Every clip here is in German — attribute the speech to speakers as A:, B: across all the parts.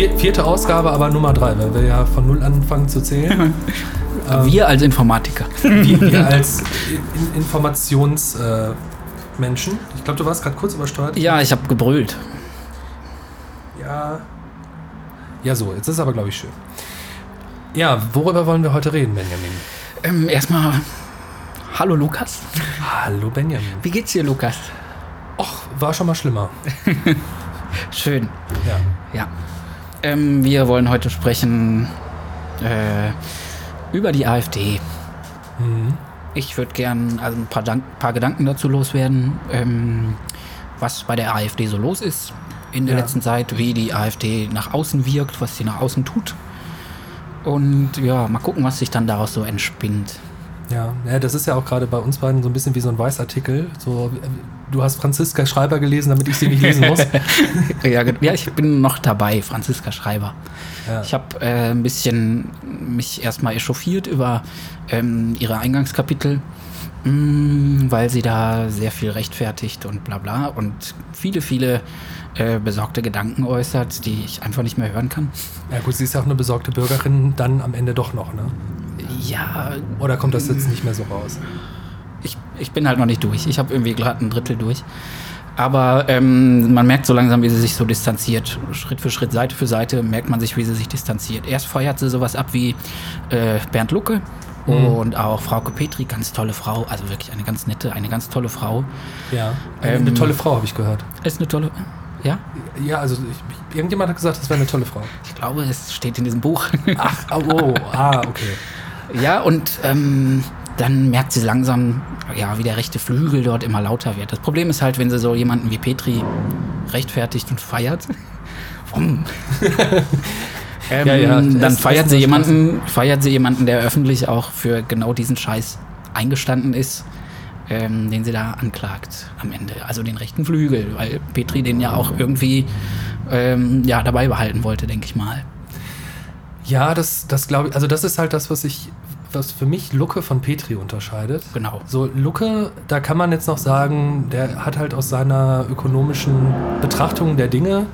A: Vier, vierte Ausgabe, aber Nummer drei, weil wir ja von null anfangen zu zählen.
B: ähm, wir als Informatiker.
A: Wir, wir als in Informationsmenschen. Äh, ich glaube, du warst gerade kurz übersteuert.
B: Ja, ich habe gebrüllt.
A: Ja. Ja, so, jetzt ist es aber, glaube ich, schön. Ja, worüber wollen wir heute reden, Benjamin?
B: Ähm, erstmal, hallo Lukas.
A: Hallo Benjamin.
B: Wie geht's dir, Lukas?
A: Och, war schon mal schlimmer.
B: Schön.
A: Ja.
B: Ja. Ähm, wir wollen heute sprechen äh, über die AfD.
A: Mhm.
B: Ich würde gern also ein paar, Dank paar Gedanken dazu loswerden, ähm, was bei der AfD so los ist in der ja. letzten Zeit, wie die AfD nach außen wirkt, was sie nach außen tut. Und ja, mal gucken, was sich dann daraus so entspinnt.
A: Ja, ja, das ist ja auch gerade bei uns beiden so ein bisschen wie so ein Weißartikel. So, du hast Franziska Schreiber gelesen, damit ich sie nicht lesen muss.
B: ja, ja, ich bin noch dabei, Franziska Schreiber. Ja. Ich habe äh, ein bisschen mich erstmal echauffiert über ähm, ihre Eingangskapitel, mh, mm, weil sie da sehr viel rechtfertigt und bla bla und viele, viele äh, besorgte Gedanken äußert, die ich einfach nicht mehr hören kann.
A: Ja gut, sie ist ja auch eine besorgte Bürgerin, dann am Ende doch noch, ne?
B: Ja.
A: Oder kommt das jetzt nicht mehr so raus?
B: Ich, ich bin halt noch nicht durch. Ich habe irgendwie gerade ein Drittel durch. Aber ähm, man merkt so langsam, wie sie sich so distanziert. Schritt für Schritt, Seite für Seite merkt man sich, wie sie sich distanziert. Erst feuert sie sowas ab wie äh, Bernd Lucke mhm. und auch Frauke Petri, ganz tolle Frau. Also wirklich eine ganz nette, eine ganz tolle Frau.
A: Ja, eine, ähm, eine tolle Frau, habe ich gehört.
B: Ist eine tolle. Ja?
A: Ja, also ich, irgendjemand hat gesagt, das wäre eine tolle Frau.
B: Ich glaube, es steht in diesem Buch.
A: Ach, oh, ah, okay.
B: Ja, und ähm, dann merkt sie langsam, ja, wie der rechte Flügel dort immer lauter wird. Das Problem ist halt, wenn sie so jemanden wie Petri rechtfertigt und feiert. ähm, ja, ja, dann feiert sie jemanden, feiert sie jemanden, der öffentlich auch für genau diesen Scheiß eingestanden ist, ähm, den sie da anklagt am Ende. Also den rechten Flügel, weil Petri den ja auch irgendwie ähm, ja, dabei behalten wollte, denke ich mal.
A: Ja, das, das glaube ich, also das ist halt das, was ich, was für mich Lucke von Petri unterscheidet.
B: Genau.
A: So, Lucke, da kann man jetzt noch sagen, der hat halt aus seiner ökonomischen Betrachtung der Dinge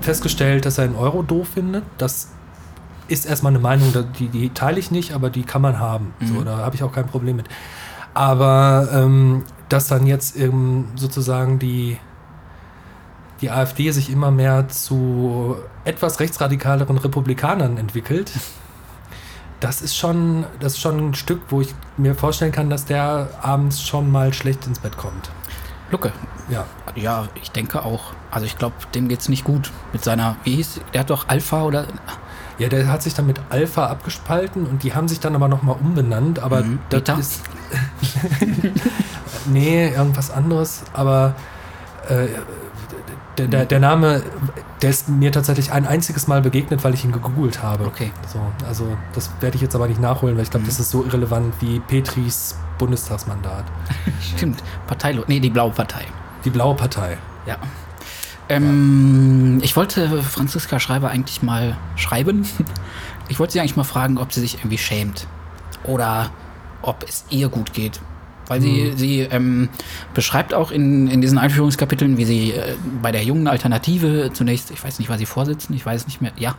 A: festgestellt, dass er einen Euro doof findet. Das ist erstmal eine Meinung, die, die teile ich nicht, aber die kann man haben. Mhm. So, da habe ich auch kein Problem mit. Aber ähm, dass dann jetzt eben sozusagen die die AfD sich immer mehr zu etwas rechtsradikaleren Republikanern entwickelt, das ist schon, das ist schon ein Stück, wo ich mir vorstellen kann, dass der abends schon mal schlecht ins Bett kommt.
B: Lucke.
A: Ja.
B: Ja, ich denke auch. Also ich glaube, dem geht es nicht gut mit seiner, wie hieß, der hat doch Alpha oder.
A: Ja, der hat sich dann mit Alpha abgespalten und die haben sich dann aber nochmal umbenannt, aber
B: mhm,
A: das
B: Peter?
A: ist. nee, irgendwas anderes, aber äh, der, der, der, Name, der ist mir tatsächlich ein einziges Mal begegnet, weil ich ihn gegoogelt habe.
B: Okay.
A: So, also das werde ich jetzt aber nicht nachholen, weil ich glaube, mhm. das ist so irrelevant wie Petris Bundestagsmandat.
B: Stimmt. Partei, nee, die Blaue Partei.
A: Die Blaue Partei.
B: Ja. Ähm, ich wollte Franziska Schreiber eigentlich mal schreiben. Ich wollte sie eigentlich mal fragen, ob sie sich irgendwie schämt. Oder ob es ihr gut geht. Weil sie, mhm. sie ähm, beschreibt auch in, in diesen Einführungskapiteln, wie sie äh, bei der jungen Alternative zunächst, ich weiß nicht, war sie Vorsitzende, ich weiß es nicht mehr, ja.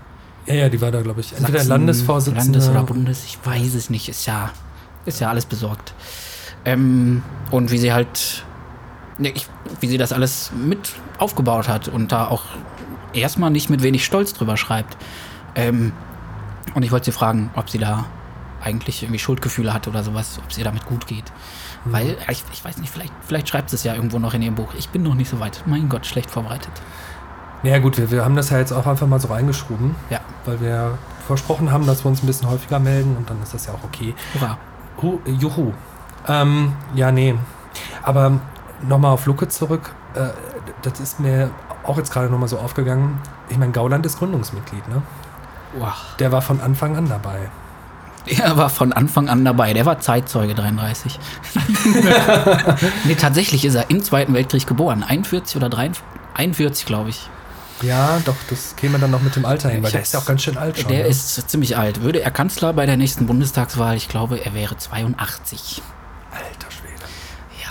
A: Ja, ja, die war da, glaube ich, entweder Sachsen, Landesvorsitzende.
B: Landes oder Bundes, ich weiß es nicht, ist ja, ist ja alles besorgt. Ähm, und wie sie halt, ja, ich, wie sie das alles mit aufgebaut hat und da auch erstmal nicht mit wenig Stolz drüber schreibt. Ähm, und ich wollte sie fragen, ob sie da eigentlich irgendwie Schuldgefühle hat oder sowas, ob es ihr damit gut geht. Mhm. Weil, ich, ich, weiß nicht, vielleicht, vielleicht schreibt es ja irgendwo noch in ihrem Buch. Ich bin noch nicht so weit. Mein Gott, schlecht vorbereitet.
A: Naja gut, wir, wir haben das ja jetzt auch einfach mal so reingeschoben.
B: Ja.
A: Weil wir versprochen haben, dass wir uns ein bisschen häufiger melden und dann ist das ja auch okay.
B: Hurra.
A: Hu, juhu. Ähm, ja, nee. Aber nochmal auf Lucke zurück. Äh, das ist mir auch jetzt gerade nochmal so aufgegangen. Ich meine, Gauland ist Gründungsmitglied, ne?
B: Wow.
A: Der war von Anfang an dabei.
B: Er war von Anfang an dabei. Der war Zeitzeuge 33. nee, tatsächlich ist er im Zweiten Weltkrieg geboren. 41 oder 43, 41, glaube ich.
A: Ja, doch, das käme dann noch mit dem Alter hin, weil ich der ist ja auch ganz schön alt
B: schon. Der ne? ist ziemlich alt. Würde er Kanzler bei der nächsten Bundestagswahl, ich glaube, er wäre 82.
A: Alter Schwede.
B: Ja.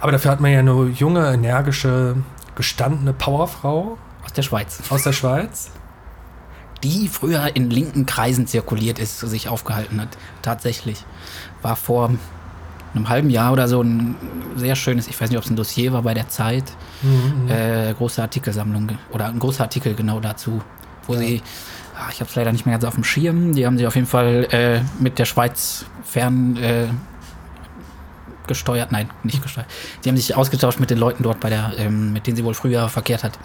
A: Aber dafür hat man ja eine junge, energische, gestandene Powerfrau
B: Aus der Schweiz.
A: aus der Schweiz.
B: Die früher in linken Kreisen zirkuliert ist, sich aufgehalten hat. Tatsächlich. War vor einem halben Jahr oder so ein sehr schönes, ich weiß nicht, ob es ein Dossier war bei der Zeit, äh, große Artikelsammlung oder ein großer Artikel genau dazu, wo sie, ah, ich habe es leider nicht mehr ganz auf dem Schirm, die haben sich auf jeden Fall äh, mit der Schweiz fern äh, gesteuert, nein, nicht gesteuert. Die haben sich ausgetauscht mit den Leuten dort, bei der, ähm, mit denen sie wohl früher verkehrt hat.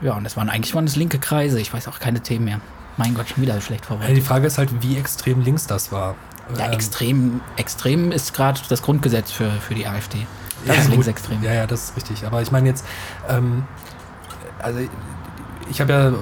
B: Ja, und das waren eigentlich waren das linke Kreise. Ich weiß auch keine Themen mehr. Mein Gott, schon wieder so schlecht
A: Ja,
B: vorbereitet.
A: die Frage ist halt, wie extrem links das war.
B: Ja,
A: Ähm,
B: extrem, extrem ist gerade das Grundgesetz für, für die AfD. Das
A: ja,
B: ist linksextrem.
A: Ja, ja, das ist richtig. Aber ich meine jetzt, ähm, also ich habe ja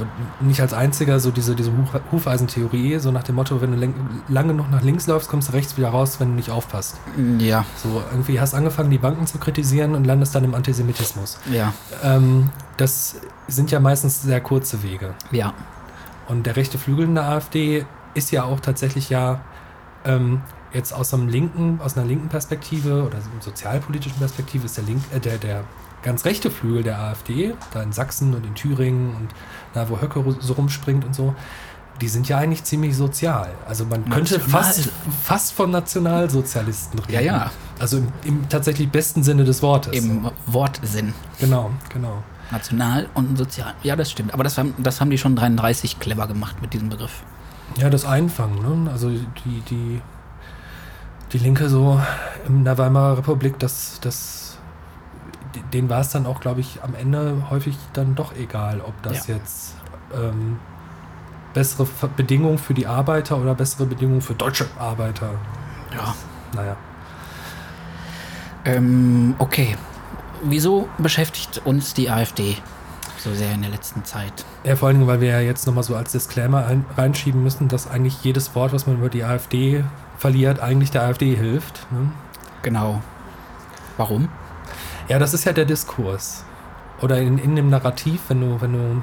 A: nicht als einziger so diese, diese Huf- Hufeisentheorie, so nach dem Motto, wenn du lange noch nach links läufst, kommst du rechts wieder raus, wenn du nicht aufpasst.
B: Ja,
A: So, irgendwie hast angefangen, die Banken zu kritisieren und landest dann im Antisemitismus.
B: ja,
A: Ähm, das sind ja meistens sehr kurze Wege.
B: ja.
A: Und der rechte Flügel in der AfD ist ja auch tatsächlich ja ähm, jetzt aus einem linken, aus einer linken Perspektive oder sozialpolitischen Perspektive ist der link, äh, der, der ganz rechte Flügel der AfD, da in Sachsen und in Thüringen und da, wo Höcke so rumspringt und so, die sind ja eigentlich ziemlich sozial. Also man könnte
B: National.
A: fast, fast von Nationalsozialisten reden.
B: Ja, ja.
A: Also im, im tatsächlich besten Sinne des Wortes.
B: Im Wortsinn.
A: Genau, genau.
B: National und sozial. Ja, das stimmt. Aber das haben, das haben die schon 33 clever gemacht mit diesem Begriff.
A: Ja, das Einfangen, ne? Also die, die, die Linke so in der Weimarer Republik, das, das, denen war es dann auch, glaube ich, am Ende häufig dann doch egal, ob das
B: Ja.
A: jetzt ähm, bessere Bedingungen für die Arbeiter oder bessere Bedingungen für deutsche Arbeiter.
B: Ja.
A: Naja.
B: Ähm, okay. Wieso beschäftigt uns die AfD so sehr in der letzten Zeit?
A: Ja, vor allen Dingen, weil wir ja jetzt nochmal so als Disclaimer ein, reinschieben müssen, dass eigentlich jedes Wort, was man über die AfD verliert, eigentlich der AfD hilft. Ne?
B: Genau. Warum?
A: Ja, das ist ja der Diskurs. Oder in, in dem Narrativ, wenn du, wenn du,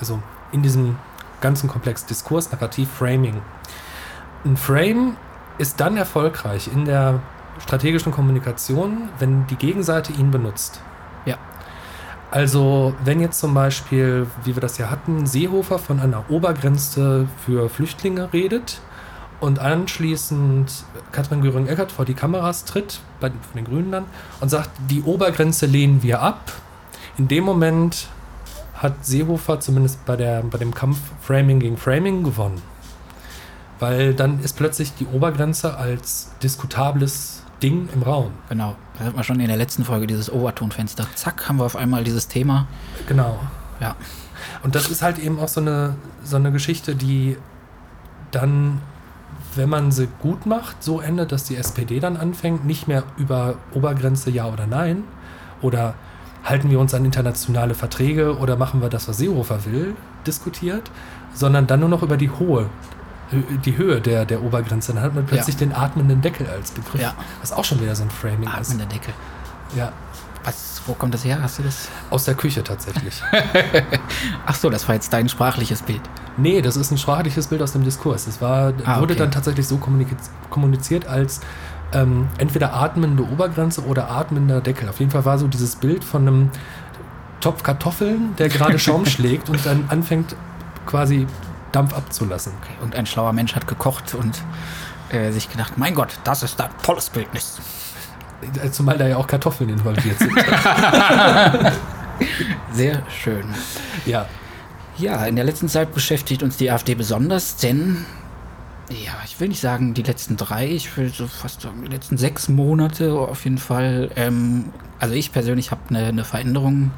A: also in diesem ganzen Komplex Diskurs, Narrativ, Framing. Ein Frame ist dann erfolgreich in der strategischen Kommunikation, wenn die Gegenseite ihn benutzt.
B: Ja.
A: Also, wenn jetzt zum Beispiel, wie wir das ja hatten, Seehofer von einer Obergrenze für Flüchtlinge redet und anschließend Katrin Göring-Eckardt vor die Kameras tritt, bei von den Grünen dann, und sagt, die Obergrenze lehnen wir ab. In dem Moment hat Seehofer zumindest bei, der, bei dem Kampf Framing gegen Framing gewonnen. Weil dann ist plötzlich die Obergrenze als diskutables Ding im Raum.
B: Genau. Da hat man schon in der letzten Folge dieses Overtonfenster. Zack, haben wir auf einmal dieses Thema.
A: Genau.
B: Ja.
A: Und das ist halt eben auch so eine, so eine Geschichte, die dann, wenn man sie gut macht, so endet, dass die SPD dann anfängt, nicht mehr über Obergrenze ja oder nein oder halten wir uns an internationale Verträge oder machen wir das, was Seehofer will, diskutiert, sondern dann nur noch über die hohe die Höhe der, der Obergrenze. Dann hat man plötzlich den atmenden Deckel als Begriff.
B: Ja.
A: Was auch schon wieder so ein Framing
B: Atmender Deckel.
A: ist. Ja,
B: Was, wo kommt das her? Hast du das?
A: aus der Küche tatsächlich.
B: Ach so, das war jetzt dein sprachliches Bild.
A: Nee, das ist ein sprachliches Bild aus dem Diskurs. Es war,
B: Ah,
A: wurde
B: okay.
A: dann tatsächlich so kommuniziert, als ähm, entweder atmende Obergrenze oder atmender Deckel. Auf jeden Fall war so dieses Bild von einem Topf Kartoffeln, der gerade Schaum schlägt und dann anfängt quasi Dampf abzulassen.
B: Okay. Und ein schlauer Mensch hat gekocht und äh, sich gedacht, mein Gott, das ist ein tolles Bildnis.
A: Äh, Zumal da ja auch Kartoffeln involviert sind.
B: Sehr schön.
A: ja.
B: Ja, in der letzten Zeit beschäftigt uns die AfD besonders, denn, ja, ich will nicht sagen die letzten drei, ich will so fast sagen die letzten sechs Monate auf jeden Fall. Ähm, also ich persönlich habe eine, eine Veränderung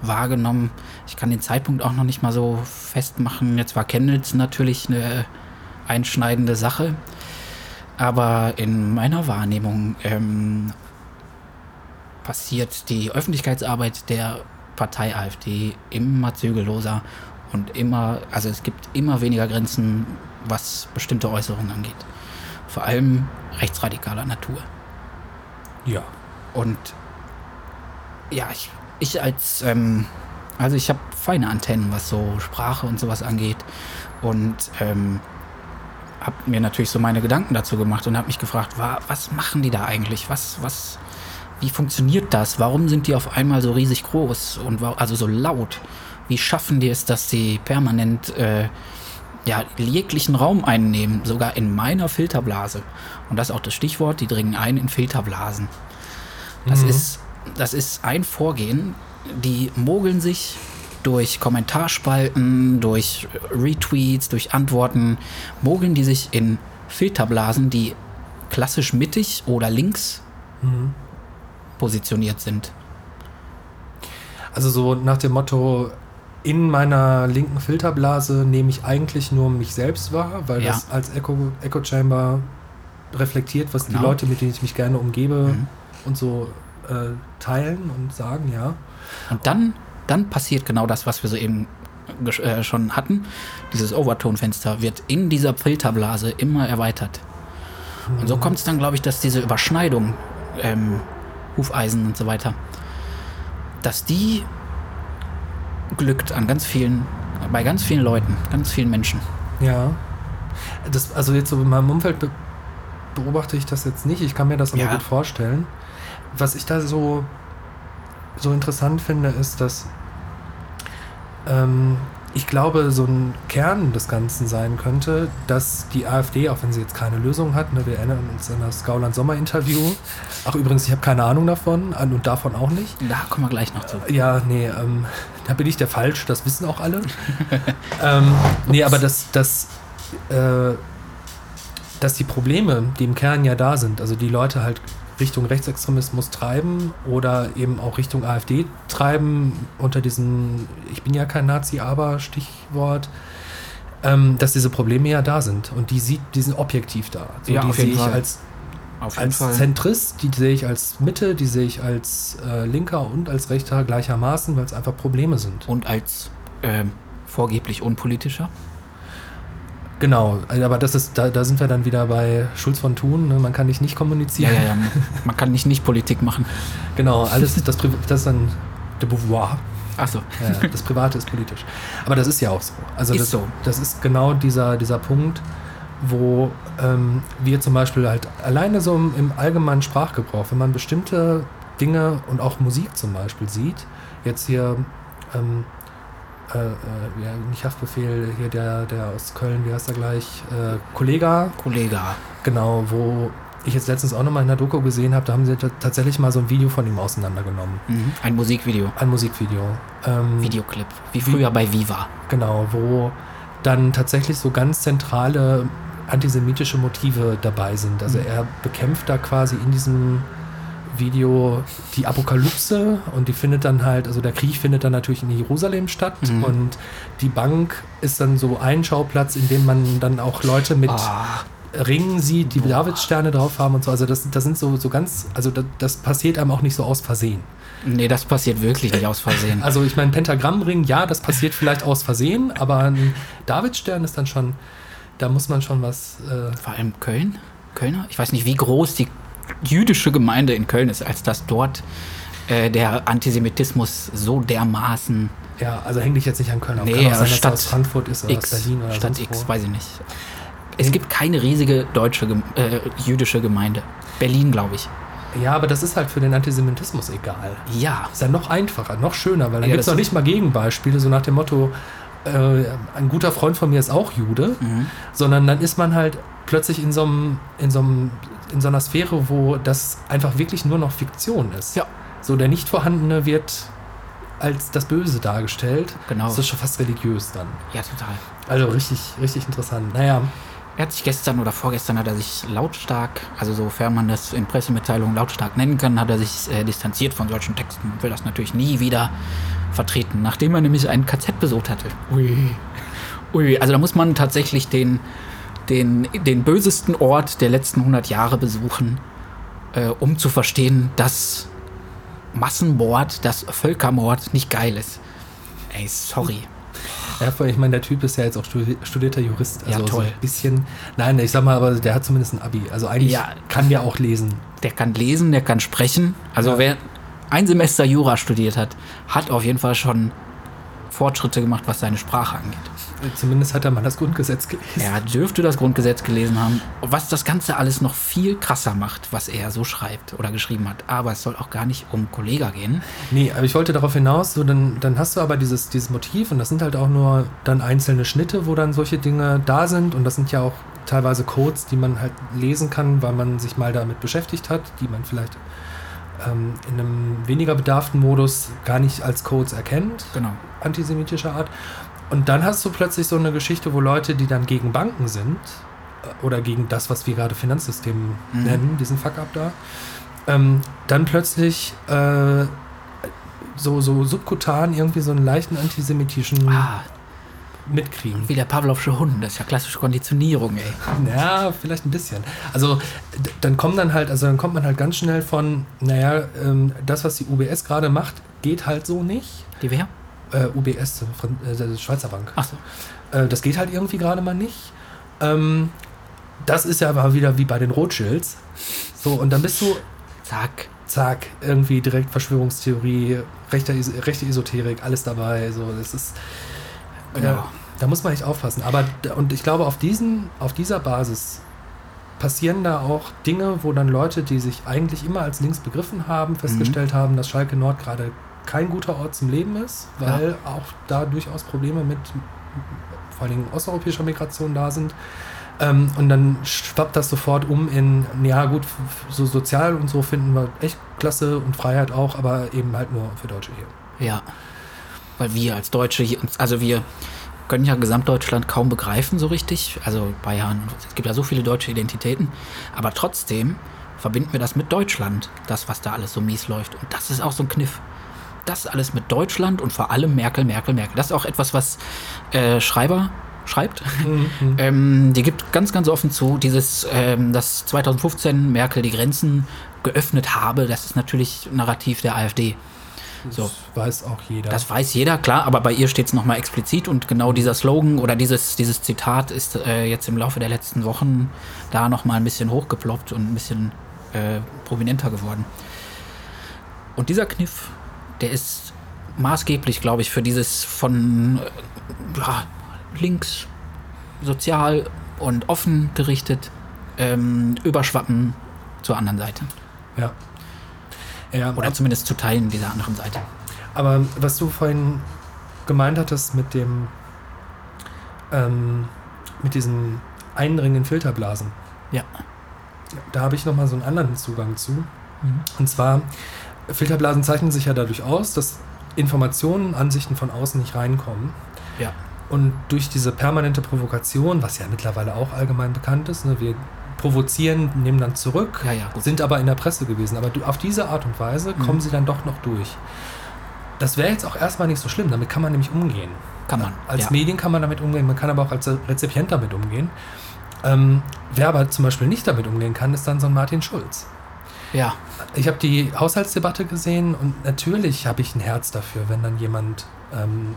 B: wahrgenommen. Ich kann den Zeitpunkt auch noch nicht mal so festmachen. Jetzt war Chemnitz natürlich eine einschneidende Sache. Aber in meiner Wahrnehmung ähm, passiert die Öffentlichkeitsarbeit der Partei AfD immer zügelloser und immer, also es gibt immer weniger Grenzen, was bestimmte Äußerungen angeht. Vor allem rechtsradikaler Natur.
A: Ja.
B: Und ja, ich, ich als, ähm, also ich habe feine Antennen, was so Sprache und sowas angeht. Und ähm, habe mir natürlich so meine Gedanken dazu gemacht und habe mich gefragt, wa, was machen die da eigentlich? Was, was, wie funktioniert das? Warum sind die auf einmal so riesig groß und also so laut? Wie schaffen die es, dass sie permanent äh, ja, jeglichen Raum einnehmen, sogar in meiner Filterblase? Und das ist auch das Stichwort, die dringen ein in Filterblasen. Das, ist, das ist ein Vorgehen, die mogeln sich durch Kommentarspalten, durch Retweets, durch Antworten, mogeln die sich in Filterblasen, die klassisch mittig oder links positioniert sind.
A: Also so nach dem Motto, in meiner linken Filterblase nehme ich eigentlich nur mich selbst wahr, weil
B: Ja.
A: das als Echo, Echo Chamber reflektiert, was
B: Genau.
A: die Leute, mit denen ich mich gerne umgebe
B: Mhm.
A: und so äh, teilen und sagen, ja.
B: Und dann, dann passiert genau das, was wir soeben äh, schon hatten. Dieses Overtone-Fenster wird in dieser Filterblase immer erweitert. Und so kommt es dann, glaube ich, dass diese Überschneidung, ähm, Hufeisen und so weiter, dass die glückt an ganz vielen, bei ganz vielen Leuten, ganz vielen Menschen.
A: Ja. Das, also jetzt so in meinem Umfeld be beobachte ich das jetzt nicht. Ich kann mir das aber
B: Ja.
A: gut vorstellen. Was ich da so, so interessant finde, ist, dass ähm, ich glaube, so ein Kern des Ganzen sein könnte, dass die AfD, auch wenn sie jetzt keine Lösung hat, ne, wir erinnern uns an das Gauland-Sommer-Interview. Ach, übrigens, ich habe keine Ahnung davon und davon auch nicht.
B: Da kommen wir gleich noch zu.
A: Ja, nee, ähm, da bin ich der Falsch, das wissen auch alle. ähm, nee, aber dass, dass, äh, dass die Probleme, die im Kern ja da sind, also die Leute halt Richtung Rechtsextremismus treiben oder eben auch Richtung AfD treiben, unter diesem Ich bin ja kein Nazi, aber Stichwort, ähm, dass diese Probleme ja da sind und die sieht, die sind objektiv da. So,
B: Ja,
A: die sehe ich als als
B: Fall.
A: Zentrist, die sehe ich als Mitte, die sehe ich als äh, Linker und als Rechter gleichermaßen, weil es einfach Probleme sind.
B: Und als ähm, vorgeblich unpolitischer.
A: Genau, also aber das ist, da, da sind wir dann wieder bei Schulz von Thun, ne? man kann nicht nicht
B: Ja,
A: kommunizieren.
B: ja, ja. Man kann nicht nicht Politik machen.
A: Genau, alles, das, das ist dann de Beauvoir.
B: Achso.
A: Ja, das Private ist politisch. Aber das ist ja auch so. Also
B: Ist
A: das,
B: so.
A: das ist genau dieser, dieser Punkt, wo ähm, wir zum Beispiel halt alleine so im, im allgemeinen Sprachgebrauch, wenn man bestimmte Dinge und auch Musik zum Beispiel sieht, jetzt hier, ähm, äh, äh, ja, nicht Haftbefehl, hier der, der aus Köln, wie heißt er gleich, äh, Kollega,
B: Kollege.
A: genau, wo ich jetzt letztens auch nochmal in der Doku gesehen habe, da haben sie ta- tatsächlich mal so ein Video von ihm auseinandergenommen.
B: Mhm. Ein Musikvideo.
A: Ein Musikvideo. Ähm,
B: Videoclip. Wie früher bei Viva.
A: Genau, wo dann tatsächlich so ganz zentrale antisemitische Motive dabei sind. Also er bekämpft da quasi in diesem Video die Apokalypse und die findet dann halt, also der Krieg findet dann natürlich in Jerusalem statt
B: Mhm.
A: und die Bank ist dann so ein Schauplatz, in dem man dann auch Leute mit
B: Ah,
A: Ringen sieht, die Davidsterne drauf haben und so. Also das, das sind so, so ganz, also das, das passiert einem auch nicht so aus Versehen.
B: nee, das passiert wirklich nicht aus Versehen.
A: Also ich meine, Pentagrammring, ja, das passiert vielleicht aus Versehen, aber ein Davidstern ist dann schon, da muss man schon was. Äh,
B: Vor allem Köln? Kölner? Ich weiß nicht, wie groß die jüdische Gemeinde in Köln ist, als dass dort äh, der Antisemitismus so dermaßen
A: ja, also häng dich jetzt nicht an Köln auf.
B: Nee,
A: Kann sein, dass
B: Stadt
A: aus Frankfurt ist oder
B: X,
A: aus Berlin oder
B: Stadt X, weiß ich nicht. Es gibt keine riesige deutsche, äh, jüdische Gemeinde. Berlin, glaube ich.
A: Ja, aber das ist halt für den Antisemitismus egal.
B: Ja,
A: Ist ja noch einfacher, noch schöner, weil dann
B: Ja,
A: gibt es noch nicht mal Gegenbeispiele, so nach dem Motto, äh, ein guter Freund von mir ist auch Jude,
B: Mhm.
A: sondern dann ist man halt plötzlich in so einem, in so einem, in so einer Sphäre, wo das einfach wirklich nur noch Fiktion ist.
B: Ja.
A: So der nicht vorhandene wird als das Böse dargestellt.
B: Genau.
A: Das ist schon fast religiös dann.
B: ja, total.
A: Also richtig, richtig interessant. Naja,
B: Er hat sich gestern oder vorgestern hat er sich lautstark, also sofern man das in Pressemitteilungen lautstark nennen kann, hat er sich äh, distanziert von solchen Texten und will das natürlich nie wieder vertreten, nachdem er nämlich einen KZ besucht hatte. Ui. Ui, also da muss man tatsächlich den, den, den bösesten Ort der letzten 100 Jahre besuchen, äh, um zu verstehen, dass Massenmord, dass Völkermord nicht geil ist. Ey, sorry.
A: Ja, ich meine, der Typ ist ja jetzt auch studi- studierter Jurist.
B: Ja,
A: Also so
B: toll.
A: ein bisschen. Nein, ich sag mal, aber der hat zumindest ein Abi. Also eigentlich
B: Ja.
A: kann der auch lesen.
B: Der kann lesen, der kann sprechen. Also
A: Ja.
B: wer ein Semester Jura studiert hat, hat auf jeden Fall schon Fortschritte gemacht, was seine Sprache angeht.
A: Zumindest hat er mal das Grundgesetz gelesen.
B: Er dürfte das Grundgesetz gelesen haben, was das Ganze alles noch viel krasser macht, was er so schreibt oder geschrieben hat. Aber es soll auch gar nicht um Kollega gehen.
A: Nee, aber ich wollte darauf hinaus, so dann, dann hast du aber dieses, dieses Motiv und das sind halt auch nur dann einzelne Schnitte, wo dann solche Dinge da sind und das sind ja auch teilweise Codes, die man halt lesen kann, weil man sich mal damit beschäftigt hat, die man vielleicht ähm, in einem weniger bedarften Modus gar nicht als Codes erkennt,
B: Genau.
A: antisemitischer Art. Und dann hast du plötzlich so eine Geschichte, wo Leute, die dann gegen Banken sind, äh, oder gegen das, was wir gerade Finanzsystem
B: Mhm.
A: nennen, diesen Fuck-up da, ähm, dann plötzlich äh, so, so subkutan irgendwie so einen leichten antisemitischen
B: Ah,
A: mitkriegen.
B: wie der Pavlovsche Hund. Das ist ja klassische Konditionierung, ey.
A: Ja, vielleicht ein bisschen. Also dann kommt dann halt, also dann kommt man halt ganz schnell von, naja, ähm, das, was die UBS gerade macht, geht halt so nicht.
B: Die wer?
A: Äh, UBS, äh, Schweizer Bank.
B: Achso.
A: Äh, das geht halt irgendwie gerade mal nicht. Ähm, das ist ja aber wieder wie bei den Rothschilds. So, und dann bist du,
B: Zack.
A: zack, irgendwie direkt Verschwörungstheorie, rechte, rechte Esoterik, alles dabei. So, das ist.
B: Genau.
A: Ja, da muss man echt aufpassen. Aber und ich glaube, auf diesen, auf dieser Basis passieren da auch Dinge, wo dann Leute, die sich eigentlich immer als links begriffen haben, festgestellt haben, dass Schalke Nord gerade kein guter Ort zum Leben ist, weil auch da durchaus Probleme mit vor allen Dingen osteuropäischer Migration da sind. Ähm, und dann schwappt das sofort um in, ja gut, so sozial und so finden wir echt klasse und Freiheit auch, aber eben halt nur für Deutsche hier.
B: Ja. Weil wir als Deutsche hier, also wir können ja Gesamtdeutschland kaum begreifen so richtig. Also Bayern, es gibt ja so viele deutsche Identitäten. Aber trotzdem verbinden wir das mit Deutschland, das, was da alles so mies läuft. Und das ist auch so ein Kniff. Das alles mit Deutschland und vor allem Merkel, Merkel, Merkel. Das ist auch etwas, was äh, Schreiber schreibt. ähm, die gibt ganz, ganz offen zu, dieses, ähm, dass 2015 Merkel die Grenzen geöffnet habe, das ist natürlich Narrativ der AfD.
A: Das
B: So.
A: weiß auch jeder.
B: Das weiß jeder, klar, aber bei ihr steht es nochmal explizit und genau dieser Slogan oder dieses, dieses Zitat ist äh, jetzt im Laufe der letzten Wochen da nochmal ein bisschen hochgeploppt und ein bisschen äh, prominenter geworden. Und dieser Kniff, der ist maßgeblich, glaube ich, für dieses von äh, ja, links, sozial und offen gerichtet ähm, Überschwappen zur anderen Seite.
A: ja. Ja,
B: Oder zumindest zu Teilen dieser anderen Seite.
A: aber was du vorhin gemeint hattest mit dem, ähm, mit diesen eindringenden Filterblasen,
B: Ja.
A: da habe ich nochmal so einen anderen Zugang zu. Und zwar, Filterblasen zeichnen sich ja dadurch aus, dass Informationen, Ansichten von außen nicht reinkommen.
B: Ja.
A: Und durch diese permanente Provokation, was ja mittlerweile auch allgemein bekannt ist, ne, wir provozieren, nehmen dann zurück,
B: Ja, ja,
A: sind aber in der Presse gewesen. Aber auf diese Art und Weise
B: Mhm.
A: kommen sie dann doch noch durch. Das wäre jetzt auch erstmal nicht so schlimm, damit kann man nämlich umgehen.
B: Kann man.
A: Als
B: ja.
A: Medien kann man damit umgehen, man kann aber auch als Rezipient damit umgehen. Ähm, wer aber zum Beispiel nicht damit umgehen kann, ist dann so ein Martin Schulz.
B: Ja,
A: Ich habe die Haushaltsdebatte gesehen und natürlich habe ich ein Herz dafür, wenn dann jemand ähm,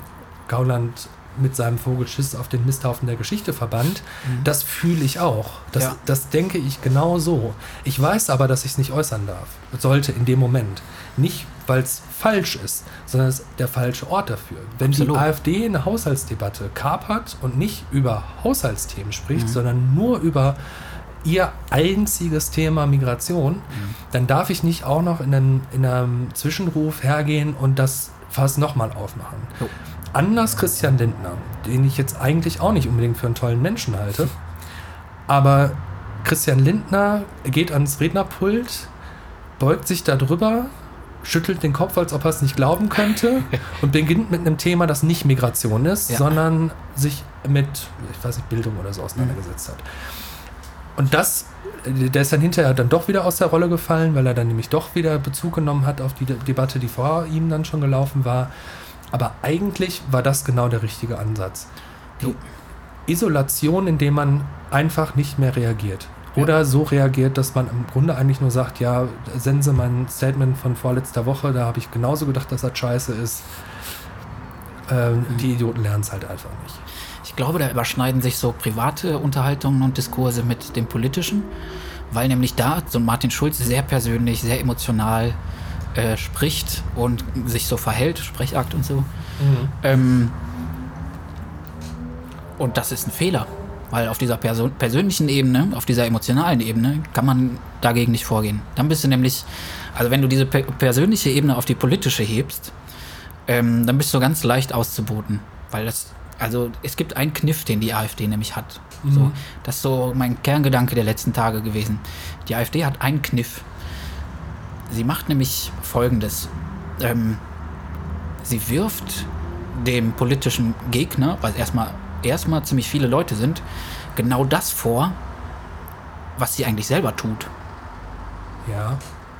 A: Gauland mit seinem Vogelschiss auf den Misthaufen der Geschichte verbannt. Das fühle ich auch. Das,
B: Ja.
A: das denke ich genau so. Ich weiß aber, dass ich es nicht äußern darf. Sollte in dem Moment. Nicht, weil es falsch ist, sondern es ist der falsche Ort dafür. Wenn
B: Absolut.
A: die AfD eine Haushaltsdebatte kapert und nicht über Haushaltsthemen spricht,
B: Mhm.
A: sondern nur über ihr einziges Thema Migration, dann darf ich nicht auch noch in einen, in einem Zwischenruf hergehen und das Fass nochmal aufmachen.
B: Jo.
A: Anders Christian Lindner, den ich jetzt eigentlich auch nicht unbedingt für einen tollen Menschen halte, aber Christian Lindner geht ans Rednerpult, beugt sich darüber, schüttelt den Kopf, als ob er es nicht glauben könnte und beginnt mit einem Thema, das nicht Migration ist,
B: Ja.
A: sondern sich mit, ich weiß nicht, Bildung oder so auseinandergesetzt hat. Und das, äh, der ist dann hinterher dann doch wieder aus der Rolle gefallen, weil er dann nämlich doch wieder Bezug genommen hat auf die De Debatte, die vor ihm dann schon gelaufen war. Aber eigentlich war das genau der richtige Ansatz. Die. Isolation, indem man einfach nicht mehr reagiert. Oder so reagiert, dass man im Grunde eigentlich nur sagt, ja, senden Sie mein Statement von vorletzter Woche, da habe ich genauso gedacht, dass das scheiße ist. Ähm, Die Idioten lernen es halt einfach nicht.
B: Ich glaube, da überschneiden sich so private Unterhaltungen und Diskurse mit dem politischen, weil nämlich da so Martin Schulz sehr persönlich, sehr emotional äh, spricht und sich so verhält, Sprechakt und so.
A: Mhm.
B: Ähm, und das ist ein Fehler, weil auf dieser Person persönlichen Ebene, auf dieser emotionalen Ebene, kann man dagegen nicht vorgehen. Dann bist du nämlich, also wenn du diese per persönliche Ebene auf die politische hebst, ähm, dann bist du ganz leicht auszuboten, weil das, also es gibt einen Kniff, den die AfD nämlich hat. So,
A: Mhm.
B: das ist so mein Kerngedanke der letzten Tage gewesen. Die AfD hat einen Kniff. Sie macht nämlich Folgendes. Ähm, sie wirft dem politischen Gegner, weil es erstmal erstmal ziemlich viele Leute sind, genau das vor, was sie eigentlich selber tut.
A: Ja.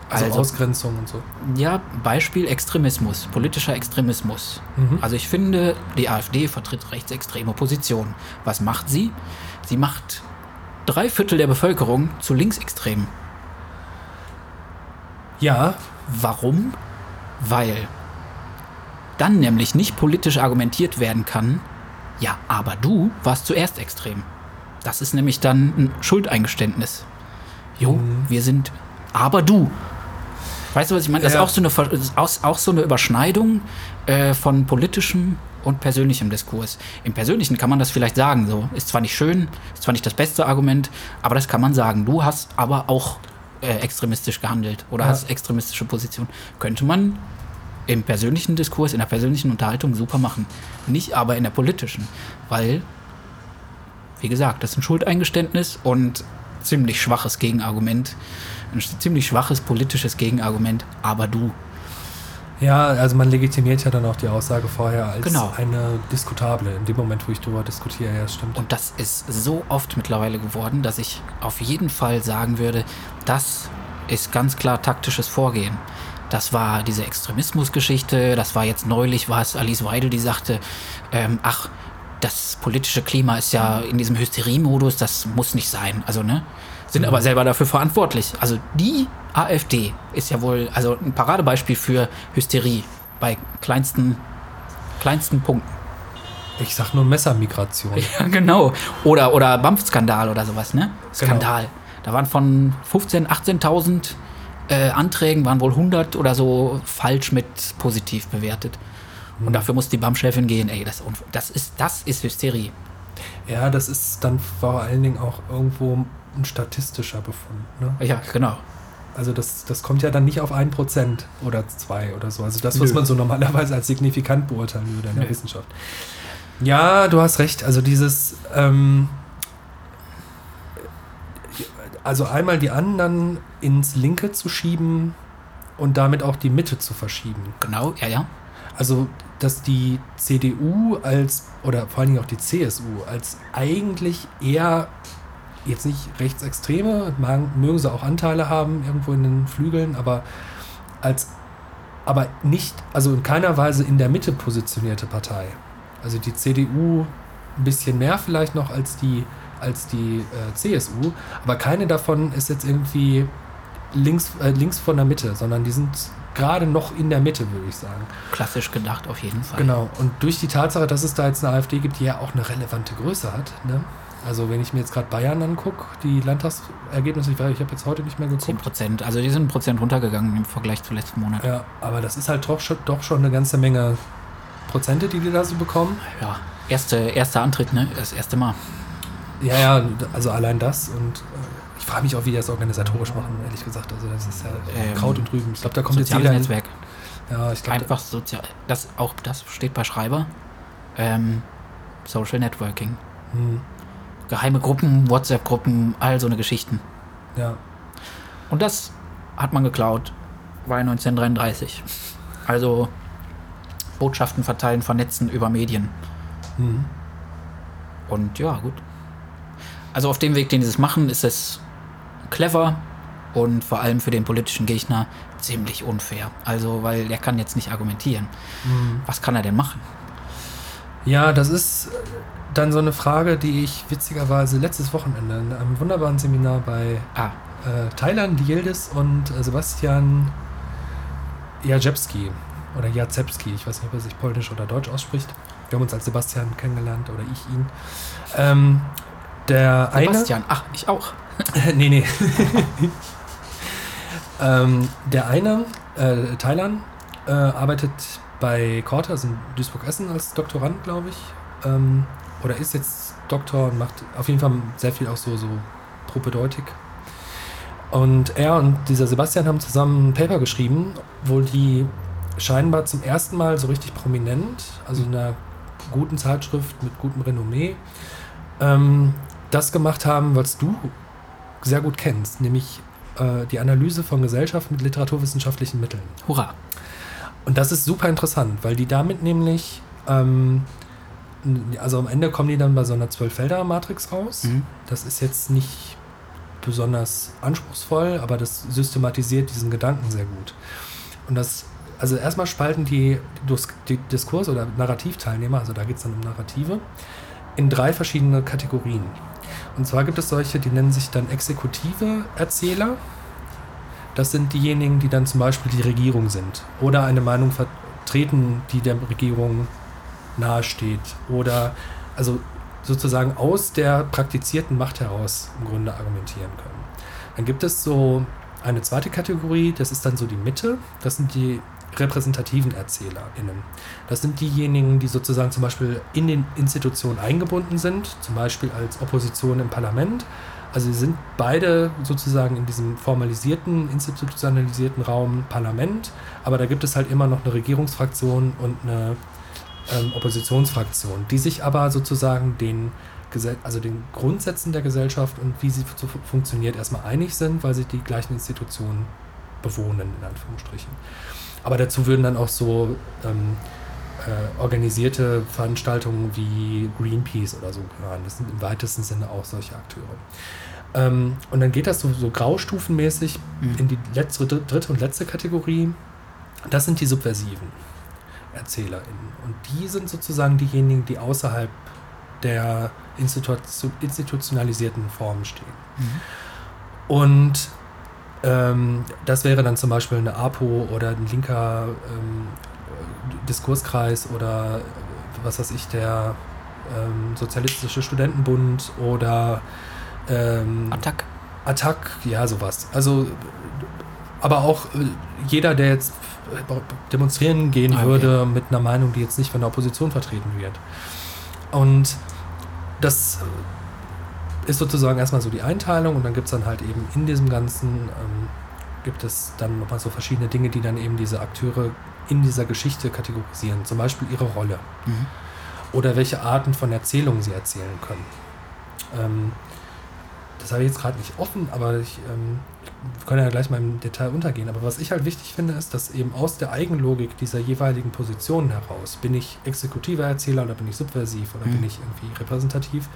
A: Also,
B: Also-
A: Ausgrenzung und so.
B: Ja, Beispiel Extremismus, politischer Extremismus.
A: Mhm.
B: Also ich finde, die AfD vertritt rechtsextreme Positionen. Was macht sie? Sie macht drei Viertel der Bevölkerung zu Linksextremen.
A: Ja,
B: Warum? Weil dann nämlich nicht politisch argumentiert werden kann, ja, aber du warst zuerst extrem. Das ist nämlich dann ein Schuldeingeständnis. Jo,
A: Mhm.
B: wir sind, aber du. Weißt du, was ich meine? Das
A: Ja.
B: ist auch so eine, auch, auch so eine Überschneidung äh, von politischem und persönlichem Diskurs. Im Persönlichen kann man das vielleicht sagen, so. Ist zwar nicht schön, ist zwar nicht das beste Argument, aber das kann man sagen. Du hast aber auch äh, extremistisch gehandelt oder
A: Ja.
B: hast extremistische Position. Könnte man im persönlichen Diskurs, in der persönlichen Unterhaltung super machen. Nicht aber in der politischen, weil, wie gesagt, das ist ein Schuldeingeständnis und ziemlich schwaches Gegenargument. Ein ziemlich schwaches politisches Gegenargument, aber du.
A: ja, also man legitimiert ja dann auch die Aussage vorher als
B: Genau.
A: eine diskutable. In dem Moment, wo ich darüber diskutiere, ja, stimmt.
B: Und das ist so oft mittlerweile geworden, dass ich auf jeden Fall sagen würde, das ist ganz klar taktisches Vorgehen. Das war diese Extremismusgeschichte, das war jetzt neulich, war es Alice Weidel, die sagte, ähm, ach, das politische Klima ist ja in diesem Hysteriemodus, das muss nicht sein. Also, ne? Sind aber selber dafür verantwortlich. Also die AfD ist ja wohl also ein Paradebeispiel für Hysterie bei kleinsten, kleinsten Punkten.
A: Ich sag nur Messermigration.
B: Ja, genau. Oder, oder BAMF-Skandal oder sowas, ne?
A: Genau.
B: Skandal. Da waren von 15.000, 18.000 äh, Anträgen, waren wohl 100 oder so falsch mit positiv bewertet.
A: Mhm.
B: Und dafür muss die BAM-Chefin gehen. Ey, das, das, ist, das ist Hysterie.
A: Ja, das ist dann vor allen Dingen auch irgendwo ein statistischer Befund. Ne?
B: Ja, genau.
A: Also das, das kommt ja dann nicht auf 1% oder 2 oder so. Also das, was
B: Nö.
A: man so normalerweise als signifikant beurteilen würde in der
B: Nö.
A: Wissenschaft. Ja, du hast recht. Also dieses, ähm, also einmal die anderen ins Linke zu schieben und damit auch die Mitte zu verschieben.
B: Genau, ja, ja.
A: Also, dass die CDU als, oder vor allen Dingen auch die CSU, als eigentlich eher jetzt nicht rechtsextreme, mögen sie auch Anteile haben irgendwo in den Flügeln, aber als, aber nicht, also in keiner Weise in der Mitte positionierte Partei. Also die CDU ein bisschen mehr vielleicht noch als die, als die äh, CSU, aber keine davon ist jetzt irgendwie links, äh, links von der Mitte, sondern die sind gerade noch in der Mitte, würde ich sagen.
B: Klassisch gedacht, auf jeden Fall.
A: Genau. Und durch die Tatsache, dass es da jetzt eine AfD gibt, die ja auch eine relevante Größe hat. Ne? Also wenn ich mir jetzt gerade Bayern angucke, die Landtagsergebnisse, ich, weiß, ich habe jetzt heute nicht mehr
B: 10
A: geguckt.
B: Prozent. Also die sind ein Prozent runtergegangen im Vergleich zu letzten Monat.
A: Ja, aber das ist halt doch schon, doch schon eine ganze Menge Prozente, die die da so bekommen.
B: Ja. Erste, erster Antritt, ne? Das erste Mal.
A: Ja, ja, also allein das und äh, ich frage mich auch, wie die das organisatorisch machen, ehrlich gesagt. Also das ist ja
B: Ähm,
A: Kraut und Rüben. Ich glaube, da kommt jetzt jeder...
B: Netzwerk.
A: Ja, ich glaube,
B: Einfach sozial. Das, auch das steht bei Schreiber. Ähm, Social Networking.
A: hm,
B: Geheime Gruppen, WhatsApp-Gruppen, all so eine Geschichten.
A: ja.
B: Und das hat man geklaut bei 1933. Also Botschaften verteilen, vernetzen über Medien.
A: Hm.
B: Und ja, gut. Also auf dem Weg, den sie es machen, ist es clever und vor allem für den politischen Gegner ziemlich unfair. Also, weil der kann jetzt nicht argumentieren.
A: Hm.
B: Was kann er denn machen?
A: Ja, das ist dann so eine Frage, die ich witzigerweise letztes Wochenende in einem wunderbaren Seminar bei
B: Ah,
A: äh, Thailand Yildiz und äh, Sebastian Jacewski oder Jacewski, ich weiß nicht, ob er sich polnisch oder deutsch ausspricht. Wir haben uns als Sebastian kennengelernt oder ich ihn. Ähm, der
B: Sebastian. Ach, ich auch.
A: eine. nee, nee. ähm, der eine Äh, Thailand äh, arbeitet bei Korte, also in Duisburg-Essen als Doktorand, glaube ich. Ähm, oder ist jetzt Doktor und macht auf jeden Fall sehr viel auch so, so Propedeutik. Und er und dieser Sebastian haben zusammen ein Paper geschrieben, wo die scheinbar zum ersten Mal so richtig prominent, also in einer guten Zeitschrift mit gutem Renommee, ähm, das gemacht haben, was du sehr gut kennst, nämlich äh, die Analyse von Gesellschaft mit literaturwissenschaftlichen Mitteln.
B: Hurra.
A: Und das ist super interessant, weil die damit nämlich, ähm, also am Ende kommen die dann bei so einer Zwölffelder-Matrix raus.
B: Mhm.
A: Das ist jetzt nicht besonders anspruchsvoll, aber das systematisiert diesen Gedanken sehr gut. Und das, also erstmal spalten die, die Diskurs- oder Narrativteilnehmer, also da geht es dann um Narrative, in drei verschiedene Kategorien. Und zwar gibt es solche, die nennen sich dann exekutive Erzähler. Das sind diejenigen, die dann zum Beispiel die Regierung sind oder eine Meinung vertreten, die der Regierung nahesteht oder also sozusagen aus der praktizierten Macht heraus im Grunde argumentieren können. Dann gibt es so eine zweite Kategorie, das ist dann so die Mitte, das sind die repräsentativen ErzählerInnen. Das sind diejenigen, die sozusagen zum Beispiel in den Institutionen eingebunden sind, zum Beispiel als Opposition im Parlament. Also sie sind beide sozusagen in diesem formalisierten, institutionalisierten Raum Parlament, aber da gibt es halt immer noch eine Regierungsfraktion und eine ähm, Oppositionsfraktion, die sich aber sozusagen den, also den Grundsätzen der Gesellschaft und wie sie so fu- funktioniert erstmal einig sind, weil sie die gleichen Institutionen bewohnen, in Anführungsstrichen. Aber dazu würden dann auch so ähm, äh, organisierte Veranstaltungen wie Greenpeace oder so gehören. Das sind im weitesten Sinne auch solche Akteure. Ähm, und dann geht das so, so graustufenmäßig
B: Mhm.
A: in die letzte, dritte und letzte Kategorie. Das sind die subversiven ErzählerInnen. Und die sind sozusagen diejenigen, die außerhalb der Institu institutionalisierten Formen stehen.
B: Mhm.
A: Und ähm, das wäre dann zum Beispiel eine APO oder ein linker ähm, Diskurskreis oder was weiß ich, der ähm, Sozialistische Studentenbund oder ähm,
B: Attack.
A: Attack, ja, sowas. Also, aber auch äh, jeder, der jetzt demonstrieren gehen
B: Ah, okay.
A: würde mit einer Meinung, die jetzt nicht von der Opposition vertreten wird. Und das äh, ist sozusagen erstmal so die Einteilung und dann gibt es dann halt eben in diesem Ganzen, ähm, gibt es dann nochmal so verschiedene Dinge, die dann eben diese Akteure in dieser Geschichte kategorisieren. Zum Beispiel ihre Rolle
B: Mhm.
A: oder welche Arten von Erzählungen sie erzählen können. Ähm, das habe ich jetzt gerade nicht offen, aber ich, ähm, wir können ja gleich mal im Detail untergehen. Aber was ich halt wichtig finde, ist, dass eben aus der Eigenlogik dieser jeweiligen Positionen heraus, bin ich exekutiver Erzähler oder bin ich subversiv oder
B: Mhm.
A: bin ich irgendwie repräsentativ,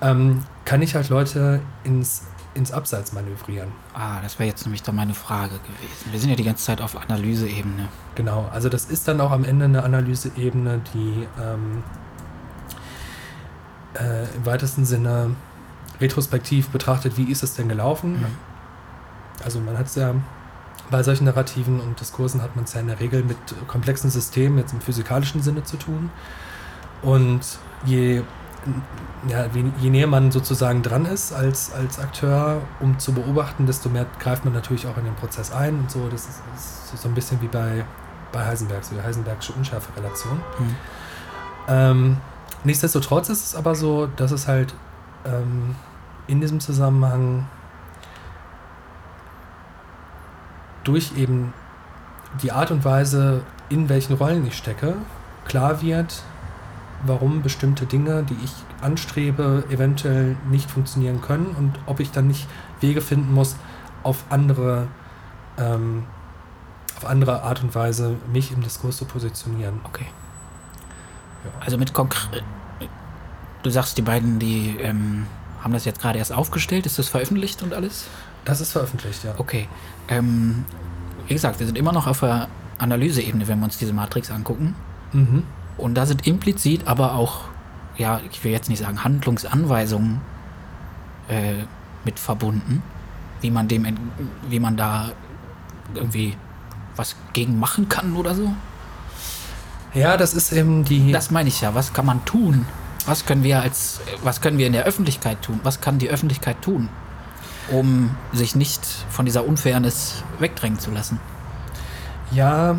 A: ähm, kann ich halt Leute ins, ins Abseits manövrieren.
B: Ah, das wäre jetzt nämlich doch meine Frage gewesen. Wir sind ja die ganze Zeit auf Analyseebene.
A: Genau, also das ist dann auch am Ende eine Analyseebene, die ähm, äh, im weitesten Sinne retrospektiv betrachtet, wie ist es denn gelaufen.
B: Mhm.
A: Also man hat es ja bei solchen Narrativen und Diskursen hat man es ja in der Regel mit komplexen Systemen jetzt im physikalischen Sinne zu tun. Und je, ja, je, näher man sozusagen dran ist als, als Akteur, um zu beobachten, desto mehr greift man natürlich auch in den Prozess ein und so. Das ist, ist so ein bisschen wie bei, bei Heisenberg, so die Heisenbergsche Unschärferelation.
B: Mhm.
A: Ähm, nichtsdestotrotz ist es aber so, dass es halt ähm, in diesem Zusammenhang durch eben die Art und Weise, in welchen Rollen ich stecke, klar wird, warum bestimmte Dinge, die ich anstrebe, eventuell nicht funktionieren können und ob ich dann nicht Wege finden muss, auf andere, ähm, auf andere Art und Weise mich im Diskurs zu positionieren.
B: Okay.
A: Ja.
B: Also mit konkret. Du sagst, die beiden, die ähm, haben das jetzt gerade erst aufgestellt. Ist das veröffentlicht und alles?
A: Das ist veröffentlicht, ja.
B: Okay. Ähm, wie gesagt, wir sind immer noch auf der Analyseebene, wenn wir uns diese Matrix angucken.
A: Mhm.
B: Und da sind implizit aber auch, ja, ich will jetzt nicht sagen Handlungsanweisungen äh, mit verbunden, wie man dem, wie man da irgendwie was gegen machen kann oder so.
A: Ja, das ist eben die.
B: Das meine ich ja. Was kann man tun? Was können wir als, was können wir in der Öffentlichkeit tun? Was kann die Öffentlichkeit tun, um sich nicht von dieser Unfairness wegdrängen zu lassen?
A: Ja,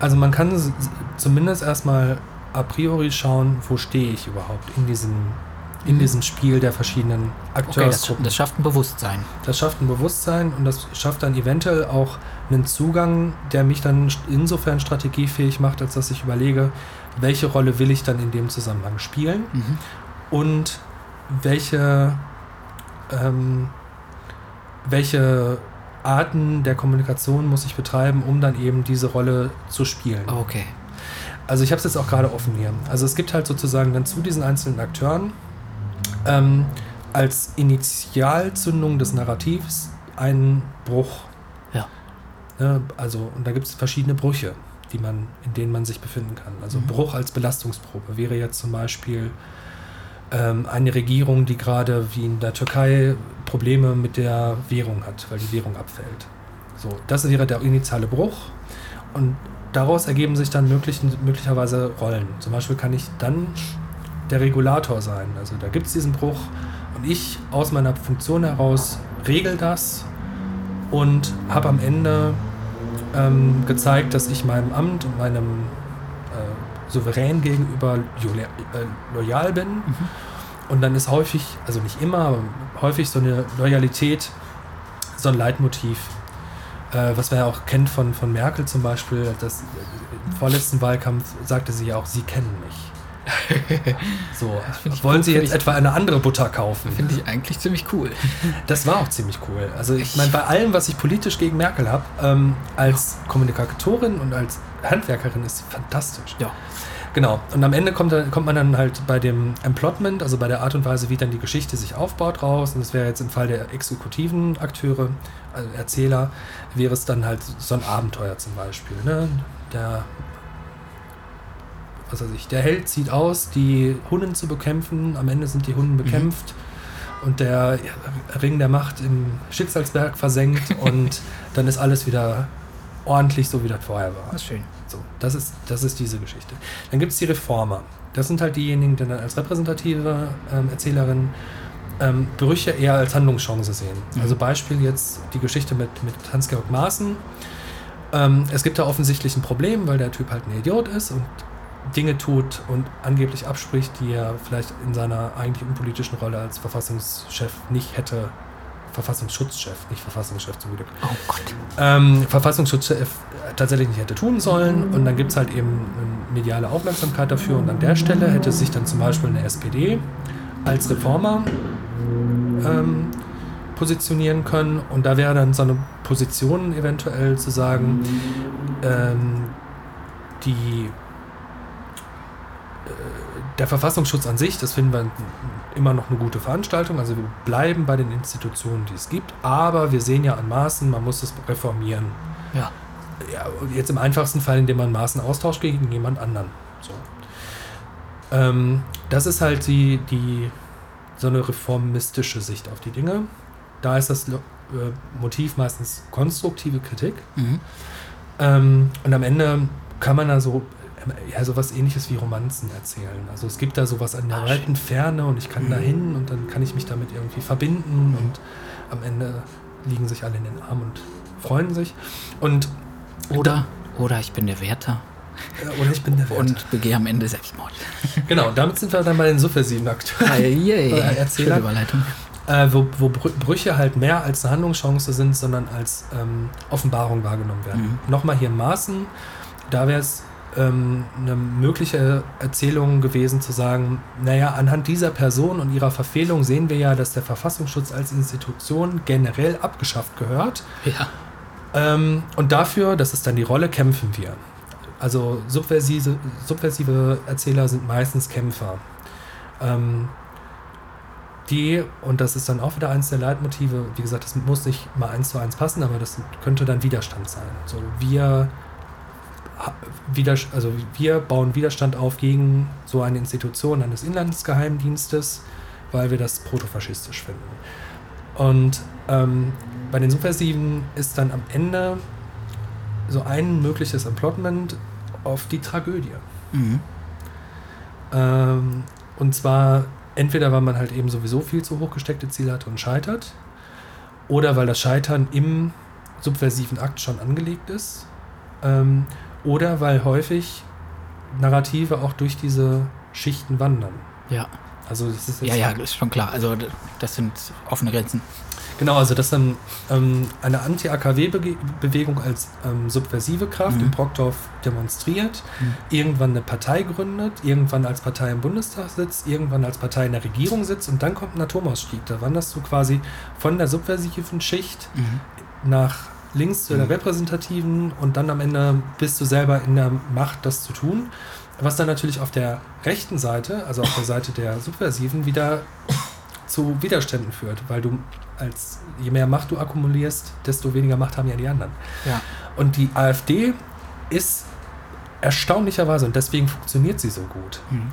A: also man kann zumindest erstmal a priori schauen, wo stehe ich überhaupt in diesem, in
B: Mhm.
A: diesem Spiel der verschiedenen
B: Okay, das, das schafft ein Bewusstsein.
A: Das schafft ein Bewusstsein und das schafft dann eventuell auch einen Zugang, der mich dann insofern strategiefähig macht, als dass ich überlege, welche Rolle will ich dann in dem Zusammenhang spielen
B: Mhm.
A: und welche, ähm, welche Arten der Kommunikation muss ich betreiben, um dann eben diese Rolle zu spielen.
B: Okay.
A: Also ich habe es jetzt auch gerade offen hier. Also es gibt halt sozusagen dann zu diesen einzelnen Akteuren ähm, als Initialzündung des Narrativs einen Bruch.
B: Ja.
A: Ne? Also, und da gibt es verschiedene Brüche, die man, in denen man sich befinden kann. Also
B: Mhm.
A: Bruch als Belastungsprobe wäre jetzt zum Beispiel ähm, eine Regierung, die gerade wie in der Türkei Probleme mit der Währung hat, weil die Währung abfällt. So, das wäre der initiale Bruch. Und daraus ergeben sich dann möglich, möglicherweise Rollen. Zum Beispiel kann ich dann der Regulator sein. Also da gibt es diesen Bruch und ich aus meiner Funktion heraus regel das und habe am Ende ähm, gezeigt, dass ich meinem Amt und meinem äh, Souverän gegenüber loyal, äh, bin.
B: Mhm.
A: Und dann ist häufig, also nicht immer, aber häufig so eine Loyalität, so ein Leitmotiv, äh, was man ja auch kennt von, von Merkel zum Beispiel. Das, Im vorletzten Wahlkampf sagte sie ja auch, sie kennen mich. So, wollen Sie jetzt etwa eine andere Butter kaufen?
B: Finde ich eigentlich ziemlich cool.
A: Das war auch ziemlich cool. Also ich meine, bei allem, was ich politisch gegen Merkel habe, ähm, als Kommunikatorin und als Handwerkerin ist fantastisch.
B: Ja.
A: Genau. Und am Ende kommt, kommt man dann halt bei dem Emplotment, also bei der Art und Weise, wie dann die Geschichte sich aufbaut, raus. Und das wäre jetzt im Fall der exekutiven Akteure, also Erzähler, wäre es dann halt so ein Abenteuer zum Beispiel. Ne? Der, was weiß ich, der Held zieht aus, die Hunden zu bekämpfen. Am Ende sind die Hunden bekämpft. Und der Ring der Macht im Schicksalsberg versenkt und dann ist alles wieder ordentlich so, wie das vorher war.
B: Das ist schön.
A: So, das ist, das ist diese Geschichte. Dann gibt es die Reformer. Das sind halt diejenigen, die dann als repräsentative ähm, Erzählerin ähm, Brüche eher als Handlungschance sehen.
B: Mhm.
A: Also Beispiel jetzt die Geschichte mit, mit Hans-Georg Maaßen. Ähm, es gibt da offensichtlich ein Problem, weil der Typ halt ein Idiot ist und Dinge tut und angeblich abspricht, die er vielleicht in seiner eigentlich unpolitischen Rolle als Verfassungschef nicht hätte. Verfassungsschutzchef, nicht Verfassungschef zum Glück
B: Oh Gott.
A: ähm, Verfassungsschutz tatsächlich nicht hätte tun sollen. Und dann gibt es halt eben mediale Aufmerksamkeit dafür. Und an der Stelle hätte sich dann zum Beispiel eine SPD als Reformer ähm, positionieren können. Und da wäre dann so eine Position eventuell zu sagen, ähm, die äh, der Verfassungsschutz an sich, das finden wir immer noch eine gute Veranstaltung. Also wir bleiben bei den Institutionen, die es gibt, aber wir sehen ja an Maßen, man muss es reformieren.
B: Ja.
A: Ja, jetzt im einfachsten Fall, indem man Maßen austauscht gegen jemand anderen. So. Ähm, das ist halt die, die so eine reformistische Sicht auf die Dinge. Da ist das äh, Motiv meistens konstruktive Kritik.
B: Mhm.
A: Ähm, und am Ende kann man da so ja, sowas ähnliches wie Romanzen erzählen. Also es gibt da sowas an der
B: Ah,
A: weiten Ferne und ich kann da hin und dann kann ich mich damit irgendwie verbinden und am Ende liegen sich alle in den Armen und freuen sich. Und
B: Oder, oder ich bin der Wärter
A: äh, oder ich bin der Wärter.
B: und begehe am Ende Selbstmord.
A: genau, damit sind wir dann bei den subversiven Akteuren. Oder Erzähler.
B: Überleitung.
A: äh, wo, wo Brü- Brüche halt mehr als eine Handlungschance sind, sondern als ähm, Offenbarung wahrgenommen werden.
B: Mhm.
A: Nochmal hier in Maßen, da wäre es ähm, eine mögliche Erzählung gewesen zu sagen, naja, anhand dieser Person und ihrer Verfehlung sehen wir ja, dass der Verfassungsschutz als Institution generell abgeschafft gehört.
B: Ja.
A: Ähm, und dafür, das ist dann die Rolle, kämpfen wir. Also subversive, subversive Erzähler sind meistens Kämpfer. Ähm, die, und das ist dann auch wieder eins der Leitmotive, wie gesagt, das muss nicht mal eins zu eins passen, aber das könnte dann Widerstand sein. So, wir, also wir bauen Widerstand auf gegen so eine Institution eines Inlandsgeheimdienstes, weil wir das protofaschistisch finden. Und ähm, bei den Subversiven ist dann am Ende so ein mögliches Emplotment auf die Tragödie.
B: Mhm.
A: Ähm, und zwar entweder, weil man halt eben sowieso viel zu hoch gesteckte Ziele hat und scheitert, oder weil das Scheitern im subversiven Akt schon angelegt ist Ähm, oder weil häufig Narrative auch durch diese Schichten wandern.
B: Ja.
A: Also das ist
B: Ja, ja, ist schon klar. Also das sind offene Grenzen.
A: Genau, also dass dann ähm, eine Anti-AKW-Bewegung als ähm, subversive Kraft
B: Mhm.
A: in Brockdorf demonstriert,
B: Mhm.
A: irgendwann eine Partei gründet, irgendwann als Partei im Bundestag sitzt, irgendwann als Partei in der Regierung sitzt und dann kommt ein Atomausstieg. Da wanderst du quasi von der subversiven Schicht
B: Mhm.
A: nach links zu
B: Mhm.
A: repräsentativen und dann am Ende bist du selber in der Macht, das zu tun. Was dann natürlich auf der rechten Seite, also auf der Seite der Subversiven, wieder zu Widerständen führt, weil du als je mehr Macht du akkumulierst, desto weniger Macht haben ja die anderen.
B: Ja.
A: Und die AfD ist erstaunlicherweise, und deswegen funktioniert sie so gut,
B: Mhm.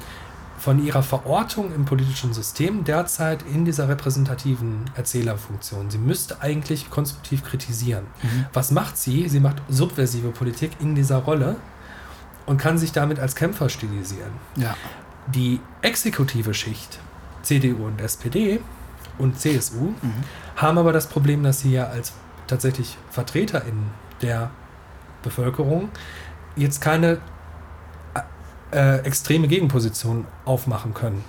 A: Von ihrer Verortung im politischen System derzeit in dieser repräsentativen Erzählerfunktion. Sie müsste eigentlich konstruktiv kritisieren.
B: Mhm.
A: Was macht sie? Sie macht subversive Politik in dieser Rolle und kann sich damit als Kämpfer stilisieren.
B: Ja.
A: Die exekutive Schicht, CDU und SPD und CSU,
B: Mhm.
A: haben aber das Problem, dass sie ja als tatsächlich Vertreter in der Bevölkerung jetzt keine äh, extreme Gegenposition aufmachen können.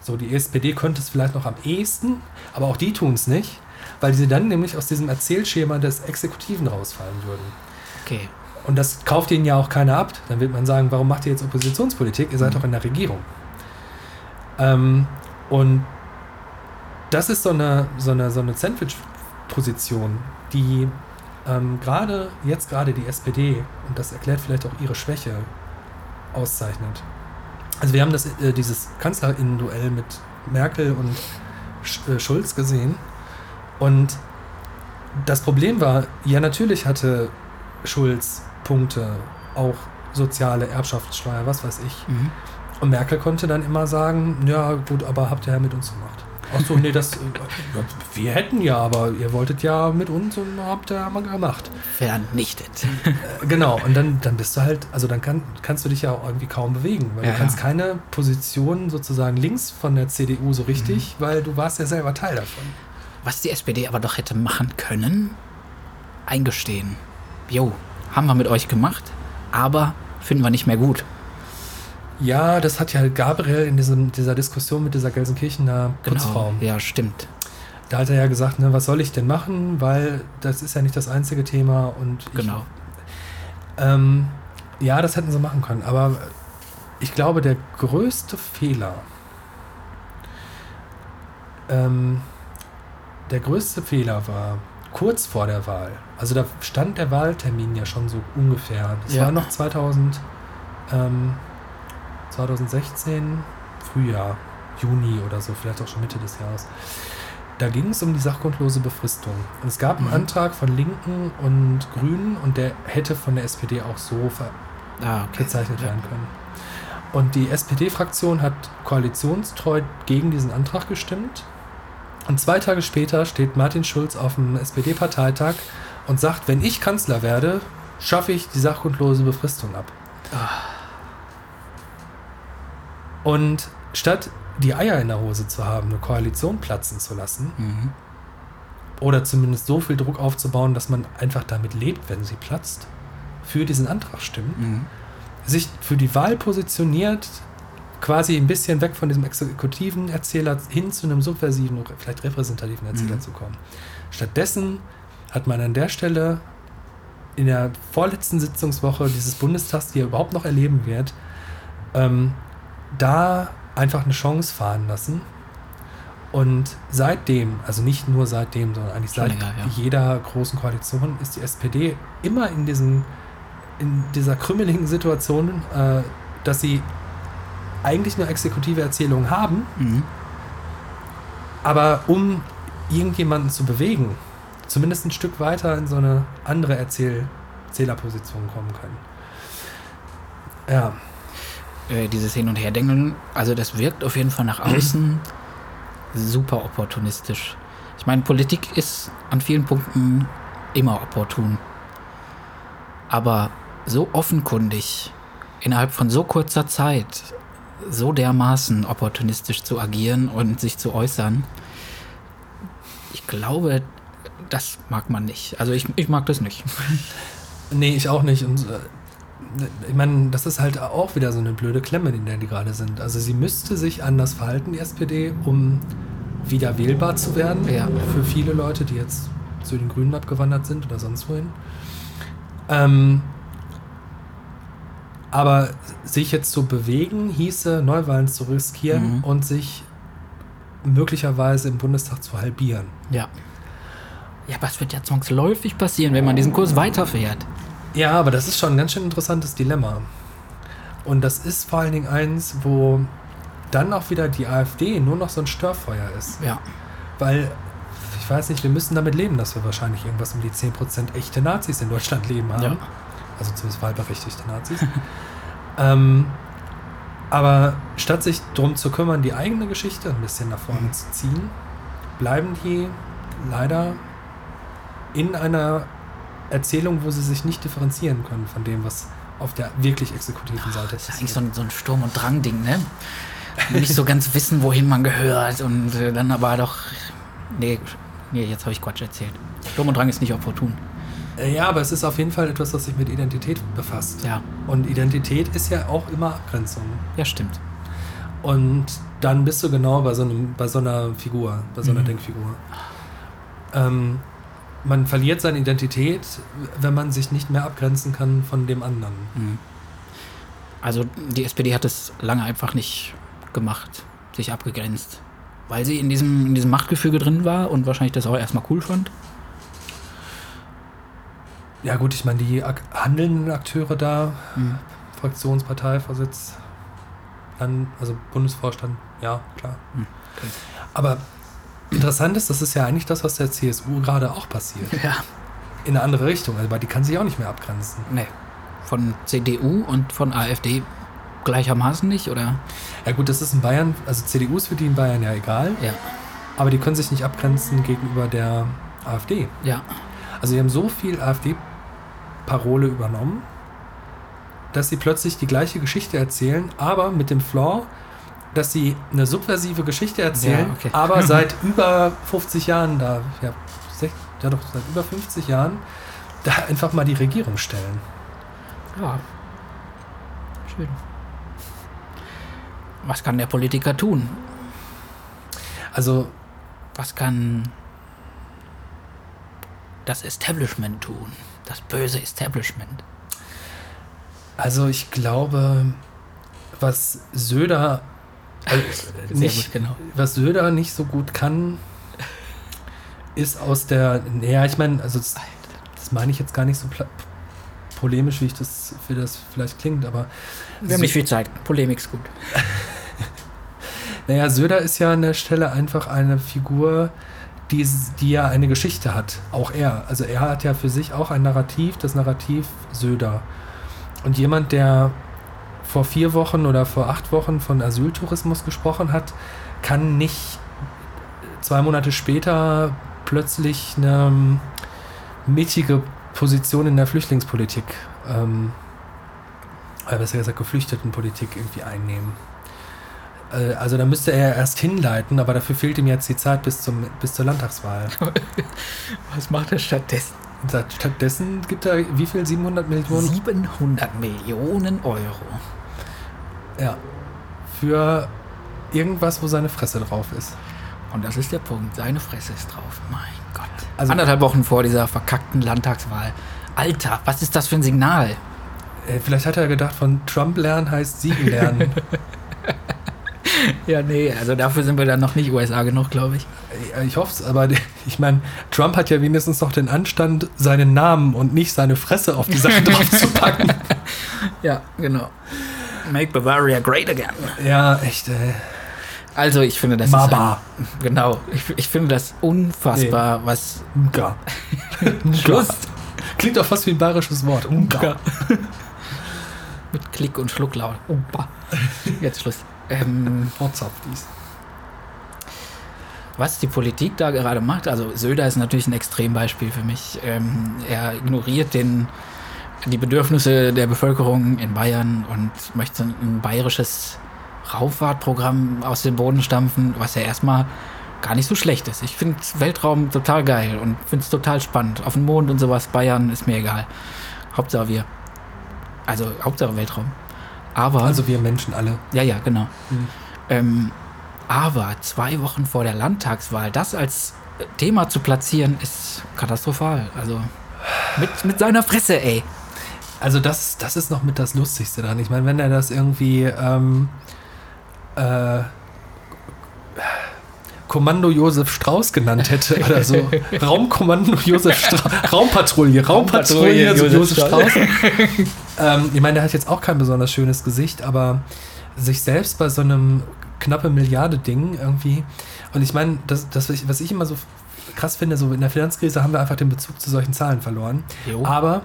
A: So, die SPD könnte es vielleicht noch am ehesten, aber auch die tun es nicht, weil sie dann nämlich aus diesem Erzählschema des Exekutiven rausfallen würden.
B: Okay.
A: Und das kauft ihnen ja auch keiner ab. Dann wird man sagen, warum macht ihr jetzt Oppositionspolitik? Ihr seid
B: Mhm.
A: doch in der Regierung. Ähm, und das ist so eine, so eine, so eine Sandwich-Position, die ähm, gerade, jetzt gerade die SPD, und das erklärt vielleicht auch ihre Schwäche, auszeichnet. Also wir haben das, äh, dieses Kanzlerinnen-Duell mit Merkel und Sch äh, Schulz gesehen. Und das Problem war, ja natürlich hatte Schulz Punkte, auch soziale Erbschaftssteuer, was weiß ich.
B: Mhm.
A: Und Merkel konnte dann immer sagen, ja gut, aber habt ihr ja mit uns gemacht. Ach so, nee, das, äh, ja, wir hätten ja, aber ihr wolltet ja mit uns und habt ihr mal gemacht.
B: Vernichtet.
A: Äh, Genau, und dann, dann bist du halt, also dann kann, kannst du dich ja auch irgendwie kaum bewegen, weil
B: Ja,
A: du kannst
B: ja.
A: keine Position sozusagen links von der CDU so richtig, weil du warst ja selber Teil davon.
B: Was die SPD aber doch hätte machen können, eingestehen. Jo, haben wir mit euch gemacht, aber finden wir nicht mehr gut.
A: Ja, das hat ja Gabriel in diesem, dieser Diskussion mit dieser Gelsenkirchener Putzfrau.
B: Genau. Ja, stimmt.
A: Da hat er ja gesagt, ne, was soll ich denn machen, weil das ist ja nicht das einzige Thema und ich,
B: Genau.
A: Ähm, ja, das hätten sie machen können, aber ich glaube, der größte Fehler, ähm, der größte Fehler war kurz vor der Wahl. Also da stand der Wahltermin ja schon so ungefähr. Das
B: Ja.
A: war noch 2000, ähm, 2016, Frühjahr, Juni oder so, vielleicht auch schon Mitte des Jahres. Da ging es um die sachgrundlose Befristung. Und es gab einen
B: Mhm.
A: Antrag von Linken und Grünen und der hätte von der SPD auch so
B: Ah, okay.
A: gezeichnet
B: Ja.
A: werden können. Und die SPD-Fraktion hat koalitionstreu gegen diesen Antrag gestimmt. Und zwei Tage später steht Martin Schulz auf dem SPD-Parteitag und sagt, wenn ich Kanzler werde, schaffe ich die sachgrundlose Befristung ab. Und statt die Eier in der Hose zu haben, eine Koalition platzen zu lassen,
B: Mhm.
A: oder zumindest so viel Druck aufzubauen, dass man einfach damit lebt, wenn sie platzt, für diesen Antrag stimmen,
B: Mhm.
A: sich für die Wahl positioniert, quasi ein bisschen weg von diesem exekutiven Erzähler hin zu einem subversiven, oder vielleicht repräsentativen Erzähler
B: Mhm.
A: zu kommen. Stattdessen hat man an der Stelle in der vorletzten Sitzungswoche dieses Bundestags, die er überhaupt noch erleben wird, ähm, da einfach eine Chance fahren lassen. Und seitdem, also nicht nur seitdem, sondern eigentlich
B: Schon
A: seit
B: länger, ja.
A: jeder großen Koalition, ist die SPD immer in diesem in dieser krümmeligen Situation, äh, dass sie eigentlich nur exekutive Erzählungen haben,
B: Mhm.
A: aber um irgendjemanden zu bewegen, zumindest ein Stück weiter in so eine andere Erzähl Erzählerposition kommen können. Ja,
B: Äh, dieses Hin- und Herdenken, also das wirkt auf jeden Fall nach außen super opportunistisch. Ich meine, Politik ist an vielen Punkten immer opportun. Aber so offenkundig, innerhalb von so kurzer Zeit, so dermaßen opportunistisch zu agieren und sich zu äußern, ich glaube, das mag man nicht. Also ich, ich mag das nicht.
A: Nee, ich auch nicht. Und äh, ich meine, das ist halt auch wieder so eine blöde Klemme, in der die gerade sind. Also sie müsste sich anders verhalten, die SPD, um wieder wählbar zu werden.
B: Ja.
A: Für viele Leute, die jetzt zu den Grünen abgewandert sind oder sonst wohin. Ähm, aber sich jetzt zu bewegen, hieße Neuwahlen zu riskieren
B: Mhm.
A: und sich möglicherweise im Bundestag zu halbieren.
B: Ja. Ja, aber es wird ja zwangsläufig passieren, wenn man diesen Kurs weiterfährt.
A: Ja, aber das ist schon ein ganz schön interessantes Dilemma. Und das ist vor allen Dingen eins, wo dann auch wieder die AfD nur noch so ein Störfeuer ist.
B: Ja.
A: Weil, ich weiß nicht, wir müssen damit leben, dass wir wahrscheinlich irgendwas um die 10% echte Nazis in Deutschland leben haben.
B: Ja.
A: Also zumindest wahlberechtigte Nazis. ähm, aber statt sich darum zu kümmern, die eigene Geschichte ein bisschen nach vorne zu ziehen, bleiben die leider in einer Erzählung, wo sie sich nicht differenzieren können von dem, was auf der wirklich exekutiven Seite
B: Das ist eigentlich so ein, so ein Sturm- und Drang-Ding, ne? Nicht so ganz wissen, wohin man gehört und äh, dann aber doch. Nee, nee jetzt habe ich Quatsch erzählt. Sturm und Drang ist nicht opportun.
A: Äh, Ja, aber es ist auf jeden Fall etwas, was sich mit Identität befasst.
B: Ja,
A: Und Identität ist ja auch immer Abgrenzung.
B: ja, stimmt.
A: Und dann bist du genau bei so, einem, bei so einer Figur, bei so einer
B: Mhm.
A: Denkfigur. Ähm, man verliert seine Identität, wenn man sich nicht mehr abgrenzen kann von dem anderen.
B: Mhm. Also die SPD hat es lange einfach nicht gemacht, sich abgegrenzt. Weil sie in diesem, in diesem Machtgefüge drin war und wahrscheinlich das auch erstmal cool fand.
A: Ja gut, ich meine, die ak handelnden Akteure da,
B: Mhm.
A: Fraktionsparteivorsitz, dann, also Bundesvorstand, ja, klar.
B: Hm, okay.
A: Aber interessant ist, das ist ja eigentlich das, was der CSU gerade auch passiert.
B: Ja.
A: In eine andere Richtung, aber die kann sich auch nicht mehr abgrenzen.
B: Nee. Von CDU und von AfD gleichermaßen nicht, oder?
A: Ja gut, das ist in Bayern, also CDU ist für die in Bayern ja egal,
B: Ja.
A: aber die können sich nicht abgrenzen gegenüber der AfD.
B: Ja.
A: Also die haben so viel AfD-Parole übernommen, dass sie plötzlich die gleiche Geschichte erzählen, aber mit dem Flaw, dass sie eine subversive Geschichte erzählen,
B: Ja, okay.
A: aber seit über 50 Jahren da, ja, ja doch, seit über 50 Jahren, da einfach mal die Regierung stellen.
B: Ja. Schön. Was kann der Politiker tun?
A: Also
B: Was kann das Establishment tun? Das böse Establishment.
A: Also ich glaube, was Söder also
B: Sehr
A: nicht,
B: gut, genau.
A: was Söder nicht so gut kann, ist aus der, naja, ich meine, also das, das meine ich jetzt gar nicht so polemisch, wie ich das, wie das vielleicht klingt, aber
B: Wir haben nicht viel Zeit. Polemik ist gut.
A: naja, Söder ist ja an der Stelle einfach eine Figur, die, die ja eine Geschichte hat, auch er. Also er hat ja für sich auch ein Narrativ, das Narrativ Söder. Und jemand, der vor vier Wochen oder vor acht Wochen von Asyltourismus gesprochen hat, kann nicht zwei Monate später plötzlich eine ähm, mittige Position in der Flüchtlingspolitik, ähm, oder besser gesagt Geflüchtetenpolitik irgendwie einnehmen. Äh, Also da müsste er erst hinleiten, aber dafür fehlt ihm jetzt die Zeit bis, zum, bis zur Landtagswahl.
B: Was macht er stattdessen?
A: Stattdessen gibt er wie viel? 700 Millionen?
B: 700 Millionen Euro.
A: Ja. Für irgendwas, wo seine Fresse drauf ist.
B: Und das ist der Punkt. Seine Fresse ist drauf. Mein Gott.
A: Also-
B: Anderthalb Wochen vor dieser verkackten Landtagswahl. Alter, was ist das für ein Signal?
A: Äh, Vielleicht hat er gedacht, von Trump lernen heißt Siegen lernen.
B: Ja, nee, also dafür sind wir dann noch nicht USA genug, glaube ich.
A: Äh, ich hoffe es, aber ich meine, Trump hat ja wenigstens noch den Anstand, seinen Namen und nicht seine Fresse auf die Sache drauf zu packen.
B: Ja, genau. Make Bavaria great again.
A: Ja, echt, ey.
B: Also, ich finde das
A: Baba.
B: ein, genau. Ich, ich finde das unfassbar, was
A: Unga.
B: Schluss.
A: Klingt doch fast wie ein bayerisches Wort. Unga.
B: mit Klick und Schlucklaut. Opa. Jetzt Schluss. Ähm,
A: Hotzapfdies.
B: was die Politik da gerade macht, also Söder ist natürlich ein Extrembeispiel für mich. Ähm, er ignoriert den, die Bedürfnisse der Bevölkerung in Bayern und möchte ein bayerisches Raumfahrtprogramm aus dem Boden stampfen, was ja erstmal gar nicht so schlecht ist. Ich finde Weltraum total geil und finde es total spannend. Auf dem Mond und sowas, Bayern ist mir egal. Hauptsache wir. Also Hauptsache Weltraum. Aber.
A: Also wir Menschen alle.
B: ja, ja, genau. Ähm, aber zwei Wochen vor der Landtagswahl, das als Thema zu platzieren, ist katastrophal. Also mit, mit seiner Fresse, ey.
A: Also das, das ist noch mit das Lustigste dran. Ich meine, wenn er das irgendwie ähm, äh, Kommando Josef Strauß genannt hätte oder so. Raumkommando Josef Strauß. Raumpatrouille. Raumpatrouille
B: Raumpatrouille
A: Josef,
B: Josef
A: Strauß. ähm, ich meine, der hat jetzt auch kein besonders schönes Gesicht, aber sich selbst bei so einem knappe Milliarde Ding irgendwie. Und ich meine, das, das, was ich- was ich immer so krass finde, so in der Finanzkrise haben wir einfach den Bezug zu solchen Zahlen verloren.
B: Jo.
A: Aber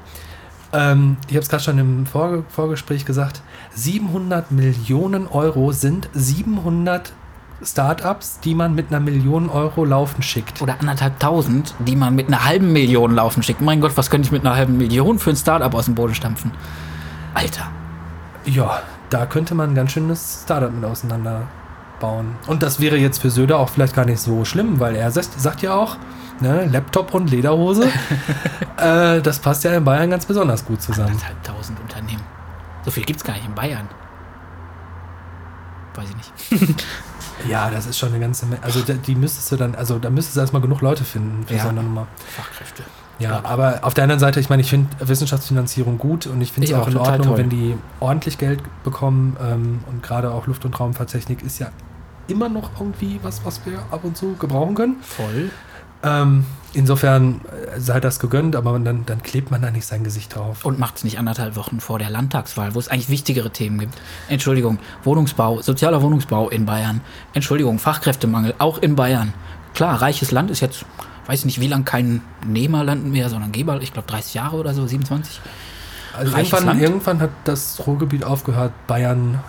A: ähm, ich habe es gerade schon im Vor Vorgespräch gesagt, 700 Millionen Euro sind 700 Startups, die man mit einer Million Euro laufen schickt.
B: Oder anderthalb tausend, die man mit einer halben Million laufen schickt. Mein Gott, was könnte ich mit einer halben Million für ein Startup aus dem Boden stampfen? Alter.
A: Ja, da könnte man ein ganz schönes Startup mit auseinanderbauen. Und das wäre jetzt für Söder auch vielleicht gar nicht so schlimm, weil er sagt, sagt ja auch, ne, Laptop und Lederhose, äh, das passt ja in Bayern ganz besonders gut zusammen.
B: Anderthalb tausend Unternehmen. So viel gibt es gar nicht in Bayern. Weiß ich nicht.
A: Ja, das ist schon eine ganze Menge. Also da- die müsstest du dann, also da müsstest du erstmal genug Leute finden für
B: Ja.
A: so eine Nummer.
B: Fachkräfte.
A: Ja, aber auf der anderen Seite, ich meine, ich finde Wissenschaftsfinanzierung gut und ich finde es auch
B: auch,
A: in Ordnung,
B: toll.
A: wenn die ordentlich Geld bekommen ähm, und gerade auch Luft- und Raumfahrttechnik ist ja immer noch irgendwie was, was wir ab und zu gebrauchen können.
B: Voll.
A: Ähm, insofern äh, sei das gegönnt, aber dann, dann klebt man da nicht sein Gesicht drauf.
B: Und macht es nicht anderthalb Wochen vor der Landtagswahl, wo es eigentlich wichtigere Themen gibt. Entschuldigung, Wohnungsbau, sozialer Wohnungsbau in Bayern. Entschuldigung, Fachkräftemangel, auch in Bayern. Klar, reiches Land ist jetzt, weiß ich nicht, wie lange kein Nehmerland mehr, sondern Geber, ich glaube 30 Jahre oder so, 27.
A: Also irgendwann, irgendwann hat das Ruhrgebiet aufgehört, Bayern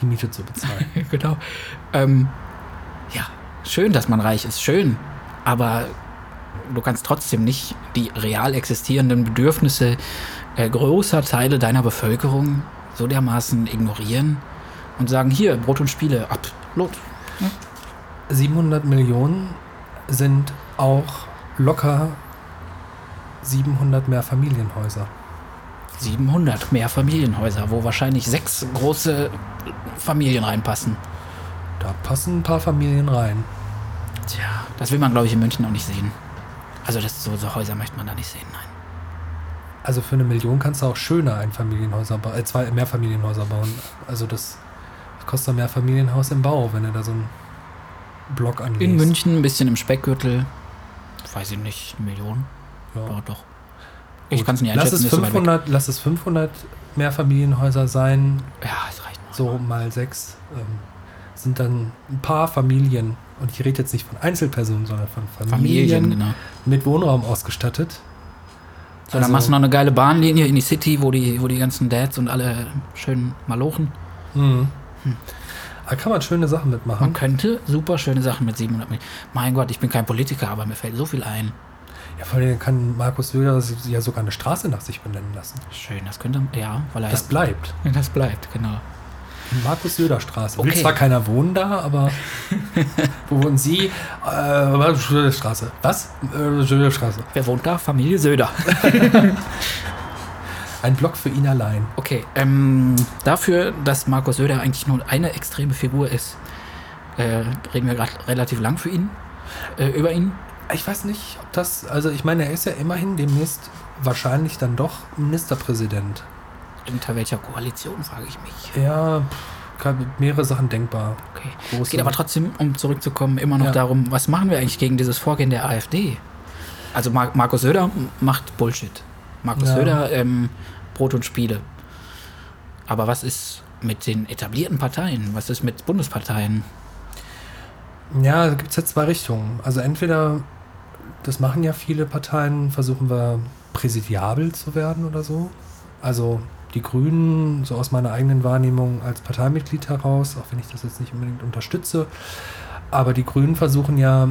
A: die Miete zu bezahlen.
B: genau. Ähm, ja, schön, dass man reich ist, schön. Aber du kannst trotzdem nicht die real existierenden Bedürfnisse äh, großer Teile deiner Bevölkerung so dermaßen ignorieren und sagen, hier, Brot und Spiele, ab, Lot.
A: 700 Millionen sind auch locker 700 mehr Familienhäuser.
B: 700 mehr Familienhäuser, wo wahrscheinlich sechs große Familien reinpassen.
A: Da passen ein paar Familien rein.
B: Tja, das will man, glaube ich, in München auch nicht sehen. Also das, so, so Häuser möchte man da nicht sehen, nein.
A: Also für eine Million kannst du auch schöner ein Familienhäuser ba- äh, zwei Mehrfamilienhäuser bauen. Also das kostet ein Mehrfamilienhaus im Bau, wenn du da so einen Block anlegst.
B: In München, ein bisschen im Speckgürtel. Weiß ich nicht, eine Million.
A: Ja.
B: Ja, doch. Ich kann es nicht
A: lass
B: einschätzen.
A: es,
B: weit weg.
A: 500, lass es 500 Mehrfamilienhäuser sein,
B: Ja, es reicht noch.
A: so mal sechs. Ähm, sind dann ein paar Familien. Und ich rede jetzt nicht von Einzelpersonen, sondern von Familien,
B: Familien, genau.
A: mit Wohnraum ausgestattet.
B: So, dann
A: Also-
B: machst du noch eine geile Bahnlinie in die City, wo die, wo die ganzen Dads und alle schön malochen.
A: Mhm. Da kann man schöne Sachen mitmachen.
B: Man könnte super schöne Sachen mit 700 Millionen. Mein Gott, ich bin kein Politiker, aber mir fällt so viel ein.
A: Ja, vor allem kann Markus Söder ja sogar eine Straße nach sich benennen lassen.
B: Schön, das könnte, ja, weil er
A: Das bleibt.
B: das bleibt, genau.
A: Die Markus Söder Straße. Will
B: Okay.
A: zwar keiner wohnen da, aber wo wohnen Sie? Äh, Söder Straße. Was? Äh, Söder Straße.
B: Wer wohnt da? Familie Söder.
A: Ein Block für ihn allein.
B: Okay, ähm, dafür, dass Markus Söder eigentlich nur eine extreme Figur ist, äh, reden wir gerade relativ lang für ihn, äh, über ihn.
A: Ich weiß nicht, ob das, also ich meine, er ist ja immerhin demnächst wahrscheinlich dann doch Ministerpräsident.
B: Unter welcher Koalition, frage ich mich.
A: Ja, mehrere Sachen denkbar.
B: Okay.
A: Große-
B: Es geht aber trotzdem, um zurückzukommen, immer noch
A: Ja.
B: darum, was machen wir eigentlich gegen dieses Vorgehen der AfD? Also Mar Markus Söder macht Bullshit. Markus
A: Ja.
B: Söder, ähm, Brot und Spiele. Aber was ist mit den etablierten Parteien? Was ist mit Bundesparteien?
A: Ja, da gibt es jetzt zwei Richtungen. Also entweder, das machen ja viele Parteien, versuchen wir präsidiabel zu werden oder so. Also die Grünen, so aus meiner eigenen Wahrnehmung als Parteimitglied heraus, auch wenn ich das jetzt nicht unbedingt unterstütze, aber die Grünen versuchen ja,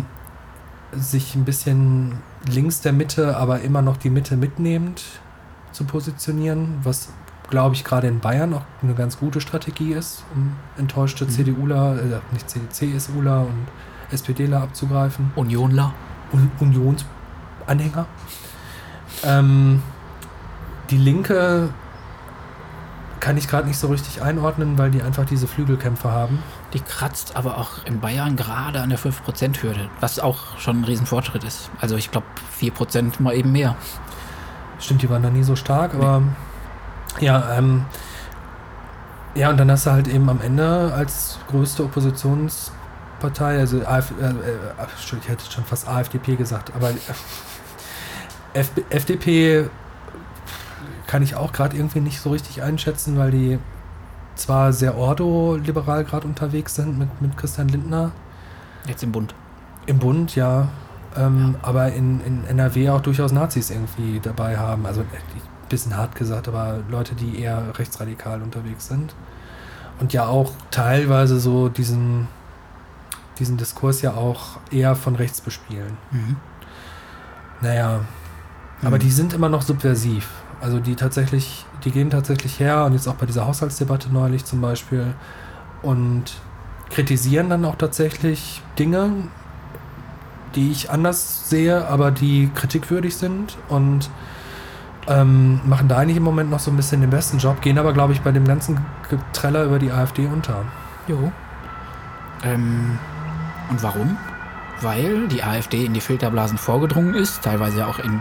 A: sich ein bisschen links der Mitte, aber immer noch die Mitte mitnehmend zu positionieren, was glaube ich gerade in Bayern auch eine ganz gute Strategie ist, um enttäuschte
B: Mhm.
A: CDUler, äh, nicht CSUler und SPDler abzugreifen
B: Unionler?
A: und Unionsanhänger. Ähm, die Linke kann ich gerade nicht so richtig einordnen, weil die einfach diese Flügelkämpfe haben.
B: Die kratzt aber auch in Bayern gerade an der 5%-Hürde, was auch schon ein Riesenfortschritt ist. Also ich glaube 4% mal eben mehr.
A: Stimmt, die waren da nie so stark, aber ja, ähm, ja, und dann hast du halt eben am Ende als größte Oppositionspartei, also AF, äh, äh, ich hätte schon fast AfDP gesagt, aber FDP kann ich auch gerade irgendwie nicht so richtig einschätzen, weil die zwar sehr ordo-liberal gerade unterwegs sind mit, mit Christian Lindner.
B: Jetzt im Bund.
A: Im Bund, ja. Ähm, ja. Aber in, in NRW auch durchaus Nazis irgendwie dabei haben. Also ein bisschen hart gesagt, aber Leute, die eher rechtsradikal unterwegs sind. Und ja auch teilweise so diesen, diesen Diskurs ja auch eher von rechts bespielen. Mhm. Naja, mhm. aber die sind immer noch subversiv. Also die tatsächlich, die gehen tatsächlich her und jetzt auch bei dieser Haushaltsdebatte neulich zum Beispiel und kritisieren dann auch tatsächlich Dinge, die ich anders sehe, aber die kritikwürdig sind und ähm, machen da eigentlich im Moment noch so ein bisschen den besten Job, gehen aber, glaube ich, bei dem ganzen Getreller über die AfD unter.
B: Jo. Ähm, und warum? Weil die AfD in die Filterblasen vorgedrungen ist, teilweise auch in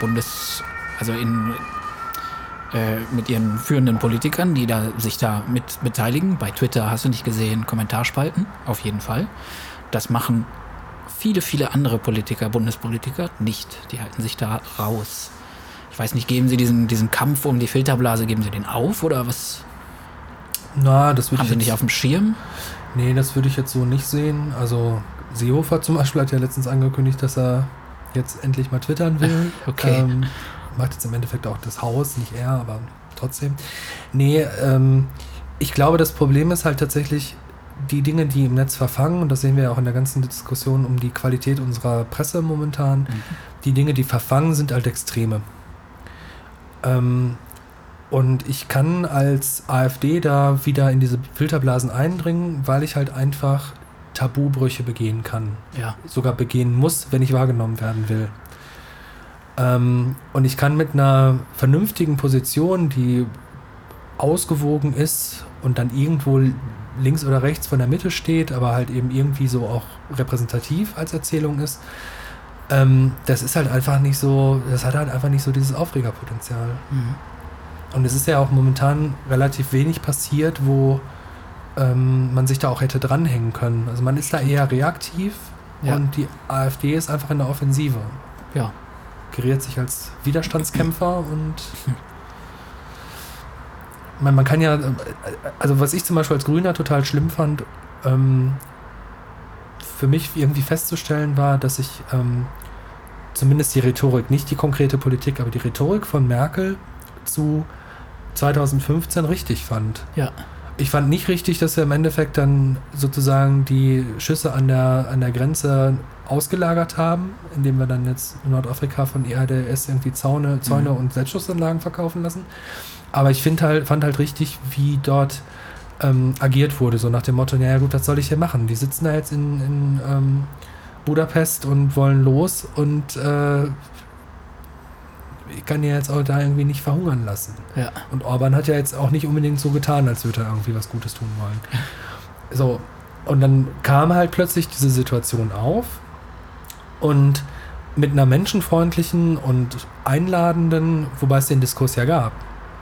B: Bundes- also in, äh, mit ihren führenden Politikern, die da sich da mit beteiligen. Bei Twitter hast du nicht gesehen, Kommentarspalten, auf jeden Fall. Das machen viele, viele andere Politiker, Bundespolitiker nicht. Die halten sich da raus. Ich weiß nicht, geben Sie diesen, diesen Kampf um die Filterblase, geben Sie den auf oder was?
A: Na, das
B: Haben Sie nicht auf dem Schirm?
A: Nee, das würde ich jetzt so nicht sehen. Also Seehofer zum Beispiel hat ja letztens angekündigt, dass er jetzt endlich mal twittern will.
B: Okay. Ähm,
A: macht jetzt im Endeffekt auch das Haus, nicht er, aber trotzdem. Nee, ähm, ich glaube, das Problem ist halt tatsächlich die Dinge, die im Netz verfangen, und das sehen wir ja auch in der ganzen Diskussion um die Qualität unserer Presse momentan, mhm. die Dinge, die verfangen, sind halt Extreme. Ähm, und ich kann als AfD da wieder in diese Filterblasen eindringen, weil ich halt einfach Tabubrüche begehen kann.
B: Ja.
A: Sogar begehen muss, wenn ich wahrgenommen werden will. Ähm, und ich kann mit einer vernünftigen Position, die ausgewogen ist und dann irgendwo links oder rechts von der Mitte steht, aber halt eben irgendwie so auch repräsentativ als Erzählung ist, ähm, das ist halt einfach nicht so, das hat halt einfach nicht so dieses Aufregerpotenzial. Mhm. Und es ist ja auch momentan relativ wenig passiert, wo ähm, man sich da auch hätte dranhängen können. Also man ist da eher reaktiv ja. und die AfD ist einfach in der Offensive.
B: Ja
A: geriert sich als Widerstandskämpfer und man, man kann ja, also was ich zum Beispiel als Grüner total schlimm fand, ähm, für mich irgendwie festzustellen war, dass ich ähm, zumindest die Rhetorik, nicht die konkrete Politik, aber die Rhetorik von Merkel zu 2015 richtig fand.
B: Ja.
A: Ich fand nicht richtig, dass wir im Endeffekt dann sozusagen die Schüsse an der, an der Grenze ausgelagert haben, indem wir dann jetzt in Nordafrika von EADS irgendwie Zaune, Zäune mhm. und Selbstschussanlagen verkaufen lassen. Aber ich finde halt, fand halt richtig, wie dort ähm, agiert wurde, so nach dem Motto, naja gut, was soll ich hier machen? Die sitzen da jetzt in, in ähm, Budapest und wollen los und äh, ich kann ja jetzt auch da irgendwie nicht verhungern lassen.
B: Ja.
A: Und Orban hat ja jetzt auch nicht unbedingt so getan, als würde er irgendwie was Gutes tun wollen. So, und dann kam halt plötzlich diese Situation auf und mit einer menschenfreundlichen und einladenden, wobei es den Diskurs ja gab,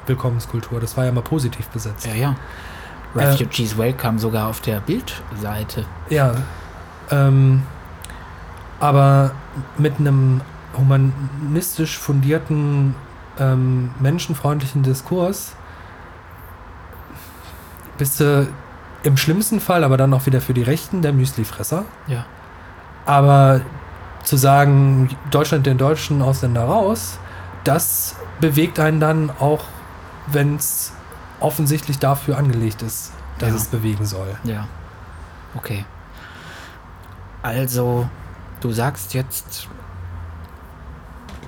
A: Willkommenskultur, das war ja mal positiv besetzt.
B: Ja, ja. Refugees äh, Welcome sogar auf der Bildseite.
A: Ja. Ähm, aber mit einem humanistisch fundierten, ähm, menschenfreundlichen Diskurs bist du im schlimmsten Fall aber dann auch wieder für die Rechten der Müslifresser.
B: Ja.
A: Aber zu sagen, Deutschland den deutschen Ausländer raus, das bewegt einen dann auch, wenn es offensichtlich dafür angelegt ist, dass ja. es bewegen soll.
B: Ja. Okay. Also, du sagst jetzt,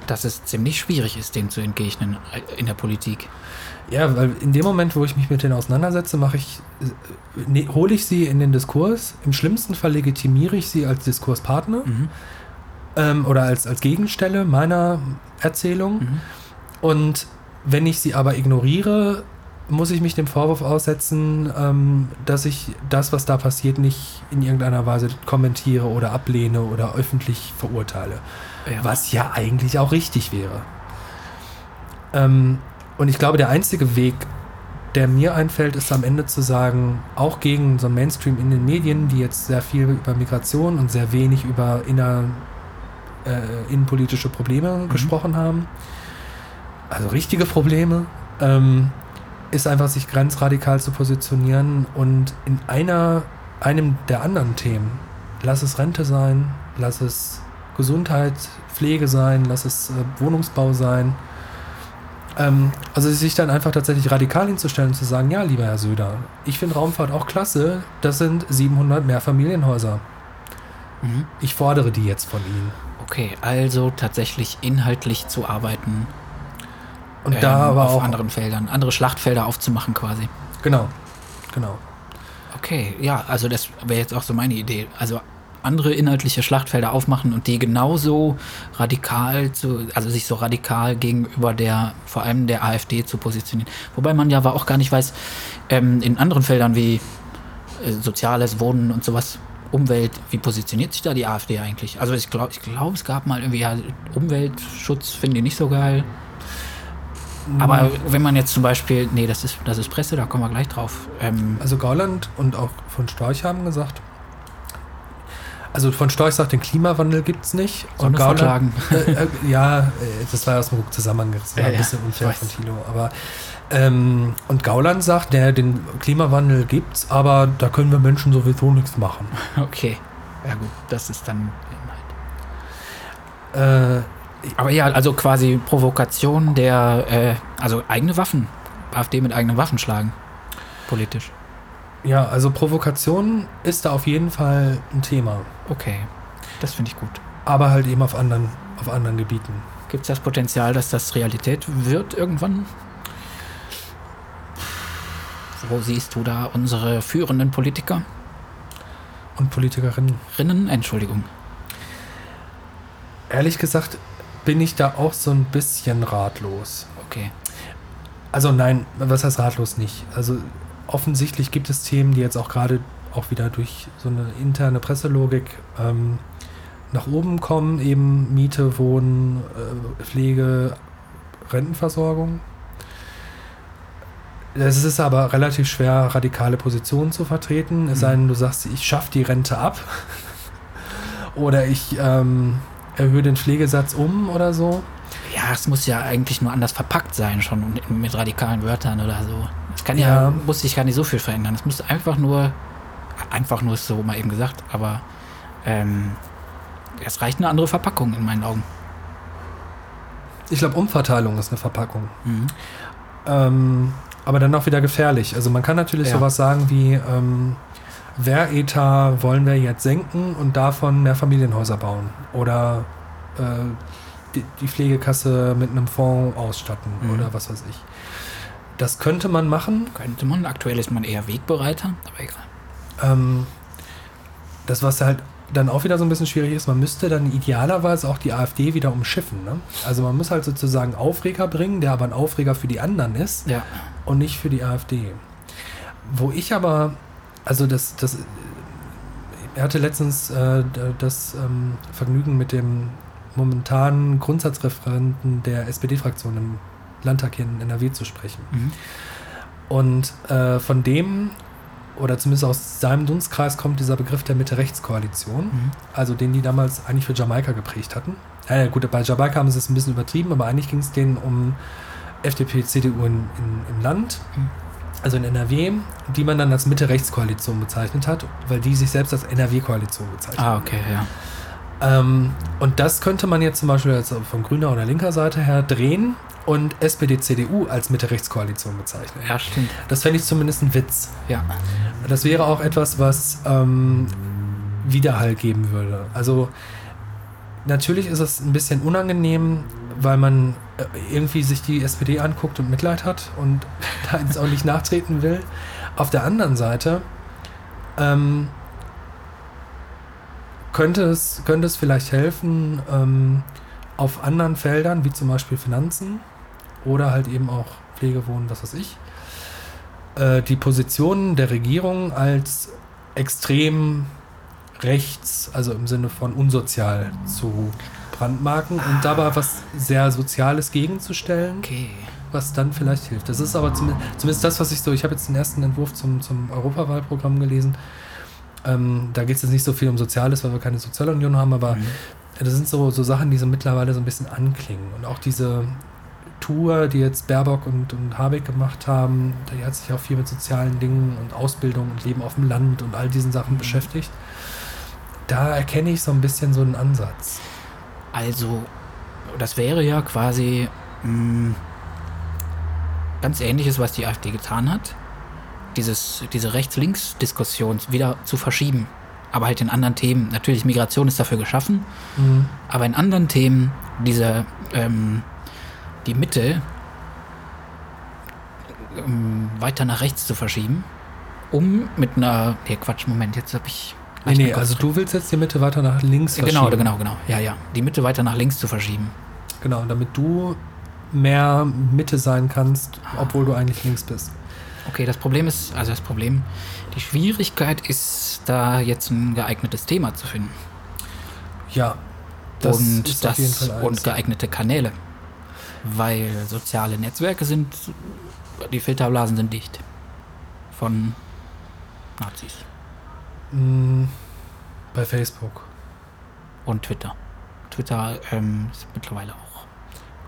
B: dass es ziemlich schwierig ist, dem zu entgegnen in der Politik.
A: Ja, weil in dem Moment, wo ich mich mit denen auseinandersetze, mache ich, ne, hole ich sie in den Diskurs. Im schlimmsten Fall legitimiere ich sie als Diskurspartner. Mhm ähm, oder als, als Gegenstelle meiner Erzählung. Mhm. Und wenn ich sie aber ignoriere, muss ich mich dem Vorwurf aussetzen, ähm, dass ich das, was da passiert, nicht in irgendeiner Weise kommentiere oder ablehne oder öffentlich verurteile.
B: Ja.
A: Was ja eigentlich auch richtig wäre. Ähm, und ich glaube, der einzige Weg, der mir einfällt, ist am Ende zu sagen, auch gegen so ein Mainstream in den Medien, die jetzt sehr viel über Migration und sehr wenig über inner, äh, innenpolitische Probleme gesprochen haben, also richtige Probleme, ähm, ist einfach sich grenzradikal zu positionieren und in einer, einem der anderen Themen, lass es Rente sein, lass es Gesundheit, Pflege sein, lass es äh, Wohnungsbau sein, ähm, also sich dann einfach tatsächlich radikal hinzustellen und zu sagen, ja, lieber Herr Söder, ich finde Raumfahrt auch klasse, das sind 700 Mehrfamilienhäuser.
B: Mhm.
A: Ich fordere die jetzt von Ihnen.
B: Okay, also tatsächlich inhaltlich zu arbeiten.
A: Und
B: ähm,
A: da aber
B: auf
A: auch,
B: anderen Feldern, andere Schlachtfelder aufzumachen quasi.
A: genau, genau.
B: Okay, ja, also das wäre jetzt auch so meine Idee. Also andere inhaltliche Schlachtfelder aufmachen und die genauso radikal zu, also sich so radikal gegenüber der, vor allem der AfD zu positionieren. Wobei man ja aber auch gar nicht weiß, ähm, in anderen Feldern wie äh, Soziales, Wohnen und sowas, Umwelt, wie positioniert sich da die AfD eigentlich? Also ich glaube, ich glaube, es gab mal irgendwie ja, Umweltschutz, finde ich nicht so geil. Aber wenn man jetzt zum Beispiel, nee, das ist, das ist Presse, da kommen wir gleich drauf. Ähm,
A: Also Gauland und auch von Storch haben gesagt, also von Storch sagt, den Klimawandel gibt es nicht.
B: Sonne
A: Gauland, äh, äh, ja, äh, das war aus dem Ruck zusammengerissen,
B: Ja,
A: ein bisschen unfair von Thilo. Aber ähm, und Gauland sagt, der, den Klimawandel gibt's, aber da können wir Menschen sowieso nichts machen.
B: okay. Ja gut, das ist dann
A: Äh,
B: Aber ja, also quasi Provokation der, äh, also eigene Waffen. AfD mit eigenen Waffen schlagen. Politisch.
A: ja, also Provokation ist da auf jeden Fall ein Thema,
B: Okay. Das finde ich gut.
A: aber halt eben auf anderen, auf anderen Gebieten.
B: Gibt es das Potenzial, dass das Realität wird irgendwann? Wo siehst du da unsere führenden Politikerinnen?
A: Und Politikerinnen.
B: Entschuldigung.
A: Ehrlich gesagt bin ich da auch so ein bisschen ratlos.
B: Okay.
A: Also nein, was heißt ratlos nicht? Also offensichtlich gibt es Themen, die jetzt auch gerade auch wieder durch so eine interne Presselogik ähm, nach oben kommen, eben Miete, Wohnen, äh, Pflege, Rentenversorgung. Es ist aber relativ schwer, radikale Positionen zu vertreten, es sei denn, du sagst, ich schaffe die Rente ab oder ich ähm, erhöhe den Pflegesatz um oder so.
B: Ja, es muss ja eigentlich nur anders verpackt sein, schon mit radikalen Wörtern oder so. Es kann ja,
A: Ja.
B: muss sich gar nicht so viel verändern. Es muss einfach nur, einfach nur ist so mal eben gesagt, aber ähm, es reicht eine andere Verpackung in meinen Augen.
A: Ich glaube, Umverteilung ist eine Verpackung.
B: Mhm.
A: Ähm, aber dann auch wieder gefährlich. Also man kann natürlich
B: Ja.
A: sowas sagen wie, ähm, Wehretat wollen wir jetzt senken und davon mehr Familienhäuser bauen. Oder äh, die, die Pflegekasse mit einem Fonds ausstatten
B: Mhm.
A: oder was weiß ich. Das könnte man machen.
B: Könnte man. Aktuell ist man eher Wegbereiter, aber egal.
A: Ähm, das, was halt dann auch wieder so ein bisschen schwierig ist, man müsste dann idealerweise auch die AfD wieder umschiffen. Ne? Also man muss halt sozusagen Aufreger bringen, der aber ein Aufreger für die anderen ist.
B: Ja.
A: und nicht für die AfD. Wo ich aber, also das, das, er hatte letztens äh, das ähm, Vergnügen mit dem momentanen Grundsatzreferenten der SPD-Fraktion im Landtag hier in NRW zu sprechen.
B: Mhm.
A: Und äh, von dem, oder zumindest aus seinem Dunstkreis, kommt dieser Begriff der Mitte-Rechts-Koalition,
B: Mhm.
A: also den die damals eigentlich für Jamaika geprägt hatten. Ja, gut, bei Jamaika haben sie es ein bisschen übertrieben, aber eigentlich ging es denen um FDP, CDU in, in, im Land,
B: Mhm.
A: also in NRW, die man dann als Mitte-Rechts-Koalition bezeichnet hat, weil die sich selbst als NRW-Koalition bezeichnen.
B: Ah, okay, ja.
A: Ähm, und das könnte man jetzt zum Beispiel jetzt von grüner oder linker Seite her drehen und SPD, CDU als Mitte-Rechts-Koalition bezeichnen.
B: Ja, stimmt.
A: Das fände ich zumindest ein Witz.
B: Ja.
A: Das wäre auch etwas, was ähm, Widerhall geben würde. Also natürlich ist es ein bisschen unangenehm, weil man äh, irgendwie sich die SPD anguckt und Mitleid hat und da jetzt auch nicht nachtreten will. Auf der anderen Seite ähm, könnte, es, könnte es vielleicht helfen, ähm, auf anderen Feldern, wie zum Beispiel Finanzen oder halt eben auch Pflegewohnen, was weiß ich, äh, die Positionen der Regierung als extrem rechts, also im Sinne von unsozial zu brandmarken und dabei was sehr Soziales gegenzustellen,
B: Okay.
A: was dann vielleicht hilft. Das ist aber zumindest, zumindest das, was ich so, ich habe jetzt den ersten Entwurf zum, zum Europawahlprogramm gelesen. Ähm, da geht es jetzt nicht so viel um Soziales, weil wir keine Sozialunion haben, aber
B: Mhm.
A: das sind so, so Sachen, die so mittlerweile so ein bisschen anklingen. Und auch diese Tour, die jetzt Baerbock und, und Habeck gemacht haben, die hat sich auch viel mit sozialen Dingen und Ausbildung und Leben auf dem Land und all diesen Sachen beschäftigt. Da erkenne ich so ein bisschen so einen Ansatz.
B: Also, das wäre ja quasi mh, ganz ähnliches, was die AfD getan hat. Dieses, diese Rechts-Links-Diskussion wieder zu verschieben. Aber halt in anderen Themen. Natürlich, Migration ist dafür geschaffen.
A: Mhm.
B: Aber in anderen Themen diese, ähm, die Mitte ähm, weiter nach rechts zu verschieben, um mit einer. Nee, Quatsch, Moment, jetzt habe ich.
A: Nee, nee, also
B: drin.
A: du willst jetzt die Mitte weiter nach links
B: Genau,
A: verschieben.
B: genau, genau. Ja, ja. Die Mitte weiter nach links zu verschieben.
A: Genau, damit du mehr Mitte sein kannst, obwohl du eigentlich links bist.
B: Okay, das Problem ist, also das Problem, die Schwierigkeit ist, da jetzt ein geeignetes Thema zu finden.
A: Ja, das
B: und, das, und geeignete Kanäle. Weil soziale Netzwerke sind, die Filterblasen sind dicht. Von Nazis.
A: Mm, Bei Facebook.
B: Und Twitter. Twitter ähm, ist mittlerweile auch.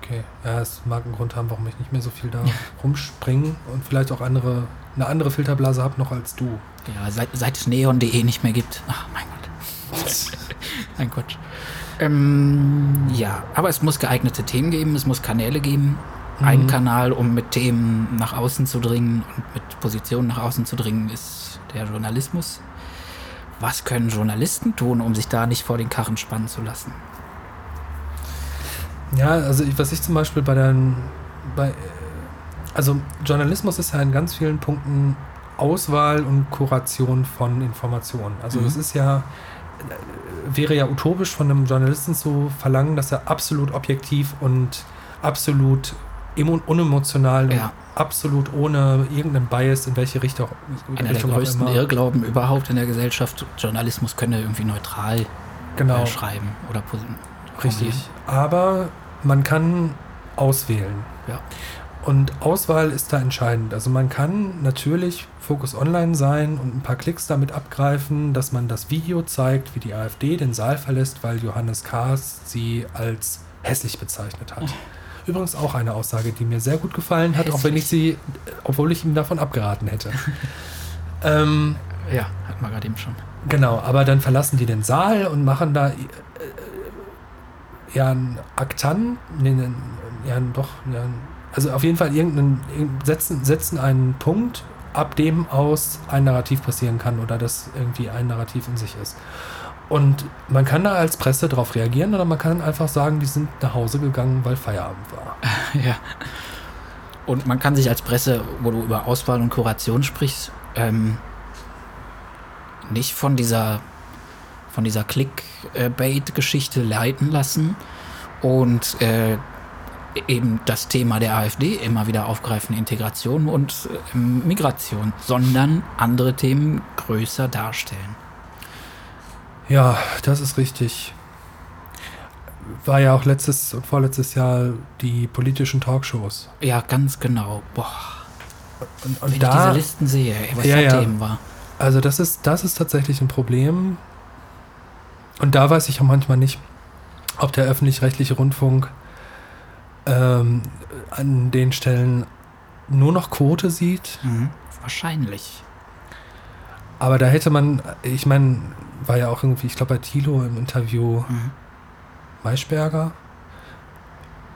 A: Okay, ja, es mag einen Grund haben, warum ich nicht mehr so viel da rumspringe und vielleicht auch andere, eine andere Filterblase habe noch als du.
B: Ja, seit, seit es neon.de nicht mehr gibt. Ach, mein Gott. Ein Quatsch. Ähm, ja, aber es muss geeignete Themen geben, es muss Kanäle geben. Ein
A: Mhm.
B: Kanal, um mit Themen nach außen zu dringen und mit Positionen nach außen zu dringen, ist der Journalismus. Was können Journalisten tun, um sich da nicht vor den Karren spannen zu lassen?
A: Ja, also was ich zum Beispiel bei den, bei, also Journalismus ist ja in ganz vielen Punkten Auswahl und Kuration von Informationen. Also
B: Mhm.
A: es ist ja, wäre ja utopisch von einem Journalisten zu verlangen, dass er absolut objektiv und absolut emo- unemotional
B: Ja.
A: und absolut ohne irgendeinen Bias in welche Richtung,
B: Einer
A: Richtung
B: der größten. Irrglauben überhaupt in der Gesellschaft. Journalismus könne irgendwie neutral
A: Genau.
B: äh, schreiben oder
A: Richtig. Aber man kann auswählen.
B: Ja.
A: Und Auswahl ist da entscheidend. Also man kann natürlich Focus Online sein und ein paar Klicks damit abgreifen, dass man das Video zeigt, wie die AfD den Saal verlässt, weil Johannes Kahrs sie als hässlich bezeichnet hat. Übrigens auch eine Aussage, die mir sehr gut gefallen hat, auch wenn ich sie, obwohl ich ihm davon abgeraten hätte. ähm,
B: Ja, hat man gerade eben schon.
A: Genau, aber dann verlassen die den Saal und machen da äh, ja ein Aktan, nee, nee, ja doch, ja, also auf jeden Fall irgendeinen, irgend- setzen, setzen einen Punkt, ab dem aus ein Narrativ passieren kann oder das irgendwie ein Narrativ in sich ist. Und man kann da als Presse darauf reagieren oder man kann einfach sagen, die sind nach Hause gegangen, weil Feierabend war.
B: Ja. Und man kann sich als Presse, wo du über Auswahl und Kuration sprichst, ähm, nicht von dieser, von dieser Clickbait-Geschichte leiten lassen und äh, eben das Thema der AfD immer wieder aufgreifen, Integration und ähm, Migration, sondern andere Themen größer darstellen.
A: Ja, das ist richtig. War ja auch letztes und vorletztes Jahr die politischen Talkshows.
B: Ja, ganz genau. Boah,
A: Und,
B: wenn
A: und
B: ich
A: da,
B: diese Listen sehe, was
A: Ja,
B: da
A: ja.
B: Themen war.
A: also das ist, das ist tatsächlich ein Problem. Und da weiß ich auch manchmal nicht, ob der öffentlich-rechtliche Rundfunk ähm, an den Stellen nur noch Quote sieht.
B: Mhm. Wahrscheinlich.
A: Aber da hätte man, ich meine, war ja auch irgendwie, ich glaube bei Thilo im Interview
B: Mhm.
A: Maischberger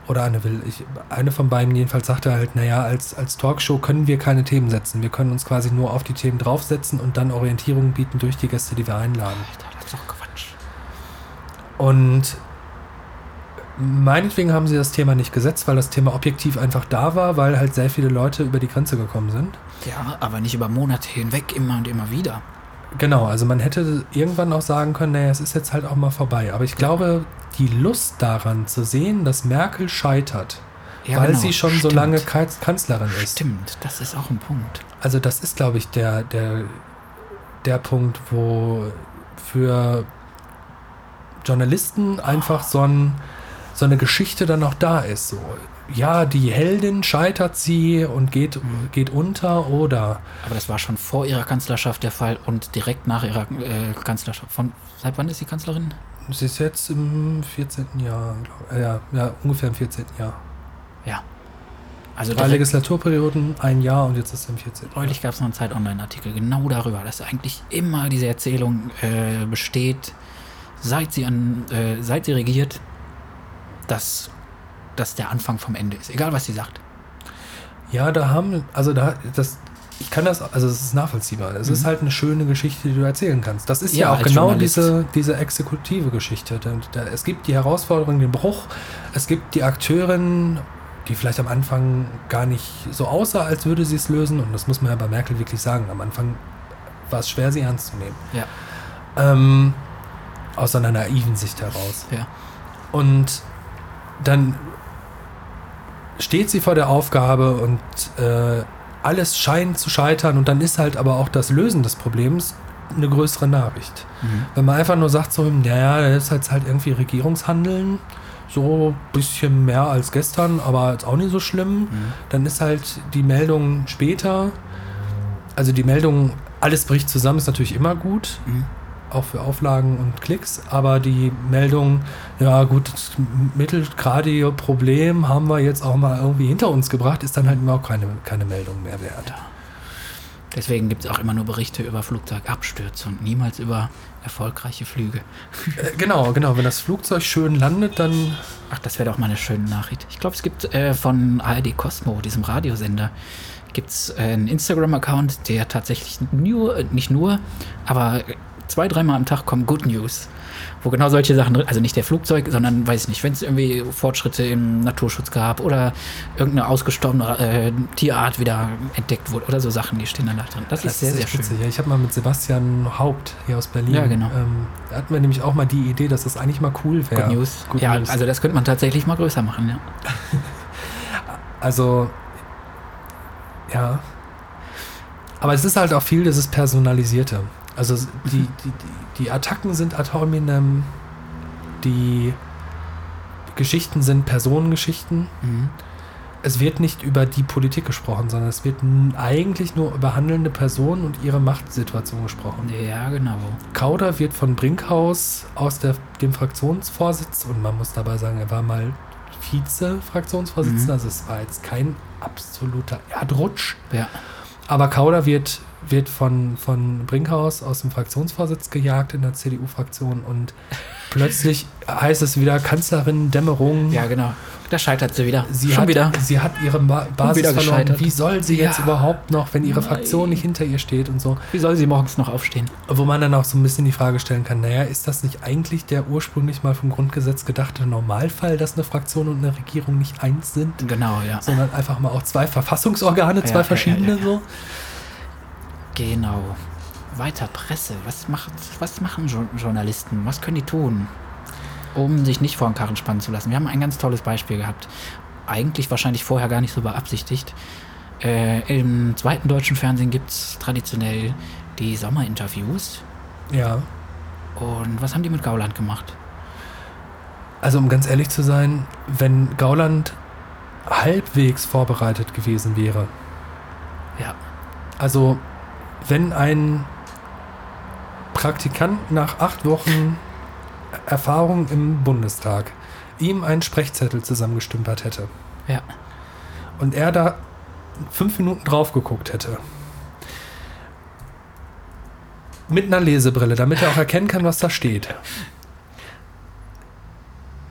A: oder Anne Will, ich, eine von beiden jedenfalls sagte halt, naja, als, als Talkshow können wir keine Themen setzen. Wir können uns quasi nur auf die Themen draufsetzen und dann Orientierung bieten durch die Gäste, die wir einladen.
B: Alter, das ist doch Quatsch.
A: Und meinetwegen haben sie das Thema nicht gesetzt, weil das Thema objektiv einfach da war, weil halt sehr viele Leute über die Grenze gekommen sind.
B: Ja, aber nicht über Monate hinweg, immer und immer wieder.
A: Genau, also man hätte irgendwann auch sagen können, naja, es ist jetzt halt auch mal vorbei. Aber ich glaube, die Lust daran zu sehen, dass Merkel scheitert
B: Ja,
A: weil
B: genau,
A: sie schon so
B: stimmt.
A: lange Kanz- Kanzlerin ist.
B: Stimmt, das ist auch ein Punkt.
A: Also das ist, glaube ich, der, der, der Punkt, wo für Journalisten einfach so, ein, so eine Geschichte dann auch da ist. So, ja, die Heldin scheitert sie und geht, geht unter oder
B: Aber das war schon vor ihrer Kanzlerschaft der Fall und direkt nach ihrer äh, Kanzlerschaft. Von, seit wann ist sie Kanzlerin?
A: sie ist jetzt im 14. Jahr, glaub, äh, ja, ja, ungefähr im 14. Jahr.
B: Ja. Also
A: Drei Legislaturperioden, ein Jahr und jetzt ist es im 14. Jahr.
B: neulich gab es noch einen Zeit-Online-Artikel genau darüber, dass eigentlich immer diese Erzählung äh, besteht, seit sie, an, äh, seit sie regiert, dass das der Anfang vom Ende ist. Egal, was sie sagt.
A: Ja, da haben, also da, das, ich kann das, also es ist nachvollziehbar. Es ist
B: Mhm.
A: halt eine schöne Geschichte, die du erzählen kannst. Das ist ja,
B: Ja,
A: auch genau
B: Journalist.
A: diese, diese exekutive Geschichte. Da, da, es gibt die Herausforderung, den Bruch. Es gibt die Akteurin, die vielleicht am Anfang gar nicht so aussah, als würde sie es lösen. Und das muss man ja bei Merkel wirklich sagen. Am Anfang war es schwer, sie ernst zu nehmen.
B: Ja.
A: Ähm, aus einer naiven Sicht heraus.
B: Ja.
A: Und dann steht sie vor der Aufgabe und äh, alles scheint zu scheitern und dann ist halt aber auch das Lösen des Problems eine größere Nachricht.
B: Mhm.
A: Wenn man einfach nur sagt so, naja, das ist jetzt halt irgendwie Regierungshandeln, so ein bisschen mehr als gestern, aber jetzt auch nicht so schlimm,
B: Mhm.
A: dann ist halt die Meldung später, also die Meldung, alles bricht zusammen, ist natürlich immer gut,
B: Mhm.
A: Auch für Auflagen und Klicks, aber die Meldung, ja gut, das mittelgradige Problem haben wir jetzt auch mal irgendwie hinter uns gebracht, ist dann halt immer auch keine, keine Meldung mehr wert.
B: Deswegen gibt es auch immer nur Berichte über Flugzeugabstürze und niemals über erfolgreiche Flüge.
A: Äh, genau, genau, wenn das Flugzeug schön landet, dann
B: Ach, das wäre doch mal eine schöne Nachricht. Ich glaube, es gibt äh, von ARD Cosmo, diesem Radiosender, gibt es äh, einen Instagram-Account, der tatsächlich nur, äh, nicht nur, aber zwei, dreimal am Tag kommen Good News. Wo genau solche Sachen drin, also nicht der Flugzeug, sondern weiß ich nicht, wenn es irgendwie Fortschritte im Naturschutz gab oder irgendeine ausgestorbene äh, Tierart wieder entdeckt wurde oder so Sachen, die stehen dann da drin. Das, ist sehr, sehr
A: echt
B: schön.
A: witzig. Ja, ich habe mal mit Sebastian Haupt hier aus Berlin,
B: Ja, genau.
A: ähm, da hatten wir nämlich auch mal die Idee, dass das eigentlich mal cool wäre.
B: Good News.
A: Good
B: ja,
A: News.
B: also das könnte man tatsächlich mal größer machen, ja.
A: Also, ja. Aber es ist halt auch viel dieses Personalisierte. Also die, die, die, Attacken sind ad hominem, die Geschichten sind Personengeschichten.
B: Mhm.
A: Es wird nicht über die Politik gesprochen, sondern es wird eigentlich nur über handelnde Personen und ihre Machtsituation gesprochen.
B: Ja, genau.
A: Kauder wird von Brinkhaus aus der, dem Fraktionsvorsitz, und man muss dabei sagen, er war mal Vize-Fraktionsvorsitzender,
B: Mhm.
A: also es war jetzt kein absoluter Erdrutsch,
B: Ja.
A: Aber Kauder wird, wird von, von Brinkhaus aus dem Fraktionsvorsitz gejagt in der CDU-Fraktion und plötzlich heißt es wieder Kanzlerin Dämmerung.
B: Ja, genau. Da scheitert sie wieder.
A: Sie
B: Schon
A: hat,
B: wieder.
A: sie hat ihre Ba- Basis
B: wieder
A: verloren.
B: gescheitert.
A: Wie soll sie jetzt
B: Ja.
A: überhaupt noch, wenn ihre
B: Nein.
A: Fraktion nicht hinter ihr steht und so?
B: Wie soll sie morgens noch aufstehen?
A: Wo man dann auch so ein bisschen die Frage stellen kann, naja, ist das nicht eigentlich der ursprünglich mal vom Grundgesetz gedachte Normalfall, dass eine Fraktion und eine Regierung nicht eins sind,
B: Genau, ja.
A: sondern einfach mal auch zwei Verfassungsorgane, zwei
B: ja,
A: verschiedene
B: ja.
A: so?
B: Genau. Weiter Presse. Was, macht, was machen Jo- Journalisten? Was können die tun, um sich nicht vor den Karren spannen zu lassen? Wir haben ein ganz tolles Beispiel gehabt. Eigentlich wahrscheinlich vorher gar nicht so beabsichtigt. Äh, Im zweiten deutschen Fernsehen gibt es traditionell die Sommerinterviews.
A: Ja.
B: Und was haben die mit Gauland gemacht?
A: Also um ganz ehrlich zu sein, wenn Gauland halbwegs vorbereitet gewesen wäre,
B: Ja.
A: also wenn ein Praktikant nach acht Wochen Erfahrung im Bundestag ihm einen Sprechzettel zusammengestümpert hätte
B: Ja.
A: und er da fünf Minuten drauf geguckt hätte, mit einer Lesebrille, damit er auch erkennen kann, was da steht,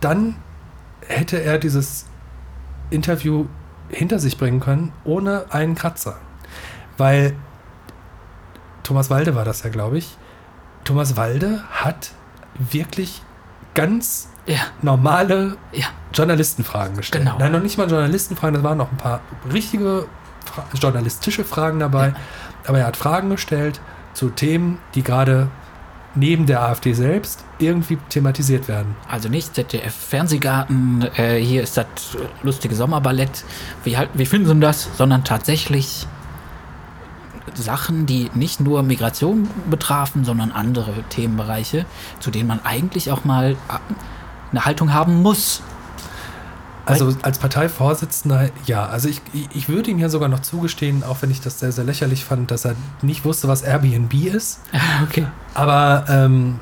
A: dann hätte er dieses Interview hinter sich bringen können, ohne einen Kratzer. Weil Thomas Walde war das ja, glaube ich. Thomas Walde hat wirklich ganz
B: Ja.
A: normale
B: Ja.
A: Journalistenfragen gestellt.
B: Genau.
A: Nein, noch nicht mal Journalistenfragen, das waren noch ein paar richtige Fra journalistische Fragen dabei.
B: Ja.
A: Aber er hat Fragen gestellt zu Themen, die gerade neben der AfD selbst irgendwie thematisiert werden.
B: Also nicht ZDF Fernsehgarten, äh, hier ist das lustige Sommerballett, wie, halt, wie finden Sie das, sondern tatsächlich Sachen, die nicht nur Migration betrafen, sondern andere Themenbereiche, zu denen man eigentlich auch mal äh, eine Haltung haben muss.
A: Also als Parteivorsitzender, ja. Also ich, ich würde ihm ja sogar noch zugestehen, auch wenn ich das sehr, sehr lächerlich fand, dass er nicht wusste, was Airbnb ist.
B: Okay.
A: Aber ähm,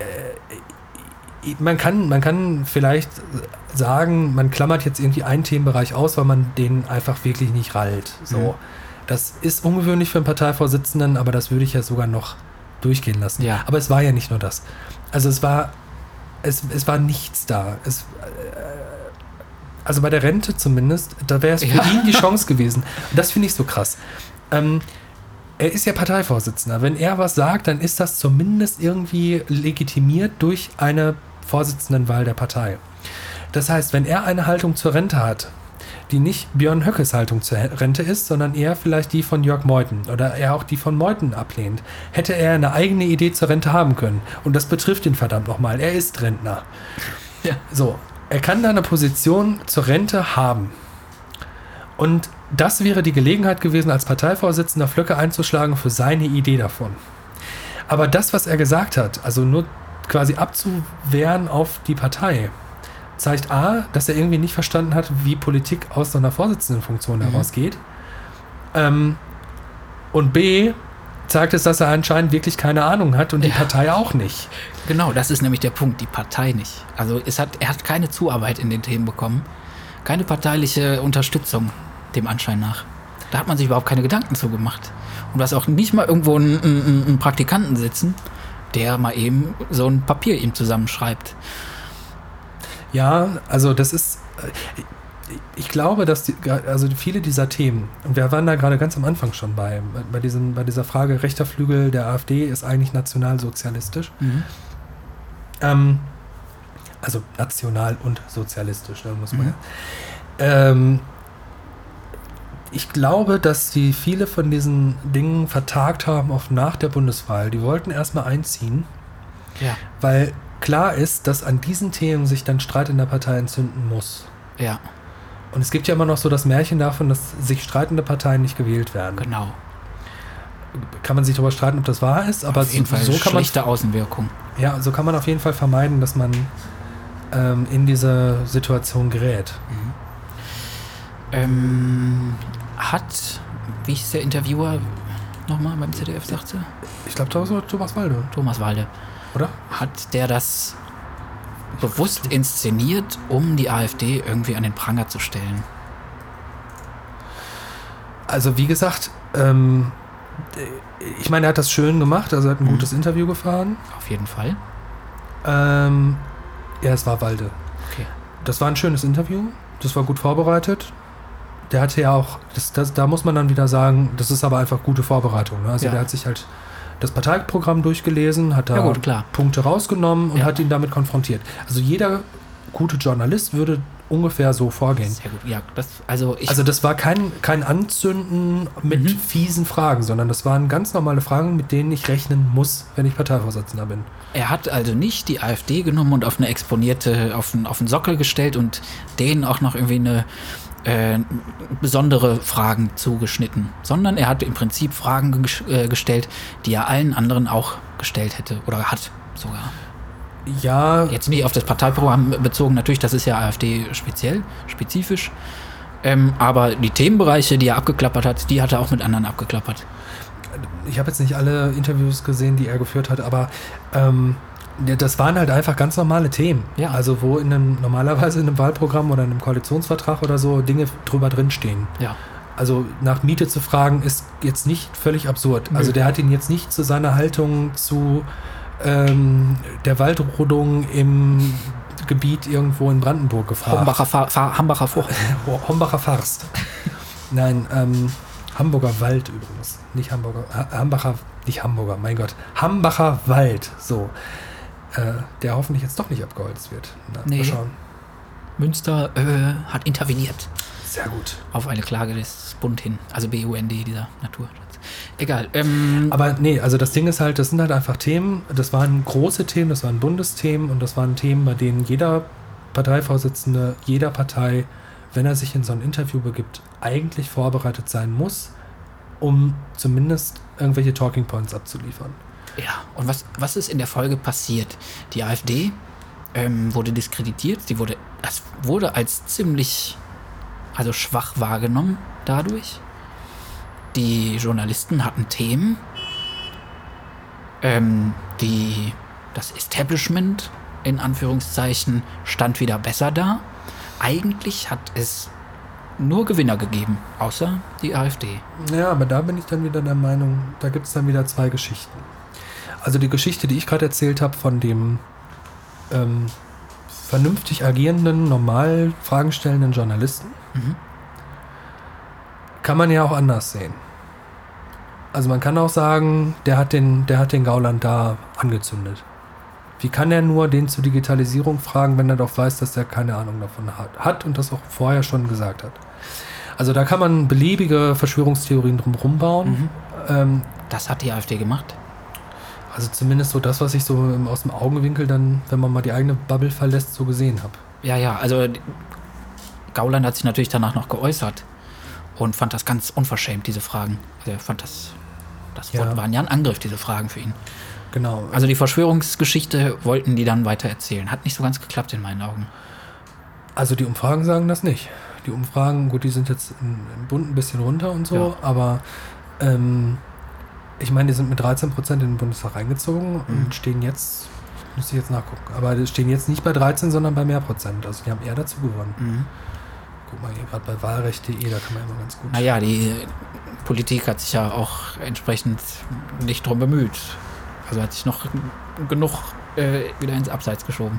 A: äh, man, kann, man kann vielleicht sagen, man klammert jetzt irgendwie einen Themenbereich aus, weil man den einfach wirklich nicht rallt. So.
B: Mhm.
A: Das ist ungewöhnlich für einen Parteivorsitzenden, aber das würde ich ja sogar noch durchgehen lassen.
B: Ja.
A: Aber es war ja nicht nur das. Also es war, es, es war nichts da. Es, äh, also bei der Rente zumindest, da wäre es für
B: Ja.
A: ihn die Chance gewesen. Und das finde ich so krass. Ähm, er ist ja Parteivorsitzender. Wenn er was sagt, dann ist das zumindest irgendwie legitimiert durch eine Vorsitzendenwahl der Partei. Das heißt, wenn er eine Haltung zur Rente hat, die nicht Björn Höckes Haltung zur Rente ist, sondern eher vielleicht die von Jörg Meuthen oder er auch die von Meuthen ablehnt, hätte er eine eigene Idee zur Rente haben können. Und das betrifft ihn verdammt nochmal. Er ist Rentner.
B: Ja.
A: So, er kann da eine Position zur Rente haben. Und das wäre die Gelegenheit gewesen, als Parteivorsitzender Flöcke einzuschlagen für seine Idee davon. Aber das, was er gesagt hat, also nur quasi abzuwehren auf die Partei, zeigt A, dass er irgendwie nicht verstanden hat, wie Politik aus so einer Vorsitzendenfunktion herausgeht. Ähm, und B, zeigt es, dass er anscheinend wirklich keine Ahnung hat und die
B: Ja.
A: Partei auch nicht.
B: Genau, das ist nämlich der Punkt, die Partei nicht. Also es hat, er hat keine Zuarbeit in den Themen bekommen, keine parteiliche Unterstützung dem Anschein nach. Da hat man sich überhaupt keine Gedanken zu gemacht. Und du hast auch nicht mal irgendwo einen, einen, einen Praktikanten sitzen, der mal eben so ein Papier ihm zusammenschreibt.
A: Ja, also das ist. äh, Ich glaube, dass die, also viele dieser Themen, und wir waren da gerade ganz am Anfang schon bei, bei, diesem, bei dieser Frage, rechter Flügel der AfD ist eigentlich nationalsozialistisch. Ähm, also national und sozialistisch, ne, muss man
B: Mhm.
A: ja. Ähm, ich glaube, dass die viele von diesen Dingen vertagt haben auf nach der Bundeswahl. Die wollten erstmal einziehen,
B: Ja.
A: weil klar ist, dass an diesen Themen sich dann Streit in der Partei entzünden muss.
B: Ja,
A: Und es gibt ja immer noch so das Märchen davon, dass sich streitende Parteien nicht gewählt werden.
B: genau.
A: Kann man sich darüber streiten, ob das wahr ist, aber
B: Auf jeden
A: so,
B: Fall
A: so kann man
B: schlechte Außenwirkung.
A: ja, so kann man auf jeden Fall vermeiden, dass man ähm, in diese Situation gerät.
B: Ähm, hat, wie hieß der Interviewer nochmal beim ZDF sagte?
A: Ich glaube, war Thomas Walde,
B: Thomas Walde.
A: Oder?
B: Hat der das bewusst inszeniert, um die AfD irgendwie an den Pranger zu stellen?
A: Also wie gesagt, ähm, ich meine, er hat das schön gemacht, also er hat ein
B: Mhm.
A: gutes Interview gefahren.
B: Auf jeden Fall.
A: Ähm, ja, es war Walde.
B: Okay.
A: Das war ein schönes Interview, das war gut vorbereitet. Der hatte ja auch, das, das, da muss man dann wieder sagen, das ist aber einfach gute Vorbereitung. Ne? Also
B: Ja.
A: der hat sich halt das Parteiprogramm durchgelesen, hat da
B: Ja gut, klar.
A: Punkte rausgenommen und
B: Ja.
A: hat ihn damit konfrontiert. Also jeder gute Journalist würde ungefähr so vorgehen.
B: Sehr gut. Ja, das, also ich.
A: Also das war kein, kein Anzünden mit
B: Mhm.
A: fiesen Fragen, sondern das waren ganz normale Fragen, mit denen ich rechnen muss, wenn ich Parteivorsitzender bin.
B: er hat also nicht die AfD genommen und auf eine exponierte, auf einen, auf einen Sockel gestellt und denen auch noch irgendwie eine äh, besondere Fragen zugeschnitten, sondern er hat im Prinzip Fragen äh, gestellt, die er allen anderen auch gestellt hätte oder hat sogar.
A: Ja,
B: Jetzt nicht auf das Parteiprogramm bezogen, natürlich, das ist ja AfD speziell, spezifisch. Ähm, aber die Themenbereiche, die er abgeklappert hat, die hat er auch mit anderen abgeklappert.
A: ich habe jetzt nicht alle Interviews gesehen, die er geführt hat, aber ähm, das waren halt einfach ganz normale Themen.
B: Ja.
A: Also wo in einem normalerweise in einem Wahlprogramm oder in einem Koalitionsvertrag oder so Dinge drüber drinstehen.
B: Ja.
A: Also nach Miete zu fragen, ist jetzt nicht völlig absurd.
B: Nö.
A: Also der hat ihn jetzt nicht zu seiner Haltung zu ähm, der Waldrodung im Gebiet irgendwo in Brandenburg gefragt.
B: Hombacher, Fa Fa Hambacher
A: Hombacher Farst. Nein, ähm, Hamburger Wald übrigens. Nicht Hamburger. Ha Hambacher, nicht Hamburger, mein Gott. Hambacher Wald. So. Äh, der hoffentlich jetzt doch nicht abgeholzt wird. Na,
B: Nee.
A: Mal schauen.
B: Münster äh, hat interveniert.
A: Sehr gut.
B: Auf eine Klage des Bund hin. Also BUND, dieser Naturschutz. Egal. Ähm,
A: Aber nee, also das Ding ist halt, das sind halt einfach Themen, das waren große Themen, das waren Bundesthemen und das waren Themen, bei denen jeder Parteivorsitzende jeder Partei, wenn er sich in so ein Interview begibt, eigentlich vorbereitet sein muss, um zumindest irgendwelche Talking Points abzuliefern.
B: Ja, und was, was ist in der Folge passiert? Die AfD ähm, wurde diskreditiert. Sie wurde, wurde als ziemlich, also schwach wahrgenommen dadurch. Die Journalisten hatten Themen. Ähm, die, das Establishment, in Anführungszeichen, stand wieder besser da. Eigentlich hat es nur Gewinner gegeben, außer die AfD.
A: Ja, aber da bin ich dann wieder der Meinung, da gibt es dann wieder zwei Geschichten. Also die Geschichte, die ich gerade erzählt habe von dem ähm, vernünftig agierenden, normal Fragen stellenden Journalisten,
B: Mhm.
A: kann man ja auch anders sehen. Also man kann auch sagen, der hat den, der hat den Gauland da angezündet. Wie kann er nur den zur Digitalisierung fragen, wenn er doch weiß, dass er keine Ahnung davon hat, hat und das auch vorher schon gesagt hat? Also da kann man beliebige Verschwörungstheorien drumherum bauen.
B: Mhm.
A: Ähm,
B: Das hat die AfD gemacht.
A: Also zumindest so das, was ich so aus dem Augenwinkel dann, wenn man mal die eigene Bubble verlässt, so gesehen habe.
B: Ja, ja, also Gauland hat sich natürlich danach noch geäußert und fand das ganz unverschämt, diese Fragen. Also er fand das, das
A: Ja.
B: waren ja ein Angriff, diese Fragen für ihn.
A: Genau.
B: Also die Verschwörungsgeschichte wollten die dann weiter erzählen. Hat nicht so ganz geklappt in meinen Augen.
A: Also die Umfragen sagen das nicht. Die Umfragen, gut, die sind jetzt im, im Bund ein bisschen runter und so,
B: Ja.
A: aber ähm, ich meine, die sind mit 13 Prozent in den Bundestag reingezogen
B: Mhm.
A: und stehen jetzt, müsste ich jetzt nachgucken, aber die stehen jetzt nicht bei 13, sondern bei mehr Prozent. Also die haben eher dazu gewonnen.
B: Mhm.
A: Guck mal hier gerade bei wahlrecht.de, da kann man immer ganz gut.
B: Naja, die Politik hat sich ja auch entsprechend nicht drum bemüht. Also hat sich noch genug äh, wieder ins Abseits geschoben.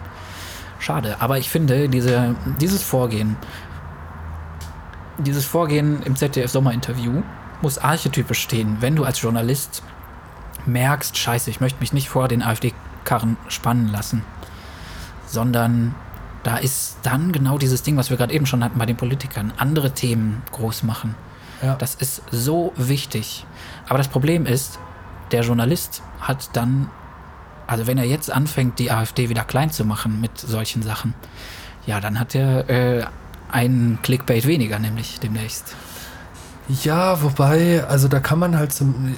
B: Schade. Aber ich finde, diese, dieses Vorgehen, dieses Vorgehen im ZDF-Sommerinterview muss archetypisch stehen, wenn du als Journalist merkst, scheiße, ich möchte mich nicht vor den AfD-Karren spannen lassen, sondern da ist dann genau dieses Ding, was wir gerade eben schon hatten bei den Politikern, andere Themen groß machen.
A: Ja.
B: Das ist so wichtig. Aber das Problem ist, der Journalist hat dann, also wenn er jetzt anfängt, die AfD wieder klein zu machen mit solchen Sachen, ja, dann hat er äh, einen Clickbait weniger, nämlich demnächst.
A: Ja, wobei, also da kann man halt zum,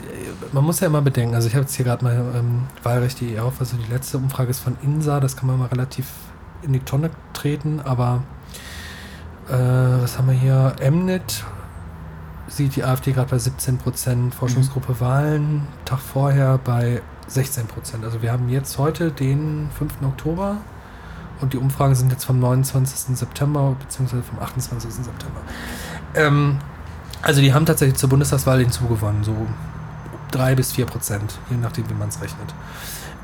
A: man muss ja immer bedenken, also ich habe jetzt hier gerade mal ähm, Wahlrecht.de auf, also die letzte Umfrage ist von INSA, das kann man mal relativ in die Tonne treten, aber äh, was haben wir hier? Mnet sieht die AfD gerade bei 17 Prozent, Forschungsgruppe Wahlen, Tag vorher bei 16 Prozent. Also wir haben jetzt heute den 5. Oktober und die Umfragen sind jetzt vom 29. September beziehungsweise vom 28. September. Ähm, also die haben tatsächlich zur Bundestagswahl hinzugewonnen, so drei bis vier Prozent, je nachdem, wie man es rechnet.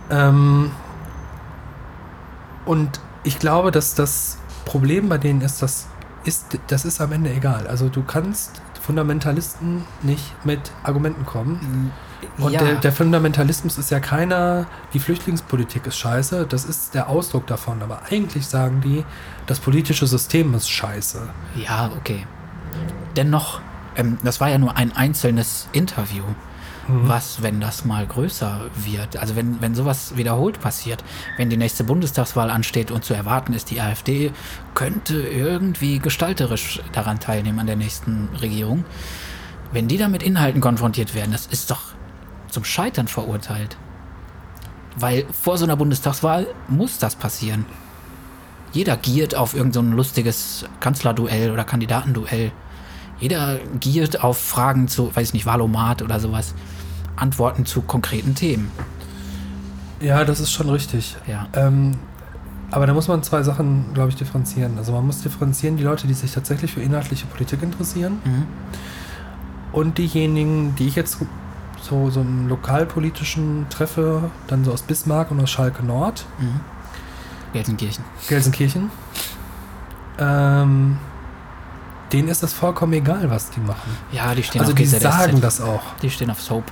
A: Ähm, und ich glaube, dass das Problem bei denen ist, das ist, das ist am Ende egal. Also du kannst Fundamentalisten nicht mit Argumenten kommen. Und
B: ja,
A: der, der Fundamentalismus ist ja keiner, die Flüchtlingspolitik ist scheiße, das ist der Ausdruck davon. Aber eigentlich sagen die, das politische System ist scheiße.
B: ja, okay. Dennoch, ähm, das war ja nur ein einzelnes Interview.
A: Mhm.
B: Was, wenn das mal größer wird? Also wenn, wenn sowas wiederholt passiert, wenn die nächste Bundestagswahl ansteht und zu erwarten ist, die AfD könnte irgendwie gestalterisch daran teilnehmen an der nächsten Regierung. Wenn die da mit Inhalten konfrontiert werden, das ist doch zum Scheitern verurteilt. Weil vor so einer Bundestagswahl muss das passieren. Jeder giert auf irgendein so lustiges Kanzlerduell oder Kandidatenduell. Jeder giert auf Fragen zu, weiß ich nicht, Wahlomat oder sowas. Antworten zu konkreten Themen.
A: Ja, das ist schon richtig.
B: Ja.
A: Ähm, aber da muss man zwei Sachen, glaube ich, differenzieren. Also man muss differenzieren die Leute, die sich tatsächlich für inhaltliche Politik interessieren
B: Mhm.
A: und diejenigen, die ich jetzt so, so im lokalpolitischen treffe, dann so aus Bismarck und aus Schalke Nord,
B: Mhm. Gelsenkirchen.
A: Gelsenkirchen. Ähm, denen ist das vollkommen egal, was die machen.
B: Ja, die stehen
A: Also
B: auf
A: die
B: GZSZ.
A: sagen das auch.
B: Die stehen auf Soap.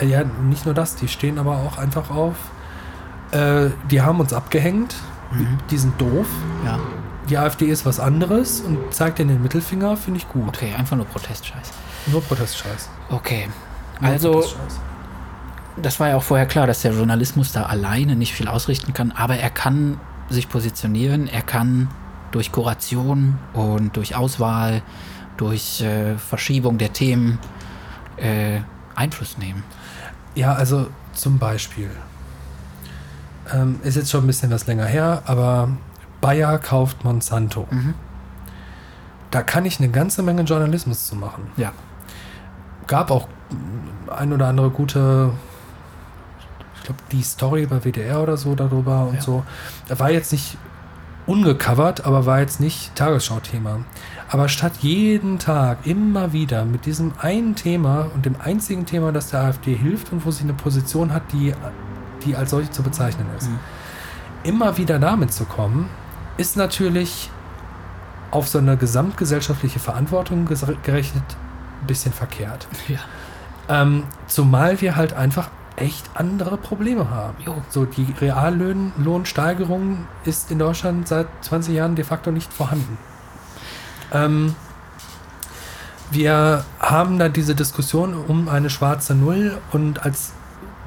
A: Äh, Ja, nicht nur das, die stehen aber auch einfach auf. Äh, die haben uns abgehängt.
B: Mhm.
A: Die sind doof.
B: Ja.
A: die AfD ist was anderes und zeigt in den Mittelfinger, finde ich gut.
B: Okay, einfach nur Protestscheiß.
A: Nur Protestscheiß.
B: Okay.
A: Nur
B: Also,
A: Protestscheiß.
B: das war ja auch vorher klar, dass der Journalismus da alleine nicht viel ausrichten kann, aber er kann sich positionieren, er kann durch Kuration und durch Auswahl, durch äh, Verschiebung der Themen äh, Einfluss nehmen.
A: Ja, also zum Beispiel. Ähm, ist jetzt schon ein bisschen was länger her, aber Bayer kauft Monsanto.
B: Mhm.
A: Da kann ich eine ganze Menge Journalismus zu machen.
B: Ja.
A: Gab auch ein oder andere gute, ich glaube, die Story bei WDR oder so darüber und
B: Ja.
A: so. Da war jetzt nicht ungecovert, aber war jetzt nicht Tagesschau-Thema. Aber statt jeden Tag immer wieder mit diesem einen Thema und dem einzigen Thema, das der AfD hilft und wo sie eine Position hat, die, die als solche zu bezeichnen ist,
B: Mhm.
A: immer wieder damit zu kommen, ist natürlich auf so eine gesamtgesellschaftliche Verantwortung gerechnet ein bisschen verkehrt.
B: Ja.
A: Ähm, zumal wir halt einfach echt andere Probleme haben.
B: Jo.
A: So, die Reallohnsteigerung ist in Deutschland seit 20 Jahren de facto nicht vorhanden. Ähm, wir haben da diese Diskussion um eine schwarze Null und als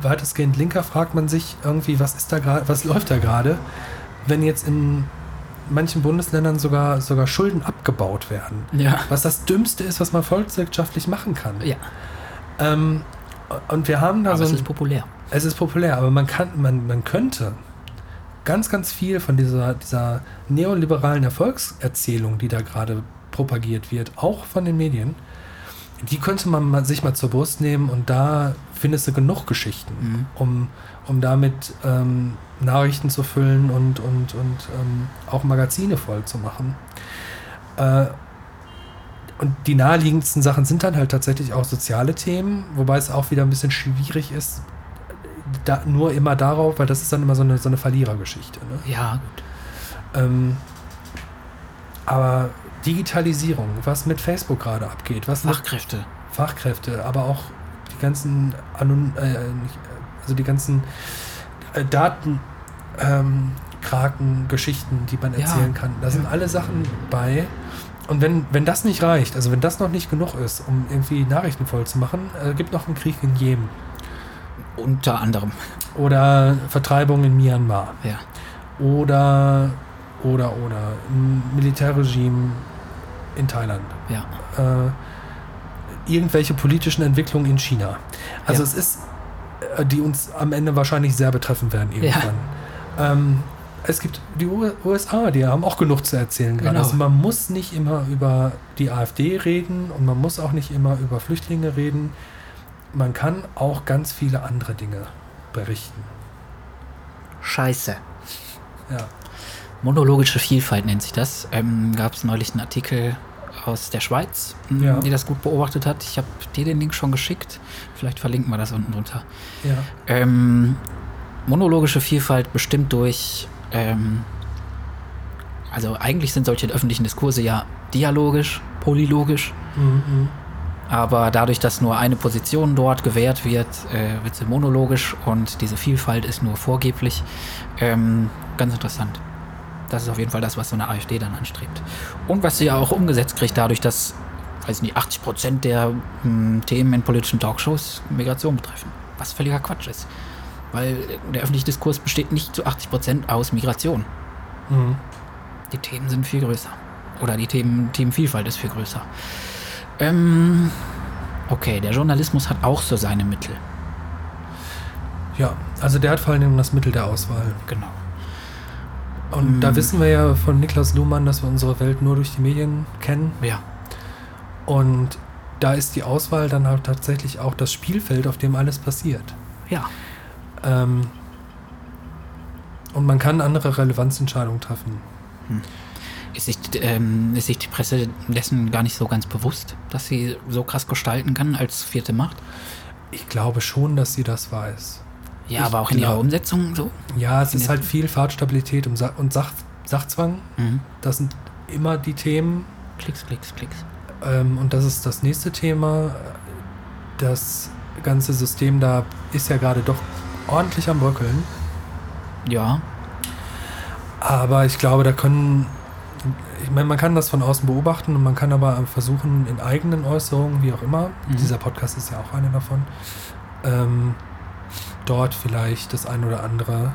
A: weitestgehend Linker fragt man sich irgendwie, was ist da gerade, was läuft da gerade, wenn jetzt in manchen Bundesländern sogar, sogar Schulden abgebaut werden.
B: Ja.
A: Was das Dümmste ist, was man volkswirtschaftlich machen kann.
B: Ja.
A: Ähm, und wir haben da
B: Aber
A: so
B: es ist populär.
A: es ist populär, aber man kann, man, man könnte ganz, ganz viel von dieser, dieser neoliberalen Erfolgserzählung, die da gerade propagiert wird, auch von den Medien, die könnte man sich mal zur Brust nehmen und da findest du genug Geschichten,
B: Mhm.
A: um, um damit ähm, Nachrichten zu füllen und, und, und ähm, auch Magazine voll zu machen. Äh, und die naheliegendsten Sachen sind dann halt tatsächlich auch soziale Themen, wobei es auch wieder ein bisschen schwierig ist, da, nur immer darauf, weil das ist dann immer so eine, so eine Verlierergeschichte. Ne?
B: Ja, gut.
A: Ähm, aber Digitalisierung, was mit Facebook gerade abgeht, was mit
B: Fachkräfte.
A: Fachkräfte, aber auch die ganzen Anon äh, also die ganzen äh, Daten ähm, Kraken, Geschichten, die man
B: Ja.
A: erzählen kann. Da sind alle Sachen bei. Und wenn, wenn das nicht reicht, also wenn das noch nicht genug ist, um irgendwie Nachrichten voll zu machen, äh, gibt noch einen Krieg in Jemen
B: Unter anderem.
A: oder Vertreibung in Myanmar
B: Ja.
A: oder oder oder ein Militärregime in Thailand.
B: Ja.
A: äh, irgendwelche politischen Entwicklungen in China. Also
B: Ja.
A: es ist, äh, die uns am Ende wahrscheinlich sehr betreffen werden irgendwann. Ähm, es gibt die USA, die haben auch genug zu erzählen gerade.
B: Genau.
A: Also man muss nicht immer über die AfD reden und man muss auch nicht immer über Flüchtlinge reden. Man kann auch ganz viele andere Dinge berichten.
B: Scheiße.
A: Ja.
B: Monologische Vielfalt nennt sich das. Ähm, Gab es neulich einen Artikel aus der Schweiz, m,
A: Ja.
B: die das gut beobachtet hat. Ich habe dir den Link schon geschickt. Vielleicht verlinken wir das unten drunter.
A: Ja.
B: Ähm, monologische Vielfalt bestimmt durch. Ähm, also eigentlich sind solche öffentlichen Diskurse ja dialogisch, polylogisch,
A: Mhm.
B: aber dadurch, dass nur eine Position dort gewährt wird, äh, wird sie monologisch und diese Vielfalt ist nur vorgeblich. Ähm, ganz interessant. Das ist auf jeden Fall das, was so eine AfD dann anstrebt. Und was sie ja auch umgesetzt kriegt, dadurch, dass, weiß nicht, 80 Prozent der mh, Themen in politischen Talkshows Migration betreffen. Was völliger Quatsch ist. Weil der öffentliche Diskurs besteht nicht zu 80 Prozent aus Migration.
A: Mhm.
B: Die Themen sind viel größer. Oder die Themen, Themenvielfalt ist viel größer. Ähm, okay, der Journalismus hat auch so seine Mittel.
A: Ja, also der hat vor allem das Mittel der Auswahl.
B: Genau.
A: Und
B: Mm.
A: da wissen wir ja von Niklas Luhmann, dass wir unsere Welt nur durch die Medien kennen.
B: Ja.
A: Und da ist die Auswahl dann halt tatsächlich auch das Spielfeld, auf dem alles passiert.
B: Ja.
A: Ähm, und man kann andere Relevanzentscheidungen treffen.
B: Ist sich, ähm, ist sich die Presse dessen gar nicht so ganz bewusst, dass sie so krass gestalten kann als vierte Macht?
A: Ich glaube schon, dass sie das weiß.
B: Ja,
A: Ich
B: aber auch in ihrer
A: glaub-
B: Umsetzung so?
A: Ja, es
B: In
A: ist halt viel Fahrtstabilität und, Sa und Sach Sachzwang.
B: Mhm.
A: Das sind immer die Themen.
B: Klicks, klicks, klicks.
A: Ähm, und das ist das nächste Thema. Das ganze System da ist ja gerade doch ordentlich am Bröckeln.
B: Ja,
A: Aber ich glaube, da können ich meine, man kann das von außen beobachten und man kann aber versuchen, in eigenen Äußerungen, wie auch immer,
B: Mhm.
A: dieser Podcast ist ja auch eine davon, ähm, dort vielleicht das ein oder andere,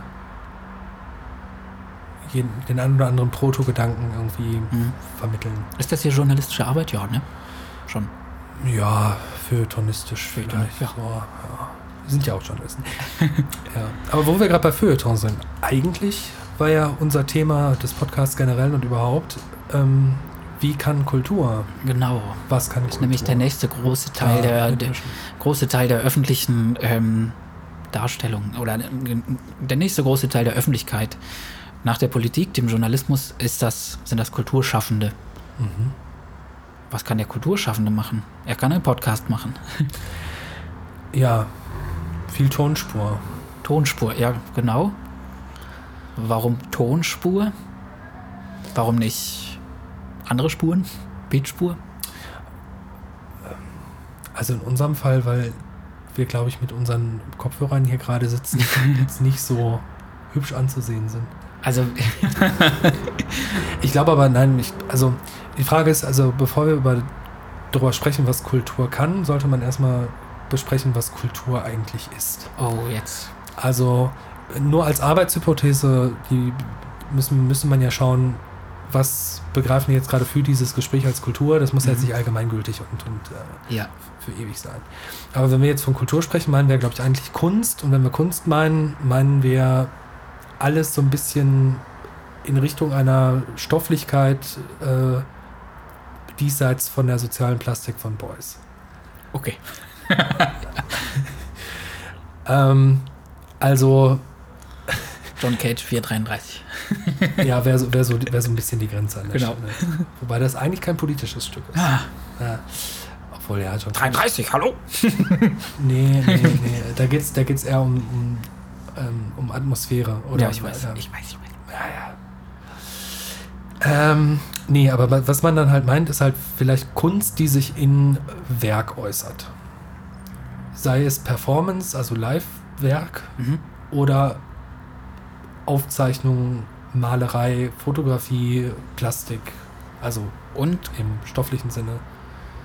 A: den ein oder anderen Proto-Gedanken irgendwie
B: Mhm.
A: vermitteln.
B: Ist das hier journalistische Arbeit? Ja, ne? Schon.
A: Ja, feuilletonistisch
B: Feuilleton,
A: vielleicht.
B: ja.
A: So, ja. Sind ja auch Journalisten. ja. Aber wo wir gerade bei Feuilleton sind, eigentlich war ja unser Thema des Podcasts generell und überhaupt, ähm, wie kann Kultur?
B: Genau.
A: Was kann
B: Das ist nämlich der nächste große Teil
A: Ja,
B: der, der große Teil der öffentlichen ähm, Darstellung oder äh, der nächste große Teil der Öffentlichkeit nach der Politik, dem Journalismus, ist das, sind das Kulturschaffende.
A: Mhm.
B: Was kann der Kulturschaffende machen? Er kann einen Podcast machen.
A: Ja, viel Tonspur.
B: Tonspur, ja, genau. Warum Tonspur? Warum nicht andere Spuren? Beatspur?
A: Also in unserem Fall, weil wir, glaube ich, mit unseren Kopfhörern hier gerade sitzen, jetzt nicht so hübsch anzusehen sind.
B: Also,
A: Ich glaube aber, nein, ich, also die Frage ist, also bevor wir über, darüber sprechen, was Kultur kann, sollte man erstmal besprechen, was Kultur eigentlich ist.
B: oh, jetzt.
A: Also nur als Arbeitshypothese, die müssen, müsste man ja schauen, was begreifen wir jetzt gerade für dieses Gespräch als Kultur. Das muss ja jetzt
B: Mhm.
A: nicht allgemeingültig und, und äh,
B: Ja.
A: für ewig sein. Aber wenn wir jetzt von Kultur sprechen, meinen wir, glaube ich, eigentlich Kunst. Und wenn wir Kunst meinen, meinen wir alles so ein bisschen in Richtung einer Stofflichkeit äh, diesseits von der sozialen Plastik von Beuys.
B: Okay.
A: Ähm, also,
B: John Cage 433.
A: ja, wäre so, wär so, wär so ein bisschen die Grenze an der
B: Genau.
A: Stelle. Wobei das eigentlich kein politisches Stück ist.
B: Ah,
A: Ja. Obwohl, ja, schon.
B: 33, hallo?
A: Nee, nee, nee. Da geht es da geht's eher um, um, ähm, um Atmosphäre. Oder
B: ja, ich weiß,
A: Ja.
B: ich weiß, ich weiß.
A: Ja, ja. Ähm, nee, aber wa- was man dann halt meint, ist halt vielleicht Kunst, die sich in Werk äußert. Sei es Performance, also Live-Werk,
B: Mhm.
A: oder Aufzeichnung, Malerei, Fotografie, Plastik, also
B: Und,
A: im stofflichen Sinne.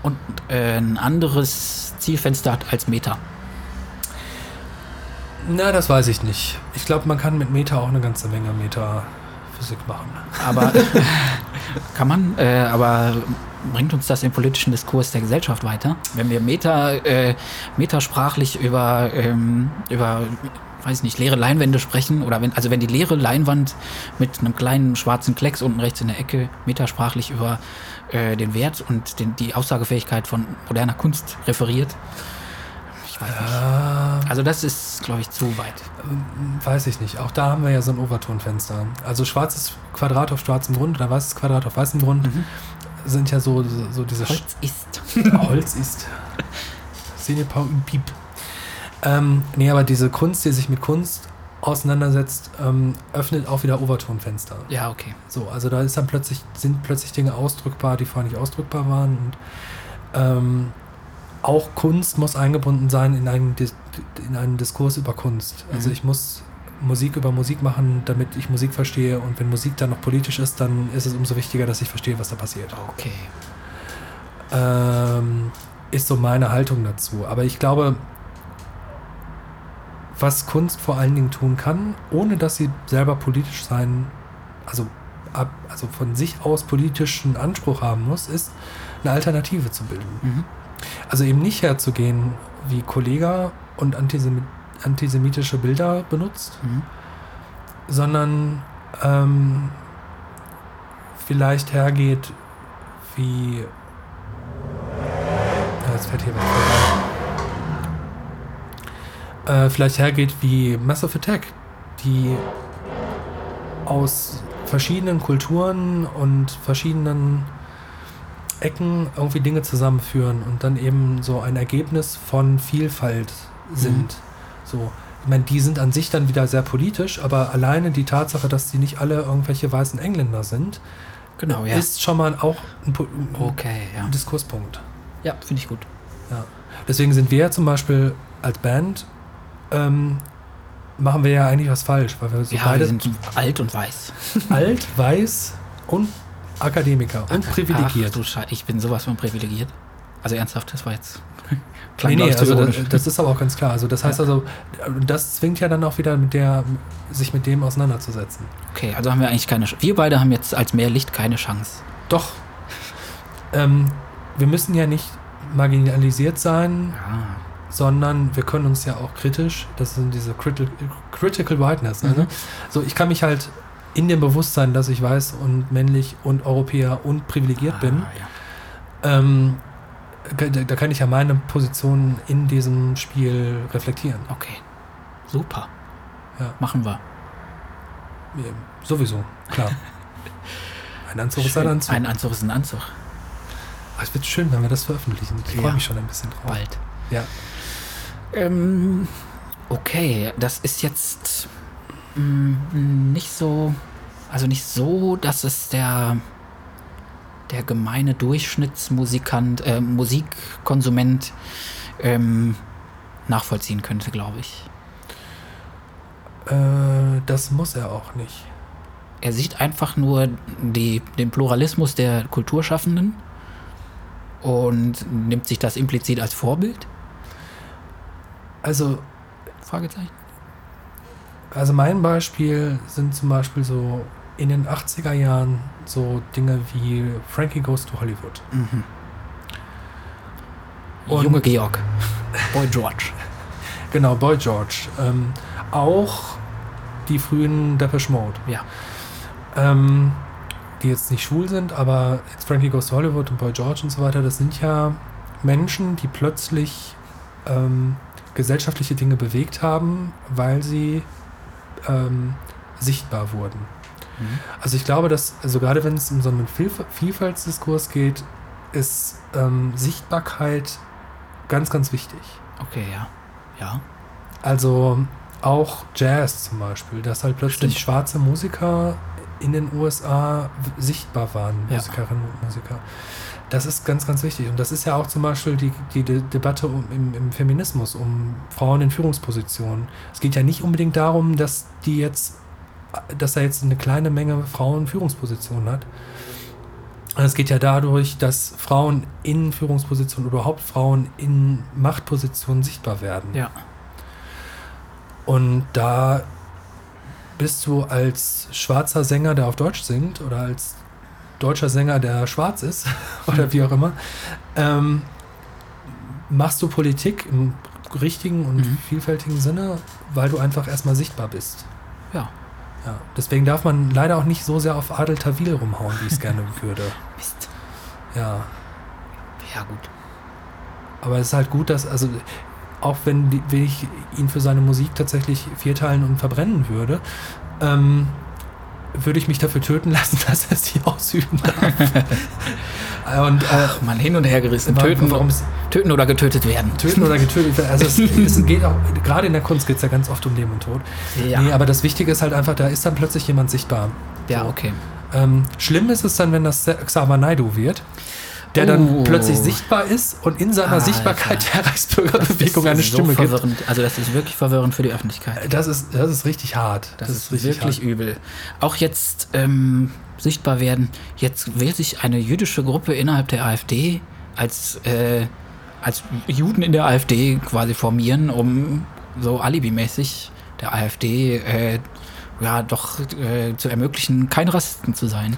B: und äh, ein anderes Zielfenster hat als Meta.
A: Na, das weiß ich nicht. Ich glaube, man kann mit Meta auch eine ganze Menge Metaphysik machen.
B: Aber kann man, äh, aber bringt uns das im politischen Diskurs der Gesellschaft weiter? Wenn wir meta, äh, metasprachlich über, ähm, über, weiß nicht, leere Leinwände sprechen, oder wenn, also wenn die leere Leinwand mit einem kleinen schwarzen Klecks unten rechts in der Ecke metasprachlich über äh, den Wert und den, die Aussagefähigkeit von moderner Kunst referiert. Ich weiß nicht.
A: Ah,
B: Also das ist, glaube ich, zu weit.
A: weiß ich nicht. Auch da haben wir ja so ein Overtonfenster. Also schwarzes Quadrat auf schwarzem Grund oder weißes Quadrat auf weißem Grund
B: Mhm.
A: Sind ja so, so, so diese
B: Holz ist.
A: Holz ist. Sine pas une pipe. Ähm, nee, aber diese Kunst, die sich mit Kunst auseinandersetzt, ähm, öffnet auch wieder Overtonfenster.
B: Ja, okay.
A: So, also da ist dann plötzlich, sind plötzlich Dinge ausdrückbar, die vorher nicht ausdrückbar waren. Und ähm, auch Kunst muss eingebunden sein in einen, Dis in einen Diskurs über Kunst. Also
B: Mhm.
A: ich muss Musik über Musik machen, damit ich Musik verstehe. Und wenn Musik dann noch politisch ist, dann ist es umso wichtiger, dass ich verstehe, was da passiert.
B: Okay.
A: Ähm, ist so meine Haltung dazu. Aber ich glaube, was Kunst vor allen Dingen tun kann, ohne dass sie selber politisch sein, also, ab, also von sich aus politischen Anspruch haben muss, ist eine Alternative zu bilden.
B: Mhm.
A: Also eben nicht herzugehen wie Kollega und antisemi antisemitische Bilder benutzt,
B: Mhm.
A: sondern ähm, vielleicht hergeht wie. Ja, jetzt fährt hier was vorbei. Äh, vielleicht hergeht wie Massive Attack, die aus verschiedenen Kulturen und verschiedenen Ecken irgendwie Dinge zusammenführen und dann eben so ein Ergebnis von Vielfalt sind. So, ich meine, die sind an sich dann wieder sehr politisch, aber alleine die Tatsache, dass die nicht alle irgendwelche weißen Engländer sind,
B: Genau, ja.
A: ist schon mal auch ein, ein
B: Okay, ja.
A: Diskurspunkt.
B: Ja, finde ich gut.
A: Ja. Deswegen sind wir ja zum Beispiel als Band, ähm, machen wir ja eigentlich was falsch, weil wir so
B: ja,
A: beide
B: wir sind alt und weiß.
A: alt, weiß und Akademiker und privilegiert.
B: Ach, ich bin sowas von privilegiert. Also ernsthaft, das war jetzt.
A: Nee,
B: glaub
A: nee,
B: zu
A: also das, das ist aber auch ganz klar. Also das heißt also, das zwingt ja dann auch wieder mit der, sich mit dem auseinanderzusetzen.
B: okay, also haben wir eigentlich keine. Sch wir beide haben jetzt als Mehrlicht keine Chance.
A: Doch. Ähm, wir müssen ja nicht marginalisiert sein,
B: Ja.
A: sondern wir können uns ja auch kritisch, das sind diese criti Critical Whiteness. Ne?
B: Mhm.
A: So, ich kann mich halt in dem Bewusstsein, dass ich weiß und männlich und Europäer und privilegiert bin,
B: Ah, ja.
A: ähm, da kann ich ja meine Position in diesem Spiel reflektieren.
B: Okay. Super.
A: Ja.
B: Machen wir.
A: Ja, Sowieso, klar. Ein Anzug ist ein
B: Schön.
A: Anzug.
B: Ein Anzug ist ein Anzug.
A: Ah, Es wird schön, wenn wir das veröffentlichen. Ich
B: Ja.
A: freue mich schon ein bisschen drauf.
B: Bald.
A: Ja.
B: Ähm, okay, das ist jetzt mm, nicht so, also nicht so, dass es der der gemeine Durchschnittsmusikant, äh, Musikkonsument ähm, nachvollziehen könnte, glaube ich.
A: Äh, das muss er auch nicht.
B: Er sieht einfach nur die, den Pluralismus der Kulturschaffenden und nimmt sich das implizit als Vorbild?
A: Also,
B: Fragezeichen.
A: also mein Beispiel sind zum Beispiel so in den 80er Jahren so Dinge wie Frankie Goes to Hollywood.
B: Mhm.
A: Und-
B: Junge Georg. Boy George.
A: Genau, Boy George. Ähm, auch die frühen Depeche Mode.
B: Ja.
A: Ähm, die jetzt nicht schwul sind, aber jetzt Frankie Goes to Hollywood und Boy George und so weiter, das sind ja Menschen, die plötzlich ähm, gesellschaftliche Dinge bewegt haben, weil sie ähm, sichtbar wurden.
B: Mhm.
A: Also ich glaube, dass, also gerade wenn es um so einen Vielf Vielfaltsdiskurs geht, ist ähm, Sichtbarkeit ganz, ganz wichtig.
B: Okay, ja. Ja.
A: Also auch Jazz zum Beispiel, dass halt plötzlich
B: Stimmt.
A: schwarze Musiker in den USA sichtbar waren,
B: Ja.
A: Musikerinnen und Musiker. Das ist ganz, ganz wichtig. Und das ist ja auch zum Beispiel die, die De Debatte um, im, im Feminismus, um Frauen in Führungspositionen. Es geht ja nicht unbedingt darum, dass die jetzt, dass er jetzt eine kleine Menge Frauen in Führungspositionen hat. Es geht ja dadurch, dass Frauen in Führungspositionen, überhaupt Frauen in Machtpositionen sichtbar werden.
B: Ja.
A: Und da bist du als schwarzer Sänger, der auf Deutsch singt, oder als deutscher Sänger, der schwarz ist, oder wie auch immer, ähm, machst du Politik im richtigen und
B: Mhm.
A: vielfältigen Sinne, weil du einfach erstmal sichtbar bist.
B: Ja.
A: Ja. Deswegen darf man leider auch nicht so sehr auf Adel Tawil rumhauen, wie ich es gerne würde.
B: Mist.
A: Ja.
B: Ja, gut.
A: Aber es ist halt gut, dass, also auch wenn, wenn ich ihn für seine Musik tatsächlich vierteilen und verbrennen würde, ähm, würde ich mich dafür töten lassen, dass er sie ausüben darf. und äh,
B: Ach, man, hin und her gerissen. Töten,
A: warum
B: töten oder getötet werden.
A: töten oder getötet wird. Also es, es geht auch, gerade in der Kunst geht es ja ganz oft um Leben und Tod.
B: Ja.
A: Nee, aber das Wichtige ist halt einfach, da ist dann plötzlich jemand sichtbar.
B: ja, okay.
A: Ähm, schlimm ist es dann, wenn das Xaver Naidu wird, der dann
B: Oh.
A: plötzlich sichtbar ist und in seiner
B: Alter.
A: Sichtbarkeit der Reichsbürgerbewegung eine
B: so
A: Stimme gibt.
B: verwirrend. Also das ist wirklich verwirrend für die Öffentlichkeit.
A: Das ist, das ist richtig hart.
B: Das, ist, wirklich übel. Auch jetzt ähm, sichtbar werden. Jetzt will sich eine jüdische Gruppe innerhalb der AfD als, äh, als Juden in der AfD quasi formieren, um so alibimäßig der AfD äh, ja doch äh, zu ermöglichen, kein Rassisten zu sein.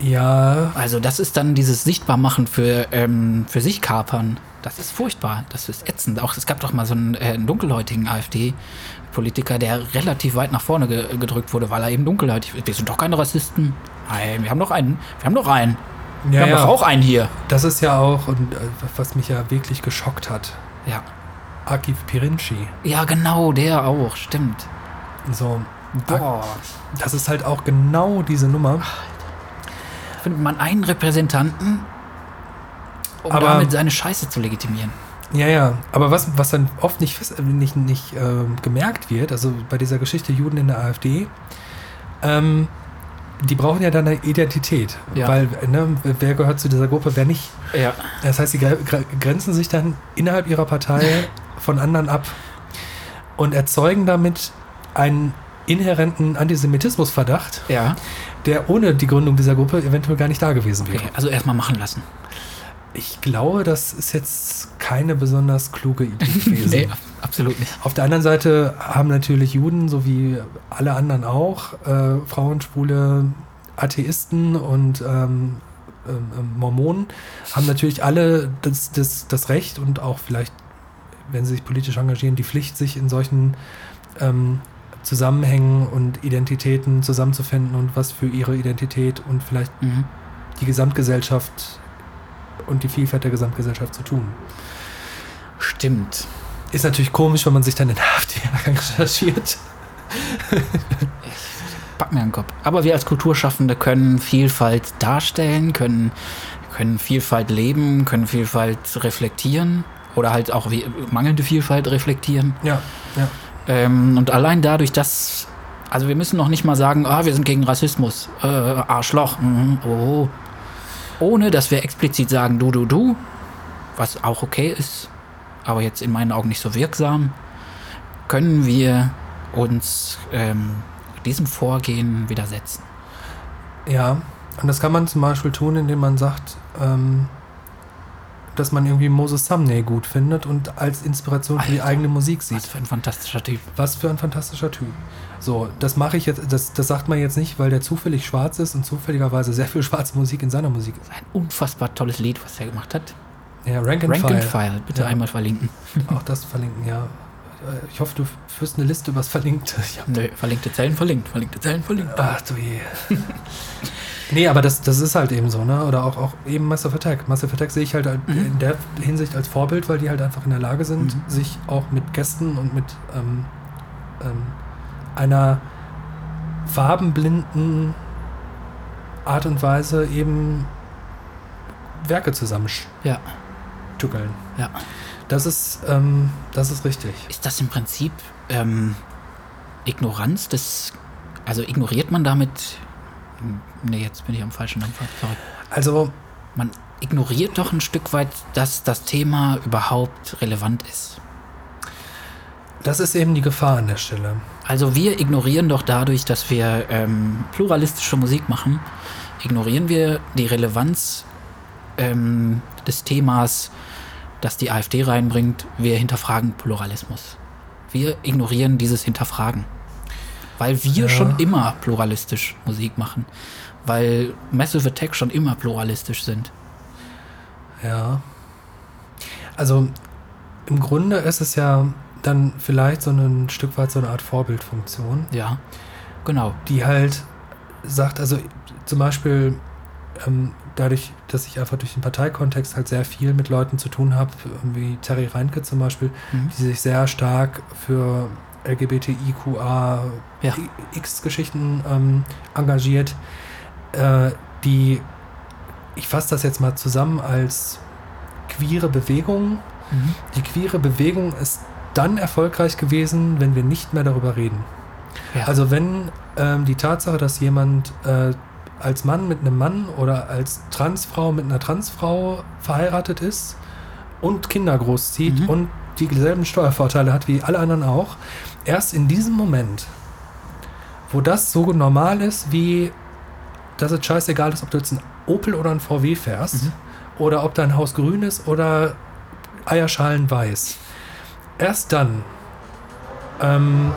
A: Ja,
B: Also das ist dann dieses Sichtbarmachen für, ähm, für sich kapern. Das ist furchtbar. Das ist ätzend. Auch es gab doch mal so einen, äh, einen dunkelhäutigen AfD-Politiker, der relativ weit nach vorne ge gedrückt wurde, weil er eben dunkelhäutig ist. Wir sind doch keine Rassisten. Nein, wir haben doch einen. Wir haben doch einen. Wir
A: ja,
B: haben doch
A: ja.
B: auch einen hier.
A: das ist ja auch, und äh, was mich ja wirklich geschockt hat,
B: Ja.
A: Akif Pirinci.
B: Ja, genau, der auch. Stimmt.
A: So,
B: Boah.
A: das ist halt auch genau diese Nummer.
B: Findet man einen Repräsentanten, um
A: Aber-
B: damit seine Scheiße zu legitimieren.
A: Ja, ja, aber was, was dann oft nicht, fest- äh, nicht, nicht ähm, gemerkt wird, also bei dieser Geschichte Juden in der AfD, ähm, die brauchen ja dann eine Identität.
B: Ja.
A: Weil, ne, wer gehört zu dieser Gruppe, wer nicht.
B: Ja.
A: Das heißt, sie gre- gre- grenzen sich dann innerhalb ihrer Partei von anderen ab und erzeugen damit ein inhärenten Antisemitismusverdacht,
B: Ja.
A: der ohne die Gründung dieser Gruppe eventuell gar nicht da gewesen wäre.
B: Okay, also erstmal machen lassen.
A: Ich glaube, das ist jetzt keine besonders kluge Idee gewesen.
B: Nee, absolut nicht.
A: Auf der anderen Seite haben natürlich Juden, so wie alle anderen auch, äh, Frauen, Schwule, Atheisten und ähm, ähm, ähm, Mormonen, haben natürlich alle das, das, das Recht und auch vielleicht, wenn sie sich politisch engagieren, die Pflicht, sich in solchen ähm, Zusammenhängen und Identitäten zusammenzufinden und was für ihre Identität und vielleicht
B: Mhm.
A: die Gesamtgesellschaft und die Vielfalt der Gesamtgesellschaft zu tun.
B: Stimmt.
A: Ist natürlich komisch, wenn man sich dann in AfD recherchiert.
B: Pack mir den Kopf. Aber wir als Kulturschaffende können Vielfalt darstellen, können, können Vielfalt leben, können Vielfalt reflektieren oder halt auch mangelnde Vielfalt reflektieren.
A: Ja, ja.
B: Ähm, und allein dadurch, dass. Also wir müssen noch nicht mal sagen, ah, wir sind gegen Rassismus, äh, Arschloch, mhm, oh. Ohne dass wir explizit sagen, du, du, du, was auch okay ist, aber jetzt in meinen Augen nicht so wirksam, können wir uns ähm, diesem Vorgehen widersetzen.
A: Ja, und das kann man zum Beispiel tun, indem man sagt, ähm, dass man irgendwie Moses Sumney gut findet und als Inspiration für die eigene Musik
B: Was
A: sieht.
B: für ein fantastischer Typ.
A: Was für ein fantastischer Typ. So, das mache ich jetzt, das, das sagt man jetzt nicht, weil der zufällig schwarz ist und zufälligerweise sehr viel schwarze Musik in seiner Musik ist.
B: Ein unfassbar tolles Lied, was er gemacht hat.
A: Ja, Rank and
B: Rank and
A: File.
B: File, bitte
A: Ja.
B: einmal verlinken.
A: Auch das verlinken, ja. Äh, Ich hoffe, du führst eine Liste übers Verlinkte. Ich
B: Nö, verlinkte Zellen verlinkt, verlinkte Zellen verlinkt.
A: Ach du je. nee, aber das, das ist halt eben so, ne? Oder auch, auch eben Massive Attack. Massive Attack sehe ich halt, halt
B: Mhm.
A: in der Hinsicht als Vorbild, weil die halt einfach in der Lage sind,
B: Mhm.
A: sich auch mit Gästen und mit ähm, ähm, einer farbenblinden Art und Weise eben Werke zusammenstückeln.
B: Ja, ja.
A: Das ist, ähm, das ist richtig.
B: Ist das im Prinzip ähm, Ignoranz des. Also ignoriert man damit. Nee, jetzt bin ich am falschen Dampfer. Sorry.
A: Also,
B: Man ignoriert doch ein Stück weit, dass das Thema überhaupt relevant ist.
A: das ist eben die Gefahr an der Stelle.
B: Also wir ignorieren doch dadurch, dass wir ähm, pluralistische Musik machen, ignorieren wir die Relevanz ähm, des Themas, das die AfD reinbringt. Wir hinterfragen Pluralismus. Wir ignorieren dieses Hinterfragen. Weil wir
A: Ja.
B: schon immer pluralistisch Musik machen. Weil Massive Attack schon immer pluralistisch sind.
A: Ja. Also im Grunde ist es ja dann vielleicht so ein Stück weit so eine Art Vorbildfunktion,
B: Ja, genau.
A: die halt sagt, also zum Beispiel ähm, dadurch, dass ich einfach durch den Parteikontext halt sehr viel mit Leuten zu tun habe, wie Terry Reinke zum Beispiel,
B: Mhm.
A: die sich sehr stark für LGBTIQA
B: Ja.
A: X-Geschichten ähm, engagiert, äh, die, ich fasse das jetzt mal zusammen als queere Bewegung.
B: Mhm.
A: Die queere Bewegung ist dann erfolgreich gewesen, wenn wir nicht mehr darüber reden.
B: Ja.
A: Also wenn ähm, die Tatsache, dass jemand äh, als Mann mit einem Mann oder als Transfrau mit einer Transfrau verheiratet ist und Kinder großzieht
B: Mhm.
A: und dieselben Steuervorteile hat wie alle anderen auch, erst in diesem Moment, wo das so normal ist, wie dass es scheißegal ist, ob du jetzt ein Opel oder ein VW fährst
B: Mhm.
A: oder ob dein Haus grün ist oder Eierschalen weiß. Erst dann ähm,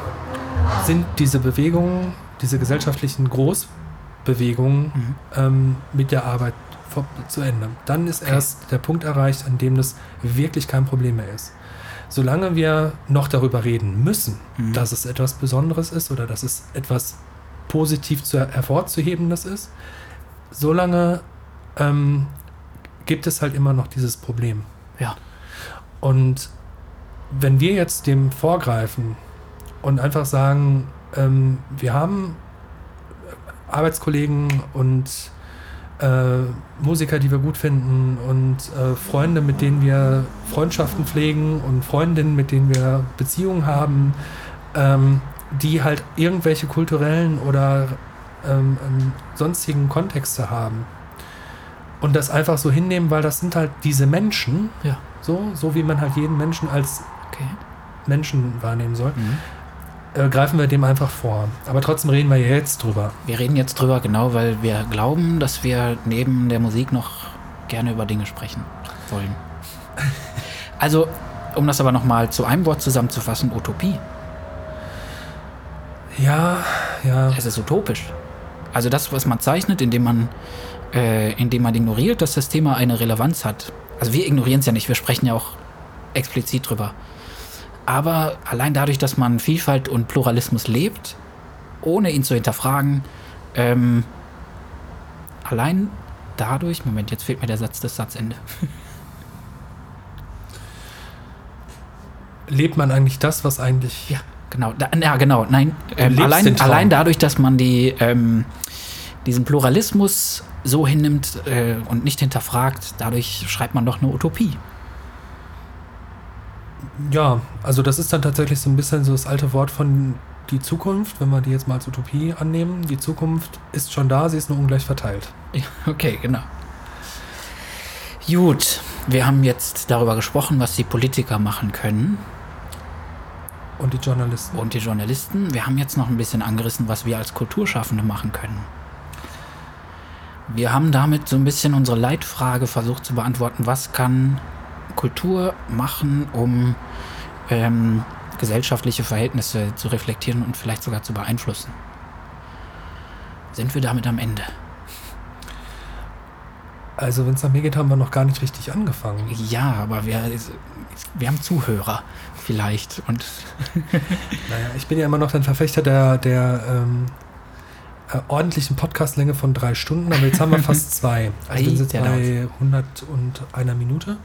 A: sind diese Bewegungen, diese gesellschaftlichen Großbewegungen
B: Mhm.
A: ähm, mit der Arbeit zu Ende. Dann ist
B: Okay.
A: erst der Punkt erreicht, an dem das wirklich kein Problem mehr ist. Solange wir noch darüber reden müssen,
B: Mhm.
A: dass es etwas Besonderes ist oder dass es etwas positiv zu hervorzuhebendes ist, solange ähm, gibt es halt immer noch dieses Problem.
B: Ja.
A: Und wenn wir jetzt dem vorgreifen und einfach sagen, ähm, wir haben Arbeitskollegen und äh, Musiker, die wir gut finden und äh, Freunde, mit denen wir Freundschaften pflegen und Freundinnen, mit denen wir Beziehungen haben, ähm, die halt irgendwelche kulturellen oder ähm, ähm, sonstigen Kontexte haben. Und das einfach so hinnehmen, weil das sind halt diese Menschen,
B: Ja.
A: so, so wie man halt jeden Menschen als
B: Okay.
A: Menschen wahrnehmen soll.
B: Mhm.
A: äh, greifen wir dem einfach vor. Aber trotzdem reden wir jetzt drüber.
B: Wir reden jetzt drüber, genau, weil wir glauben, dass wir neben der Musik noch gerne über Dinge sprechen wollen. Also, um das aber nochmal zu einem Wort zusammenzufassen, Utopie.
A: Ja, ja.
B: Es ist utopisch. Also das, was man zeichnet, indem man, äh, indem man ignoriert, dass das Thema eine Relevanz hat. Also wir ignorieren es ja nicht, wir sprechen ja auch explizit drüber. Aber allein dadurch, dass man Vielfalt und Pluralismus lebt, ohne ihn zu hinterfragen, ähm, allein dadurch, Moment, jetzt fehlt mir der Satz, das Satzende.
A: Lebt man eigentlich das, was eigentlich.
B: Ja, genau. Da, ja, genau. Nein, ähm, allein, allein dadurch, dass man die, ähm, diesen Pluralismus so hinnimmt äh, und nicht hinterfragt, dadurch schreibt man doch eine Utopie.
A: Ja, also das ist dann tatsächlich so ein bisschen so das alte Wort von die Zukunft, wenn wir die jetzt mal als Utopie annehmen. Die Zukunft ist schon da, sie ist nur ungleich verteilt.
B: Ja, okay, genau. Gut, wir haben jetzt darüber gesprochen, was die Politiker machen können
A: Und die Journalisten.
B: und die Journalisten. Wir haben jetzt noch ein bisschen angerissen, was wir als Kulturschaffende machen können. Wir haben damit so ein bisschen unsere Leitfrage versucht zu beantworten, was kann Kultur machen, um ähm, gesellschaftliche Verhältnisse zu reflektieren und vielleicht sogar zu beeinflussen. Sind wir damit am Ende?
A: Also, wenn es nach mir geht, haben wir noch gar nicht richtig angefangen.
B: Ja, aber wir, wir haben Zuhörer vielleicht und
A: Naja, ich bin ja immer noch ein Verfechter der, der ähm, äh, ordentlichen Podcastlänge von drei Stunden, aber jetzt haben wir fast zwei. Also sind jetzt bei 100 und einer Minute.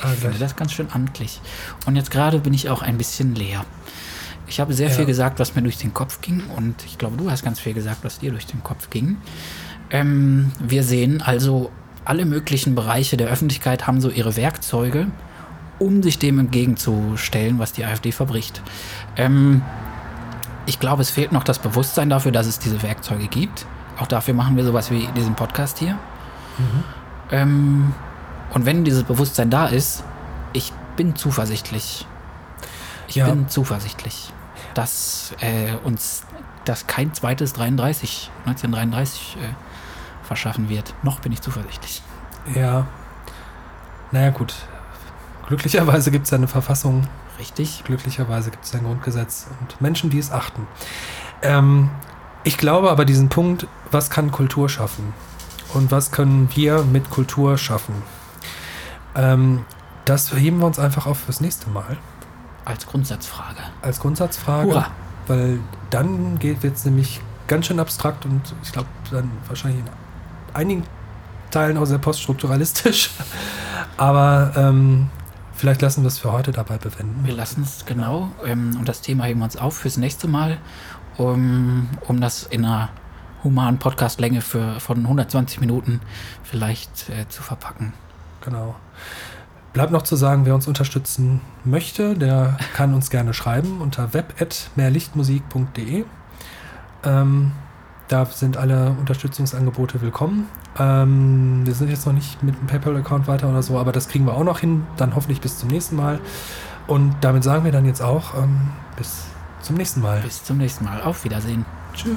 A: Ah,
B: Ich finde das ganz schön amtlich. Und jetzt gerade bin ich auch ein bisschen leer. Ich habe sehr
A: Ja.
B: viel gesagt, was mir durch den Kopf ging. Und ich glaube, du hast ganz viel gesagt, was dir durch den Kopf ging. Ähm, wir sehen also, alle möglichen Bereiche der Öffentlichkeit haben so ihre Werkzeuge, um sich dem entgegenzustellen, was die AfD verbricht. Ähm, ich glaube, es fehlt noch das Bewusstsein dafür, dass es diese Werkzeuge gibt. Auch dafür machen wir sowas wie diesen Podcast hier. Ähm, und wenn dieses Bewusstsein da ist, ich bin zuversichtlich. Ich
A: Ja.
B: bin zuversichtlich, dass äh, uns das kein zweites 33, 1933 äh, verschaffen wird. Noch bin ich zuversichtlich.
A: Ja. Naja, gut. Glücklicherweise gibt es eine Verfassung,
B: Richtig?
A: glücklicherweise gibt es ein Grundgesetz und Menschen, die es achten. Ähm, ich glaube aber diesen Punkt, was kann Kultur schaffen? Und was können wir mit Kultur schaffen? Ähm, das heben wir uns einfach auf fürs nächste Mal
B: Als Grundsatzfrage.
A: als Grundsatzfrage.
B: Hurra.
A: Weil dann wird es nämlich ganz schön abstrakt und ich glaube dann wahrscheinlich in einigen Teilen auch sehr poststrukturalistisch. Aber ähm, vielleicht lassen wir es für heute dabei bewenden.
B: Wir lassen es genau ähm, und das Thema heben wir uns auf fürs nächste Mal, um, um das in einer humanen Podcastlänge für, von 120 Minuten vielleicht äh, zu verpacken.
A: Genau. Bleibt noch zu sagen, wer uns unterstützen möchte, der kann uns gerne schreiben unter web.mehrlichtmusik.de. Ähm, da sind alle Unterstützungsangebote willkommen. Ähm, wir sind jetzt noch nicht mit dem PayPal-Account weiter oder so, aber das kriegen wir auch noch hin. Dann hoffentlich bis zum nächsten Mal. Und damit sagen wir dann jetzt auch ähm, bis zum nächsten Mal.
B: Bis zum nächsten Mal. Auf Wiedersehen.
A: Tschüss.